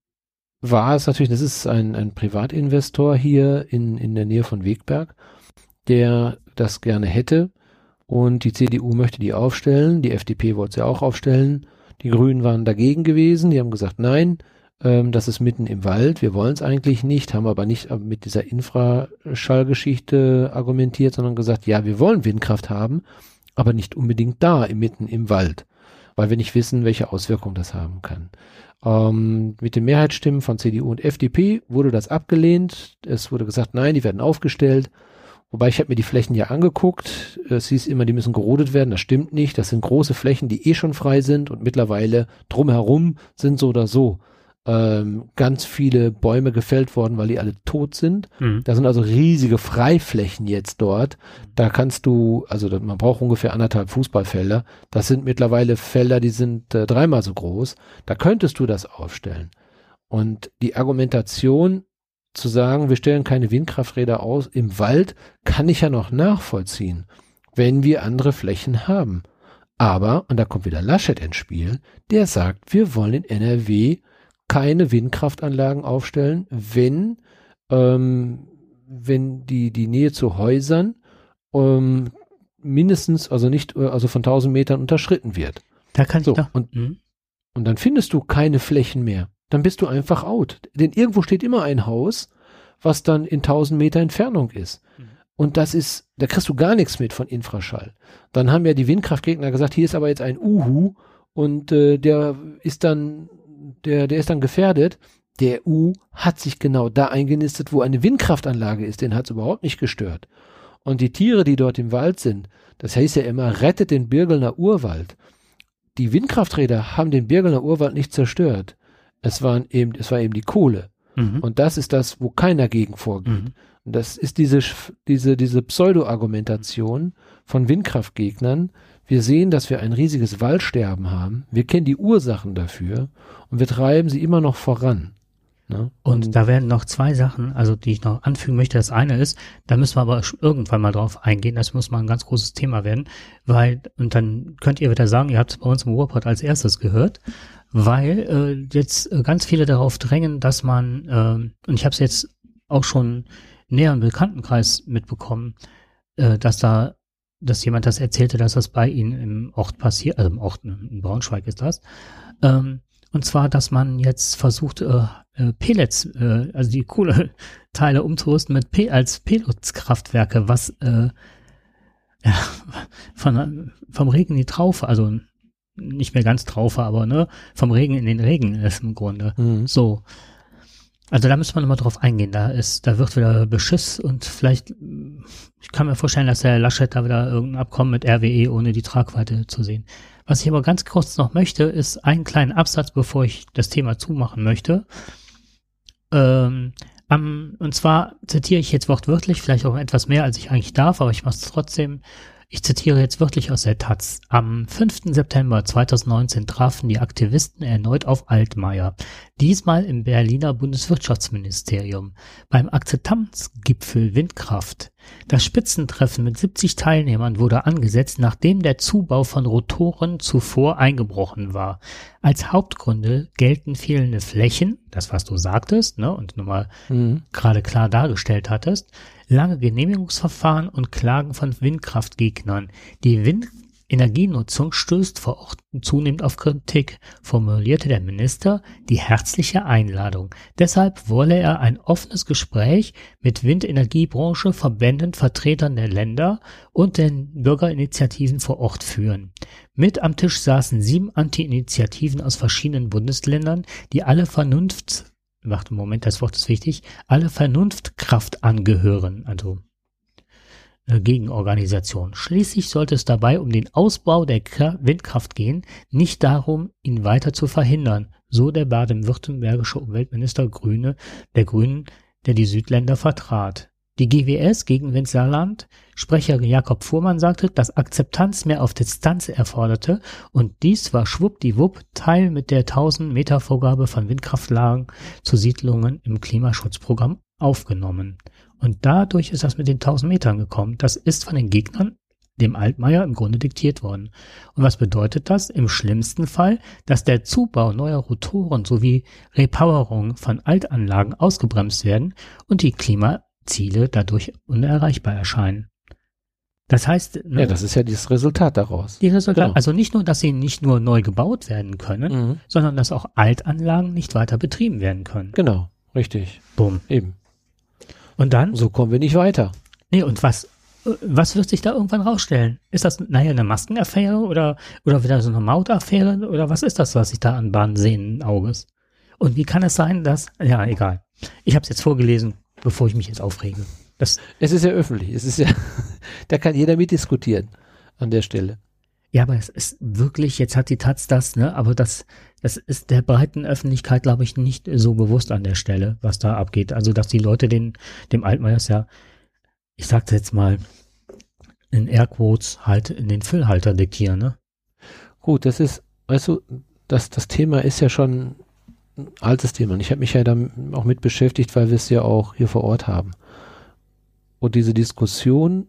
war es natürlich, das ist ein, ein Privatinvestor hier in, in der Nähe von Wegberg, der das gerne hätte. Und die CDU möchte die aufstellen. Die FDP wollte sie auch aufstellen. Die Grünen waren dagegen gewesen. Die haben gesagt, nein, ähm, das ist mitten im Wald. Wir wollen es eigentlich nicht, haben aber nicht mit dieser Infraschallgeschichte argumentiert, sondern gesagt, ja, wir wollen Windkraft haben, aber nicht unbedingt da, mitten im Wald, weil wir nicht wissen, welche Auswirkungen das haben kann. Ähm, mit den Mehrheitsstimmen von CDU und FDP wurde das abgelehnt. Es wurde gesagt, nein, die werden aufgestellt. Wobei ich habe mir die Flächen ja angeguckt. Es hieß immer, die müssen gerodet werden. Das stimmt nicht. Das sind große Flächen, die eh schon frei sind und mittlerweile drumherum sind so oder so ähm, ganz viele Bäume gefällt worden, weil die alle tot sind. Mhm. Da sind also riesige Freiflächen jetzt dort. Da kannst du, also man braucht ungefähr anderthalb Fußballfelder. Das sind mittlerweile Felder, die sind äh, dreimal so groß. Da könntest du das aufstellen. Und die Argumentation zu sagen, wir stellen keine Windkrafträder aus im Wald, kann ich ja noch nachvollziehen, wenn wir andere Flächen haben. Aber, und da kommt wieder Laschet ins Spiel, der sagt, wir wollen in NRW keine Windkraftanlagen aufstellen, wenn, ähm, wenn die, die Nähe zu Häusern ähm, mindestens, also nicht, äh, also von 1000 Metern unterschritten wird. Da kann So, ich doch. und- Mhm. Und dann findest du keine Flächen mehr. Dann bist du einfach out. Denn irgendwo steht immer ein Haus, was dann in 1000 Meter Entfernung ist. Mhm. Und das ist, da kriegst du gar nichts mit von Infraschall. Dann haben ja die Windkraftgegner gesagt, hier ist aber jetzt ein Uhu und äh, der ist dann, der, der ist dann gefährdet. Der U hat sich genau da eingenistet, wo eine Windkraftanlage ist. Den hat es überhaupt nicht gestört. Und die Tiere, die dort im Wald sind, das heißt ja immer, rettet den Birgelner Urwald. Die Windkrafträder haben den Birgelner Urwald nicht zerstört. Es waren eben, es war eben die Kohle. Mhm. Und das ist das, wo keiner gegen vorgeht. Mhm. Und das ist diese, diese, diese Pseudo-Argumentation von Windkraftgegnern. Wir sehen, dass wir ein riesiges Waldsterben haben. Wir kennen die Ursachen dafür und wir treiben sie immer noch voran. Ne? Und da werden noch zwei Sachen, also die ich noch anfügen möchte. Das eine ist, da müssen wir aber irgendwann mal drauf eingehen. Das muss mal ein ganz großes Thema werden, weil, und dann könnt ihr wieder sagen, ihr habt es bei uns im Ruhrpott als erstes gehört, weil äh, jetzt äh, ganz viele darauf drängen, dass man, äh, und ich habe es jetzt auch schon näher im Bekanntenkreis mitbekommen, äh, dass da, dass jemand das erzählte, dass das bei ihnen im Ort passiert, also im Ort, in Braunschweig ist das, ähm, und zwar, dass man jetzt versucht, äh, äh, Pellets, äh, also die Kohleteile umzurüsten mit P als Pelletskraftwerke, was äh, ja, von, vom Regen in die Traufe, also nicht mehr ganz Traufe, aber ne, vom Regen in den Regen ist im Grunde. Mhm. So. Also da müssen wir nochmal drauf eingehen. Da ist, da wird wieder Beschiss und vielleicht, ich kann mir vorstellen, dass der Laschet da wieder irgendein Abkommen mit RWE ohne die Tragweite zu sehen. Was ich aber ganz kurz noch möchte, ist einen kleinen Absatz, bevor ich das Thema zumachen möchte. Ähm, am, und zwar zitiere ich jetzt wortwörtlich, vielleicht auch etwas mehr, als ich eigentlich darf, aber ich mache es trotzdem. Ich zitiere jetzt wörtlich aus der Taz. Am 5. September 2019 trafen die Aktivisten erneut auf Altmaier. Diesmal im Berliner Bundeswirtschaftsministerium. Beim Akzeptanzgipfel Windkraft. Das Spitzentreffen mit 70 Teilnehmern wurde angesetzt, nachdem der Zubau von Rotoren zuvor eingebrochen war. Als Hauptgründe gelten fehlende Flächen, das was du sagtest, ne, und nochmal Mhm. gerade klar dargestellt hattest, lange Genehmigungsverfahren und Klagen von Windkraftgegnern. Die Windenergienutzung stößt vor Ort zunehmend auf Kritik, formulierte der Minister die herzliche Einladung. Deshalb wolle er ein offenes Gespräch mit Windenergiebranche, Verbänden, Vertretern der Länder und den Bürgerinitiativen vor Ort führen. Mit am Tisch saßen sieben Anti-Initiativen aus verschiedenen Bundesländern, die alle Vernunft Warte, Moment, das Wort ist wichtig, alle Vernunftkraft angehören, also eine Gegenorganisation. Schließlich sollte es dabei um den Ausbau der Kra- Windkraft gehen, nicht darum, ihn weiter zu verhindern, so der baden-württembergische Umweltminister Grüne, der Grünen, der die Südländer vertrat. Die GWS gegen Windsaarland, Sprecher Jakob Fuhrmann sagte, dass Akzeptanz mehr auf Distanz erforderte und dies war schwuppdiwupp Teil mit der 1000 Meter Vorgabe von Windkraftlagen zu Siedlungen im Klimaschutzprogramm aufgenommen. Und dadurch ist das mit den 1000 Metern gekommen. Das ist von den Gegnern dem Altmaier im Grunde diktiert worden. Und was bedeutet das? Im schlimmsten Fall, dass der Zubau neuer Rotoren sowie Repowerung von Altanlagen ausgebremst werden und die Klimaziele dadurch unerreichbar erscheinen. Das heißt, ne, Ja, das ist ja das Resultat daraus. die Resultate, genau. also nicht nur, dass sie nicht nur neu gebaut werden können, Mhm. sondern dass auch Altanlagen nicht weiter betrieben werden können. Genau, richtig. Bumm. Eben. Und dann, So kommen wir nicht weiter. nee, und was, was wird sich da irgendwann rausstellen? Ist das nachher eine Maskenaffäre oder, oder wieder so eine Mautaffäre oder was ist das, was sich da anbahnt, sehenden Auges? Und wie kann es sein, dass, ja, egal. Ich habe es jetzt vorgelesen, bevor ich mich jetzt aufrege. Das, Es ist ja öffentlich. Es ist ja, da kann jeder mitdiskutieren an der Stelle. Ja, aber es ist wirklich, jetzt hat die Taz das, ne, aber das, das ist der breiten Öffentlichkeit, glaube ich, nicht so bewusst an der Stelle, was da abgeht. Also, dass die Leute den, dem Altmaiers ja, ich sag's jetzt mal, in Airquotes halt in den Füllhalter diktieren, ne? Gut, das ist, weißt du, das, das Thema ist ja schon altes Thema. Und ich habe mich ja da auch mit beschäftigt, weil wir es ja auch hier vor Ort haben. Und diese Diskussion,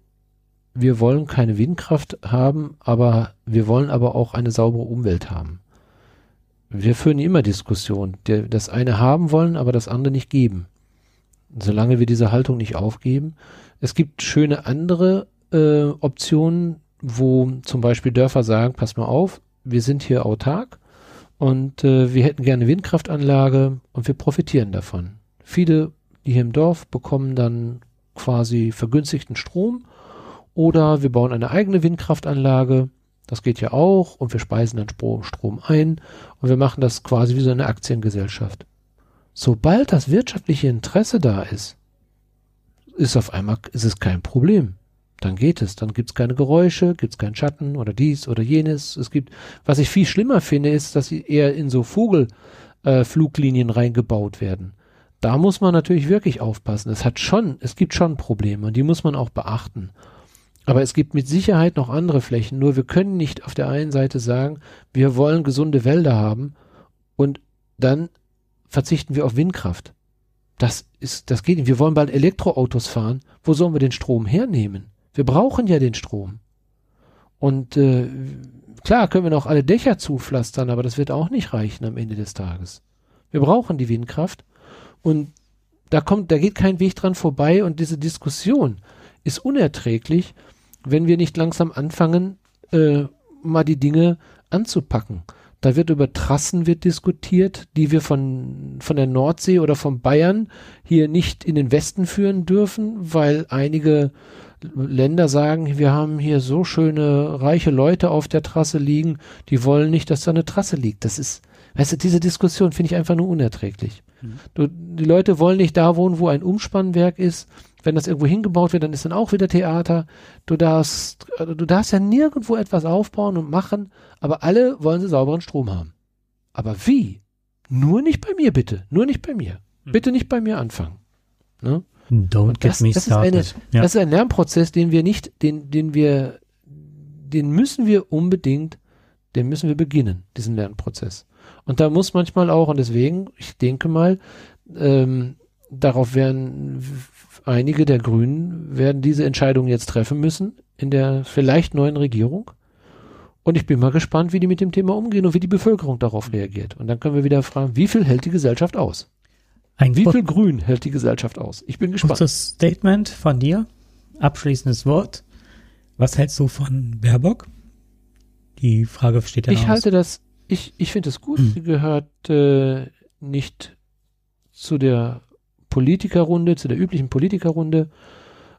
wir wollen keine Windkraft haben, aber wir wollen aber auch eine saubere Umwelt haben. Wir führen immer Diskussionen, das eine haben wollen, aber das andere nicht geben. Solange wir diese Haltung nicht aufgeben. Es gibt schöne andere äh, Optionen, wo zum Beispiel Dörfer sagen, pass mal auf, wir sind hier autark und äh, wir hätten gerne Windkraftanlage und wir profitieren davon. Viele, die hier im Dorf bekommen dann quasi vergünstigten Strom oder wir bauen eine eigene Windkraftanlage. Das geht ja auch und wir speisen dann Strom ein und wir machen das quasi wie so eine Aktiengesellschaft. Sobald das wirtschaftliche Interesse da ist, ist auf einmal ist es kein Problem. Dann geht es. Dann gibt es keine Geräusche, gibt es keinen Schatten oder dies oder jenes. Es gibt, was ich viel schlimmer finde, ist, dass sie eher in so Vogelfluglinien äh, reingebaut werden. Da muss man natürlich wirklich aufpassen. Es hat schon, es gibt schon Probleme und die muss man auch beachten. Aber es gibt mit Sicherheit noch andere Flächen. Nur wir können nicht auf der einen Seite sagen, wir wollen gesunde Wälder haben und dann verzichten wir auf Windkraft. Das ist, das geht nicht. Wir wollen bald Elektroautos fahren. Wo sollen wir den Strom hernehmen? Wir brauchen ja den Strom. Und äh, klar können wir noch alle Dächer zupflastern, aber das wird auch nicht reichen am Ende des Tages. Wir brauchen die Windkraft und da kommt, da geht kein Weg dran vorbei und diese Diskussion ist unerträglich, wenn wir nicht langsam anfangen, äh, mal die Dinge anzupacken. Da wird über Trassen wird diskutiert, die wir von, von der Nordsee oder von Bayern hier nicht in den Westen führen dürfen, weil einige Länder sagen, wir haben hier so schöne, reiche Leute auf der Trasse liegen, die wollen nicht, dass da eine Trasse liegt. Das ist, weißt du, diese Diskussion finde ich einfach nur unerträglich. Mhm. Du, die Leute wollen nicht da wohnen, wo ein Umspannwerk ist. Wenn das irgendwo hingebaut wird, dann ist dann auch wieder Theater. Du darfst, du darfst ja nirgendwo etwas aufbauen und machen, aber alle wollen sie sauberen Strom haben. Aber wie? Nur nicht bei mir, bitte. Nur nicht bei mir. Mhm. Bitte nicht bei mir anfangen. Ne? Don't get das, me das started. Ist eine, ja. Das ist ein Lernprozess, den wir nicht, den, den wir, den müssen wir unbedingt, den müssen wir beginnen, diesen Lernprozess. Und da muss manchmal auch, und deswegen, ich denke mal, ähm, darauf werden einige der Grünen werden diese Entscheidung jetzt treffen müssen in der vielleicht neuen Regierung. Und ich bin mal gespannt, wie die mit dem Thema umgehen und wie die Bevölkerung darauf reagiert. Und dann können wir wieder fragen, wie viel hält die Gesellschaft aus? Ein Wie viel Grün hält die Gesellschaft aus? Ich bin gespannt. Kurzes Statement von dir. Abschließendes Wort. Was hältst du von Baerbock? Die Frage steht ja Ich halte das, ich, ich finde es gut. Hm. Sie gehört äh, nicht zu der Politikerrunde, zu der üblichen Politikerrunde.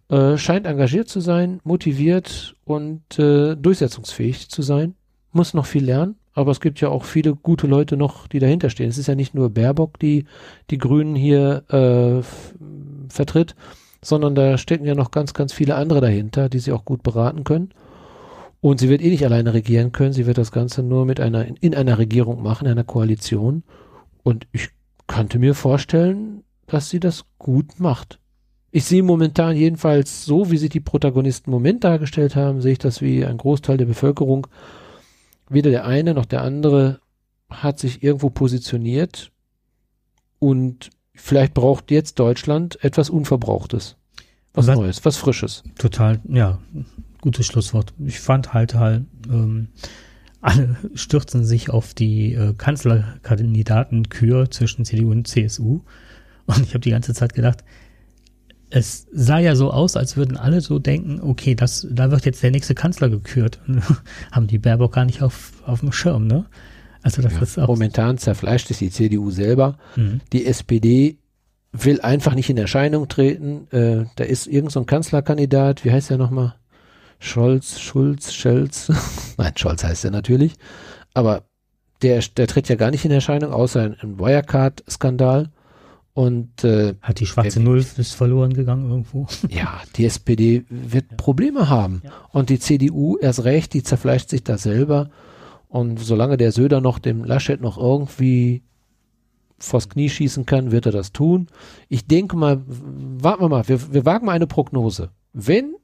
Äh, scheint engagiert zu sein, motiviert und äh, durchsetzungsfähig zu sein. Muss noch viel lernen. Aber es gibt ja auch viele gute Leute noch, die dahinter stehen. Es ist ja nicht nur Baerbock, die die Grünen hier äh, vertritt, sondern da stecken ja noch ganz, ganz viele andere dahinter, die sie auch gut beraten können. Und sie wird eh nicht alleine regieren können. Sie wird das Ganze nur mit einer, in einer Regierung machen, einer Koalition. Und ich könnte mir vorstellen, dass sie das gut macht. Ich sehe momentan jedenfalls so, wie sich die Protagonisten im Moment dargestellt haben, sehe ich das wie ein Großteil der Bevölkerung weder der eine noch der andere hat sich irgendwo positioniert und vielleicht braucht jetzt Deutschland etwas Unverbrauchtes. Was, was Neues, was Frisches. Total, ja, gutes Schlusswort. Ich fand halt halt, ähm, alle stürzen sich auf die äh, Kanzlerkandidatenkür zwischen CDU und CSU. Und ich habe die ganze Zeit gedacht, es sah ja so aus, als würden alle so denken, okay, das, da wird jetzt der nächste Kanzler gekürt. haben die Baerbock gar nicht auf, auf dem Schirm, ne? Also das ja, ist auch momentan zerfleischt ist die CDU selber. Mhm. Die SPD will einfach nicht in Erscheinung treten. Äh, da ist irgend so ein Kanzlerkandidat, wie heißt der nochmal? Scholz, Schulz, Schelz. Nein, Scholz heißt er natürlich. Aber der, der tritt ja gar nicht in Erscheinung, außer im Wirecard-Skandal. Und äh, Hat die schwarze Null ist verloren gegangen irgendwo. ja, die SPD wird Probleme haben. Ja. Und die CDU erst recht, die zerfleischt sich da selber. Und solange der Söder noch dem Laschet noch irgendwie vors Knie schießen kann, wird er das tun. Ich denke mal, warten wir mal, wir, wir wagen mal eine Prognose. Wenn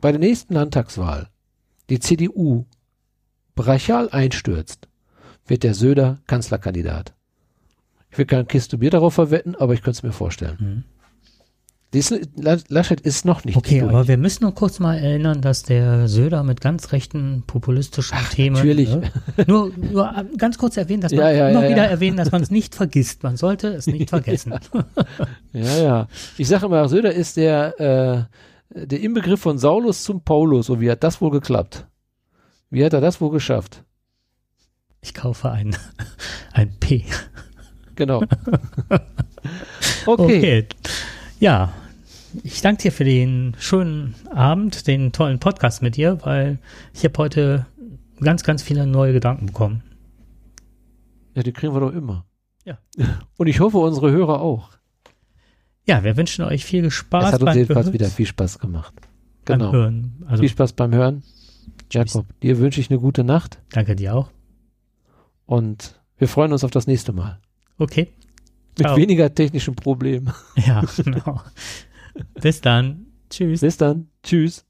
bei der nächsten Landtagswahl die CDU brachial einstürzt, wird der Söder Kanzlerkandidat. Ich will keine Kiste Bier darauf verwetten, aber ich könnte es mir vorstellen. Mhm. Dies, Laschet ist noch nicht Okay, durch. aber wir müssen nur kurz mal erinnern, dass der Söder mit ganz rechten populistischen Themen. natürlich. Ne, nur, nur ganz kurz erwähnen, dass man Ja, ja, immer ja, wieder ja. erwähnen, dass man es nicht vergisst. Man sollte es nicht vergessen. Ja, ja. Ich sage immer, Söder ist der, äh, der Inbegriff von Saulus zum Paulus. Und wie hat das wohl geklappt? Wie hat er das wohl geschafft? Ich kaufe ein, ein P. Genau. okay. Okay. Ja, ich danke dir für den schönen Abend, den tollen Podcast mit dir, weil ich habe heute ganz, ganz viele neue Gedanken bekommen. Ja, die kriegen wir doch immer. Ja. Und ich hoffe, unsere Hörer auch. Ja, wir wünschen euch viel Spaß es hat uns beim, jedenfalls Gehör- wieder viel Spaß gemacht. beim Genau. Hören. Also Viel Spaß beim Hören. Jakob, dir wünsche ich eine gute Nacht danke dir auch. und wir freuen uns auf das nächste Mal. Okay. Mit Ciao. weniger technischen Problemen. Ja, genau. Bis dann. Tschüss. Bis dann. Tschüss.